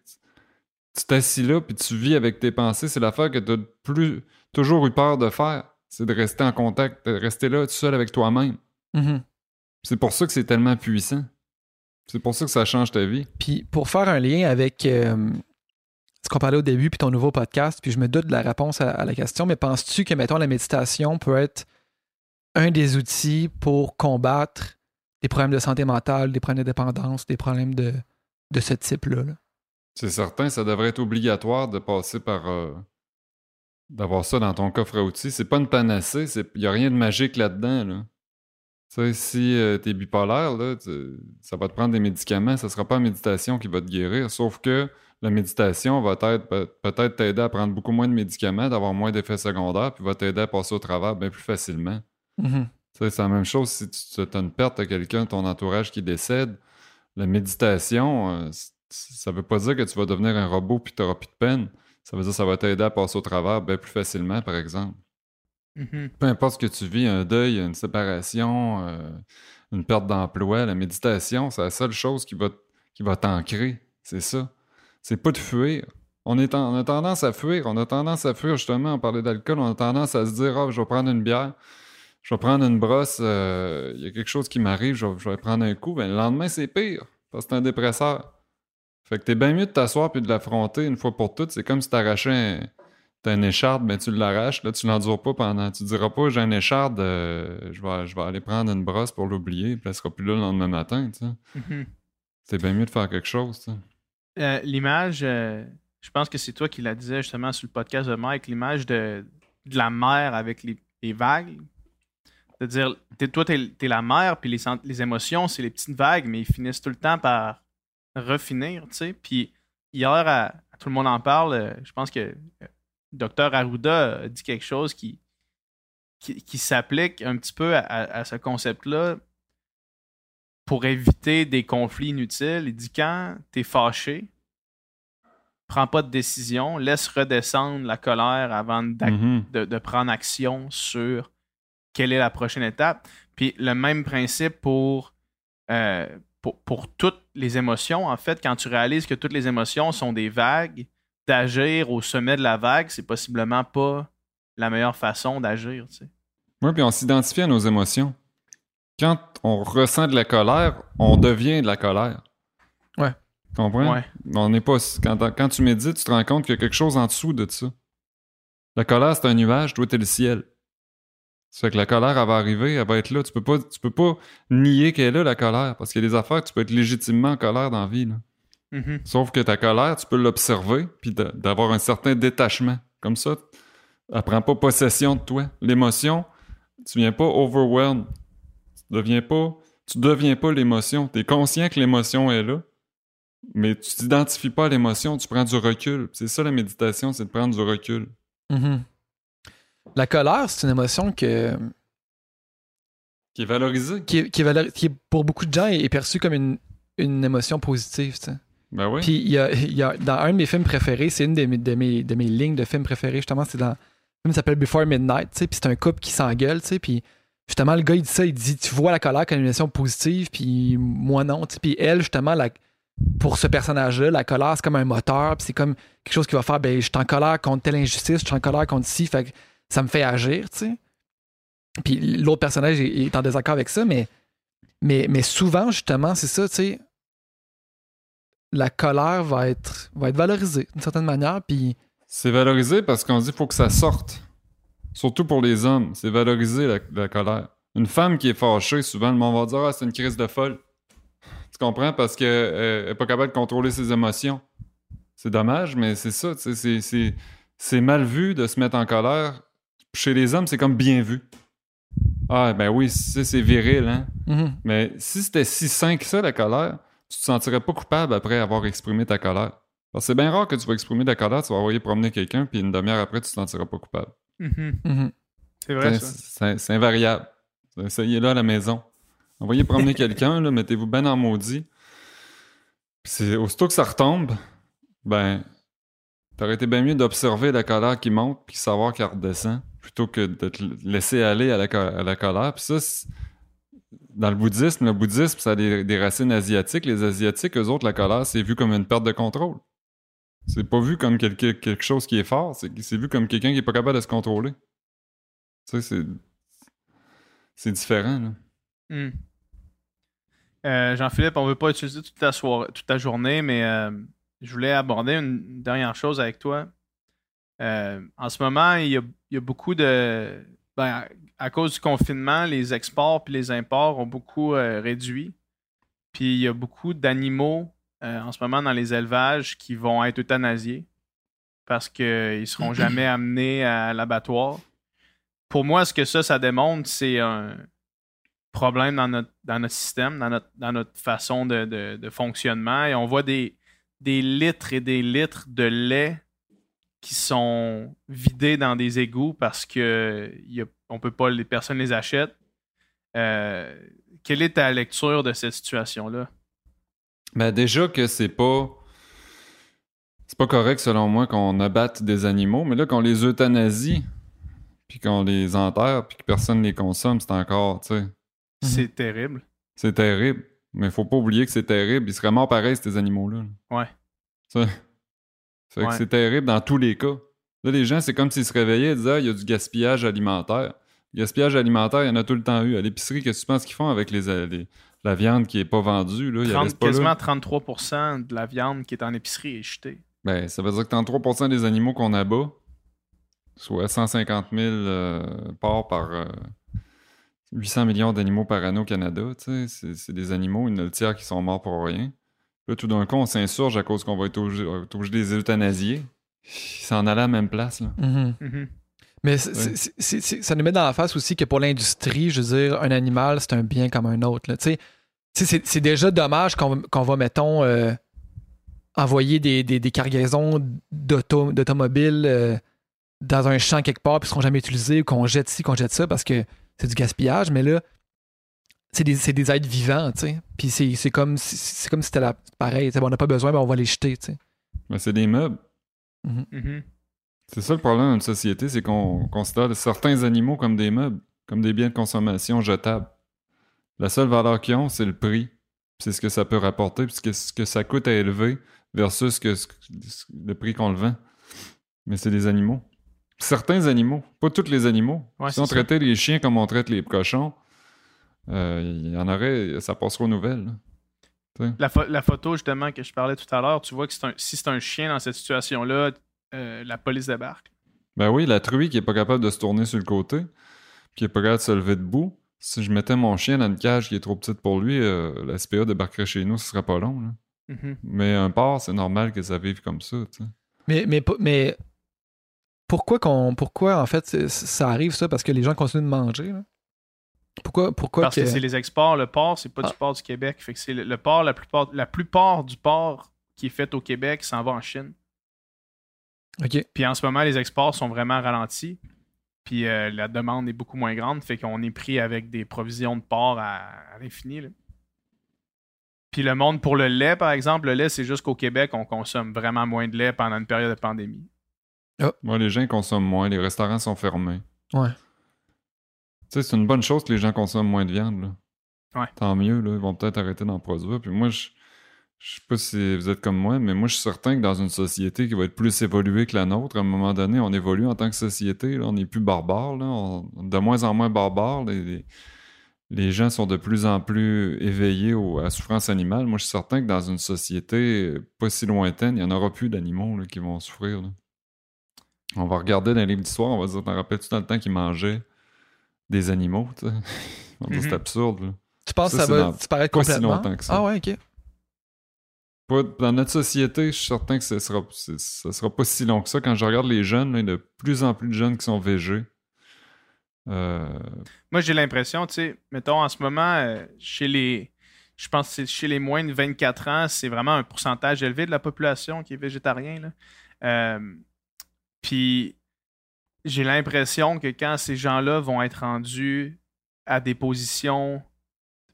tu t'assis là puis tu vis avec tes pensées. C'est l'affaire que tu as plus toujours eu peur de faire. C'est de rester en contact, de rester là tout seul avec toi-même. Mhm. C'est pour ça que c'est tellement puissant. C'est pour ça que ça change ta vie. Puis pour faire un lien avec euh, ce qu'on parlait au début, puis ton nouveau podcast, puis je me doute de la réponse à, à la question, mais penses-tu que, mettons, la méditation peut être un des outils pour combattre des problèmes de santé mentale, des problèmes de dépendance, des problèmes de, de ce type-là? là? C'est certain, ça devrait être obligatoire de passer par. euh, d'avoir ça dans ton coffre à outils. C'est pas une panacée, il n'y a rien de magique là-dedans. Là. Tu sais, si euh, t'es bipolaire, là, tu- ça va te prendre des médicaments, ça sera pas la méditation qui va te guérir. Sauf que la méditation va t'être- peut- peut-être t'aider à prendre beaucoup moins de médicaments, d'avoir moins d'effets secondaires, puis va t'aider à passer au travers bien plus facilement. Mhm. Tu sais, C'est la même chose si tu as une perte à quelqu'un, ton entourage qui décède. La méditation, euh, ça veut pas dire que tu vas devenir un robot puis tu n'auras plus de peine. Ça veut dire que ça va t'aider à passer au travers bien plus facilement, par exemple. Mhm. Peu importe ce que tu vis, un deuil, une séparation, euh, une perte d'emploi, la méditation, c'est la seule chose qui va, qui va t'ancrer. C'est ça. C'est pas de fuir. On, est en- a tendance à fuir. On a tendance à fuir, justement, on parlait d'alcool, on a tendance à se dire, ah, je vais prendre une bière. je vais prendre une brosse, euh, il y a quelque chose qui m'arrive, je, vais- je vais prendre un coup, ben, le lendemain, c'est pire, parce que c'est un dépresseur. Fait que t'es bien mieux de t'asseoir puis de l'affronter une fois pour toutes. C'est comme si t'arrachais un, t'as une écharde, ben tu l'arraches, là, tu l'endures pas pendant. Tu diras pas, j'ai une écharde, euh, je, vais, je vais aller prendre une brosse pour l'oublier, puis elle sera plus là le lendemain matin, tu sais. Mhm. C'est bien mieux de faire quelque chose, tu sais. Euh, l'image, euh, je pense que c'est toi qui la disais justement sur le podcast de Mike, l'image de, de la mer avec les, les vagues. C'est-à-dire, t'es- toi, t'es es la mer, puis les, les émotions, c'est les petites vagues, mais ils finissent tout le temps par refinir, tu sais. Puis hier, à, à Tout le monde en parle, je pense que Dr Arruda dit quelque chose qui, qui, qui s'applique un petit peu à, ce concept-là pour éviter des conflits inutiles. Il dit quand t'es fâché, prends pas de décision, laisse redescendre la colère avant Mhm. de, de prendre action sur quelle est la prochaine étape. Puis le même principe pour, euh, pour, pour toutes les émotions. En fait, quand tu réalises que toutes les émotions sont des vagues, d'agir au sommet de la vague, c'est possiblement pas la meilleure façon d'agir. tu sais. Oui, puis on s'identifie à nos émotions. Quand on ressent de la colère, on devient de la colère. Ouais. Tu comprends? Ouais. On n'est pas. Quand, quand tu médites, tu te rends compte qu'il y a quelque chose en dessous de ça. La colère, c'est un nuage, toi, t'es le ciel. Ça fait que la colère, elle va arriver, elle va être là. Tu peux pas, tu peux pas nier qu'elle est là, la colère, parce qu'il y a des affaires que tu peux être légitimement en colère dans la vie. là. Mhm. Sauf que ta colère, tu peux l'observer, puis d'a- d'avoir un certain détachement. Comme ça, elle prend pas possession de toi. L'émotion, tu viens pas overwhelmed. Tu deviens pas, tu deviens pas l'émotion. Tu es conscient que l'émotion est là, mais tu t'identifies pas à l'émotion, tu prends du recul. C'est ça la méditation, c'est de prendre du recul. Mhm. La colère, c'est une émotion que, Qui est valorisé. qui, est, qui est valori- qui est, pour beaucoup de gens est, est perçue comme une, une émotion positive. Ben. Puis y a, y a- dans un de mes films préférés, c'est une de mes, de, mes, de mes lignes de films préférés, justement, c'est dans. Le film s'appelle Before Midnight, tu sais, puis c'est un couple qui s'engueule, tu sais, puis justement, le gars, il dit ça, il dit Tu vois la colère comme une émotion positive, puis moi non, puis elle, justement, la, pour ce personnage-là, la colère, c'est comme un moteur, puis c'est comme quelque chose qui va faire, ben, je suis en colère contre telle injustice, je suis en colère contre ci, ça me fait agir, tu sais. Puis l'autre personnage est, est en désaccord avec ça, mais, mais, mais souvent, justement, c'est ça, tu sais la colère va être, va être valorisée d'une certaine manière. Puis, C'est valorisé parce qu'on dit qu'il faut que ça sorte. Surtout pour les hommes, c'est valorisé la, la colère. Une femme qui est fâchée, souvent le monde va dire Ah, c'est une crise de folle. Tu comprends? Parce qu'elle n'est pas capable de contrôler ses émotions. C'est dommage, mais c'est ça. C'est, mal vu de se mettre en colère. Chez les hommes, c'est comme bien vu. Ah, ben oui, c'est, c'est viril, hein? mhm, Mais si c'était si sain que ça, la colère, tu te sentirais pas coupable après avoir exprimé ta colère. Parce que c'est bien rare que tu vas exprimer ta colère, tu vas envoyer promener quelqu'un, puis une demi-heure après, tu te sentiras pas coupable. Mhm. mhm. C'est vrai, C'est- ça. C'est invariable. Essayez là à la maison. Envoyez promener quelqu'un, là, mettez-vous ben en maudit. Puis c'est aussitôt que ça retombe, ben, t'aurais été bien mieux d'observer la colère qui monte puis savoir qu'elle redescend plutôt que de te laisser aller à la, co- à la colère. Puis ça, c'est- dans le bouddhisme, le bouddhisme, ça a des, racines asiatiques. Les Asiatiques, eux autres, la colère, c'est vu comme une perte de contrôle. C'est pas vu comme quelque, quelque chose qui est fort, c'est vu comme quelqu'un qui est pas capable de se contrôler. Tu sais, c'est. C'est différent, là. Hmm. Euh, Jean-Philippe, on veut pas utiliser toute ta, toute ta journée, mais euh, je voulais aborder une dernière chose avec toi. Euh, en ce moment, il y a, il y a beaucoup de. ben, à, cause du confinement, les exports et les imports ont beaucoup euh, réduit. Puis il y a beaucoup d'animaux euh, en ce moment dans les élevages qui vont être euthanasiés parce qu'ils ne seront jamais amenés à l'abattoir. Pour moi, ce que ça, ça démontre, c'est un problème dans notre, dans notre système, dans notre, dans notre façon de, de- de fonctionnement. Et on voit des, des litres et des litres de lait qui sont vidés dans des égouts parce que y a- on peut pas, les personnes les achètent. Euh, quelle est ta lecture de cette situation-là? Ben déjà que c'est pas. C'est pas correct selon moi qu'on abatte des animaux, mais là qu'on les euthanasie, puis qu'on les enterre, puis que personne les consomme, c'est encore, tu sais. C'est terrible. C'est terrible. Mais faut pas oublier que c'est terrible. Ils seraient morts pareil, ces animaux-là. là. Ouais. Ça. Fait que Ouais. c'est terrible dans tous les cas. Là, les gens, c'est comme s'ils se réveillaient et disaient Ah, il y a du gaspillage alimentaire. Gaspillage alimentaire, il y en a tout le temps eu. À l'épicerie, qu'est-ce que tu penses qu'ils font avec les, euh, les- la viande qui est pas vendue? Là? Il 30 reste pas là. quasiment 33% de la viande qui est en épicerie est jetée. Ben, ça veut dire que 33% des animaux qu'on abat, soit 150 000 euh, porcs par euh, 800 millions d'animaux par année au Canada, tu sais, c'est des animaux, il y en a le tiers qui sont morts pour rien. Là, tout d'un coup, on s'insurge à cause qu'on va être obligé, euh, obligé de les euthanasier. Ils s'en allaient à la même place, là. Mhm. Mhm. Mais ça nous met dans la face aussi que pour l'industrie, je veux dire, un animal, c'est un bien comme un autre. c'est déjà dommage qu'on va- qu'on va, mettons, euh, envoyer des, des- des cargaisons d'auto- d'automobiles euh, dans un champ quelque part puis ne seront jamais utilisés ou qu'on jette ci, qu'on jette ça parce que c'est du gaspillage. Mais là, c'est des, c'est des êtres vivants, tu sais. Puis c'est c'est comme, si- c'est comme si c'était la- pareil. tu sais, bon, on n'a pas besoin, mais on va les jeter, tu sais. Mais c'est des meubles. Mhm. C'est ça le problème d'une société, c'est qu'on considère certains animaux comme des meubles, comme des biens de consommation jetables. La seule valeur qu'ils ont, c'est le prix. C'est ce que ça peut rapporter, puis ce que, ça coûte à élever versus que, ce- le prix qu'on le vend. Mais c'est des animaux. Certains animaux, pas tous les animaux. Ouais, si on ça. traitait les chiens comme on traite les cochons, euh, il y en aurait, ça passerait aux nouvelles. là. La, pho- la photo, justement, que je parlais tout à l'heure, tu vois que un- si c'est un chien dans cette situation-là, euh, la police débarque. Ben oui, la truie qui est pas capable de se tourner sur le côté, qui est pas capable de se lever debout. Si je mettais mon chien dans une cage qui est trop petite pour lui, euh, la SPA débarquerait chez nous, ce serait pas long. là. Mhm. Mais un porc, c'est normal que ça vive comme ça. Mais, mais, pourquoi, qu'on, pourquoi en fait ça arrive ça? Parce que les gens continuent de manger. là? Pourquoi, pourquoi Parce que, c'est les exports. Le porc, c'est pas Ah. du porc du Québec. Fait que c'est le, le porc, la plupart, la plupart du porc qui est fait au Québec s'en va en Chine. Puis en ce moment, les exports sont vraiment ralentis. Puis euh, la demande est beaucoup moins grande. Fait qu'on est pris avec des provisions de porc à, à l'infini. Puis le monde pour le lait, par exemple, le lait, c'est juste qu'au Québec, on consomme vraiment moins de lait pendant une période de pandémie. Moi, les gens consomment moins, les restaurants sont fermés. Ouais. Tu sais, c'est une bonne chose que les gens consomment moins de viande. Là. Ouais. Tant mieux, là, ils vont peut-être arrêter d'en produire. Puis moi, je, je sais pas si vous êtes comme moi, mais moi, je suis certain que dans une société qui va être plus évoluée que la nôtre, à un moment donné, on évolue en tant que société. là. on n'est plus barbare. Là. On, de moins en moins barbare. Les, les- les gens sont de plus en plus éveillés au- à la souffrance animale. Moi, je suis certain que dans une société euh, pas si lointaine, il n'y en aura plus d'animaux qui vont souffrir. là. On va regarder dans les livres d'histoire, on va se dire, t'en rappelles-tu dans le temps qu'ils mangeaient des animaux, tu sais? On va dire. C'est absurde, là. Tu penses que ça va disparaître si complètement? longtemps que ça. Ah ouais, OK. Dans notre société, je suis certain que ce sera, sera pas si long que ça. Quand je regarde les jeunes, il y a de plus en plus de jeunes qui sont végés. Euh, Moi, j'ai l'impression, tu sais, mettons en ce moment, euh, chez les. Je pense que chez les moins de 24 ans, c'est vraiment un pourcentage élevé de la population qui est végétarien. Euh, Puis, j'ai l'impression que quand ces gens-là vont être rendus à des positions,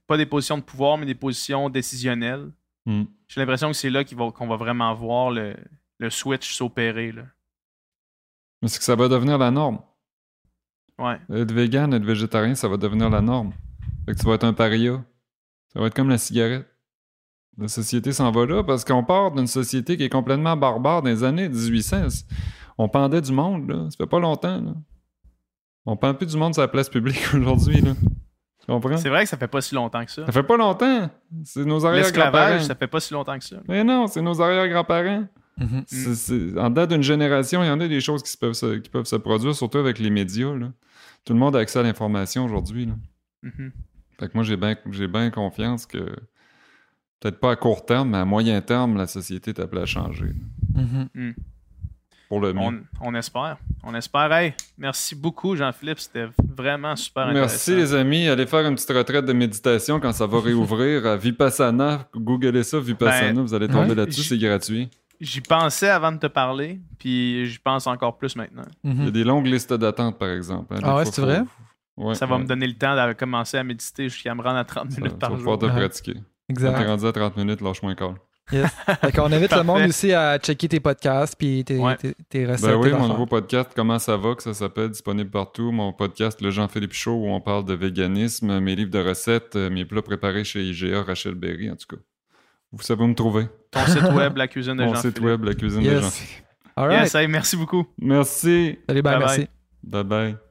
pas des positions de pouvoir, mais des positions décisionnelles, hmm. j'ai l'impression que c'est là va- qu'on va vraiment voir le, le switch s'opérer. Mais c'est que ça va devenir la norme. Ouais. Être vegan, être végétarien, ça va devenir la norme. Fait que tu vas être un paria. Ça va être comme la cigarette. La société s'en va là parce qu'on part d'une société qui est complètement barbare dans les années 1800. On pendait du monde, là. Ça fait pas longtemps, là. On pend plus du monde sur la place publique aujourd'hui, là. C'est vrai que ça fait pas si longtemps que ça. Ça fait pas longtemps. C'est nos L'esclavage, arrière-grands-parents. ça fait pas si longtemps que ça. Mais non, c'est nos arrière-grands-parents. Mhm. C'est- En date d'une génération, il y en a des choses qui, se peuvent, se, qui peuvent se produire, surtout avec les médias. là. Tout le monde a accès à l'information aujourd'hui. Mhm. Fait que moi, j'ai bien confiance que, peut-être pas à court terme, mais à moyen terme, la société est appelée à changer. Pour le mieux. On, on espère. On espère. Hey, merci beaucoup, Jean-Philippe. C'était vraiment super Merci intéressant. les amis. Allez faire une petite retraite de méditation quand ça va réouvrir à Vipassana. Googlez ça, Vipassana. Ben, vous allez tomber ouais. là-dessus, c'est gratuit. J'y pensais avant de te parler, puis j'y pense encore plus maintenant. Il y a des longues listes d'attente, par exemple. hein. Ah ouais, c'est vrai? Ouais, ça va ouais. me donner le temps de commencer à méditer jusqu'à me rendre à 30 Ça, minutes tu par vas jour. pouvoir te pratiquer. Quand t'es Exact. rendu à 30 minutes, lâche-moi un call. Fait qu'on invite le monde aussi à checker tes podcasts puis tes, Ouais. tes, tes recettes. Ben oui, mon nouveau podcast, Comment ça va, que ça s'appelle, disponible partout. Mon podcast, Le Jean-Philippe Show, où on parle de véganisme, mes livres de recettes, euh, mes plats préparés chez IGA, Rachel Berry, en tout cas. Vous savez où me trouver. Ton site web, la cuisine de Mon Jean-Philippe. site web, La Cuisine de Yes. Jean-Philippe. All right. Yes, hey, merci beaucoup. Merci. Salut, bye, Bye bye. merci. Bye bye.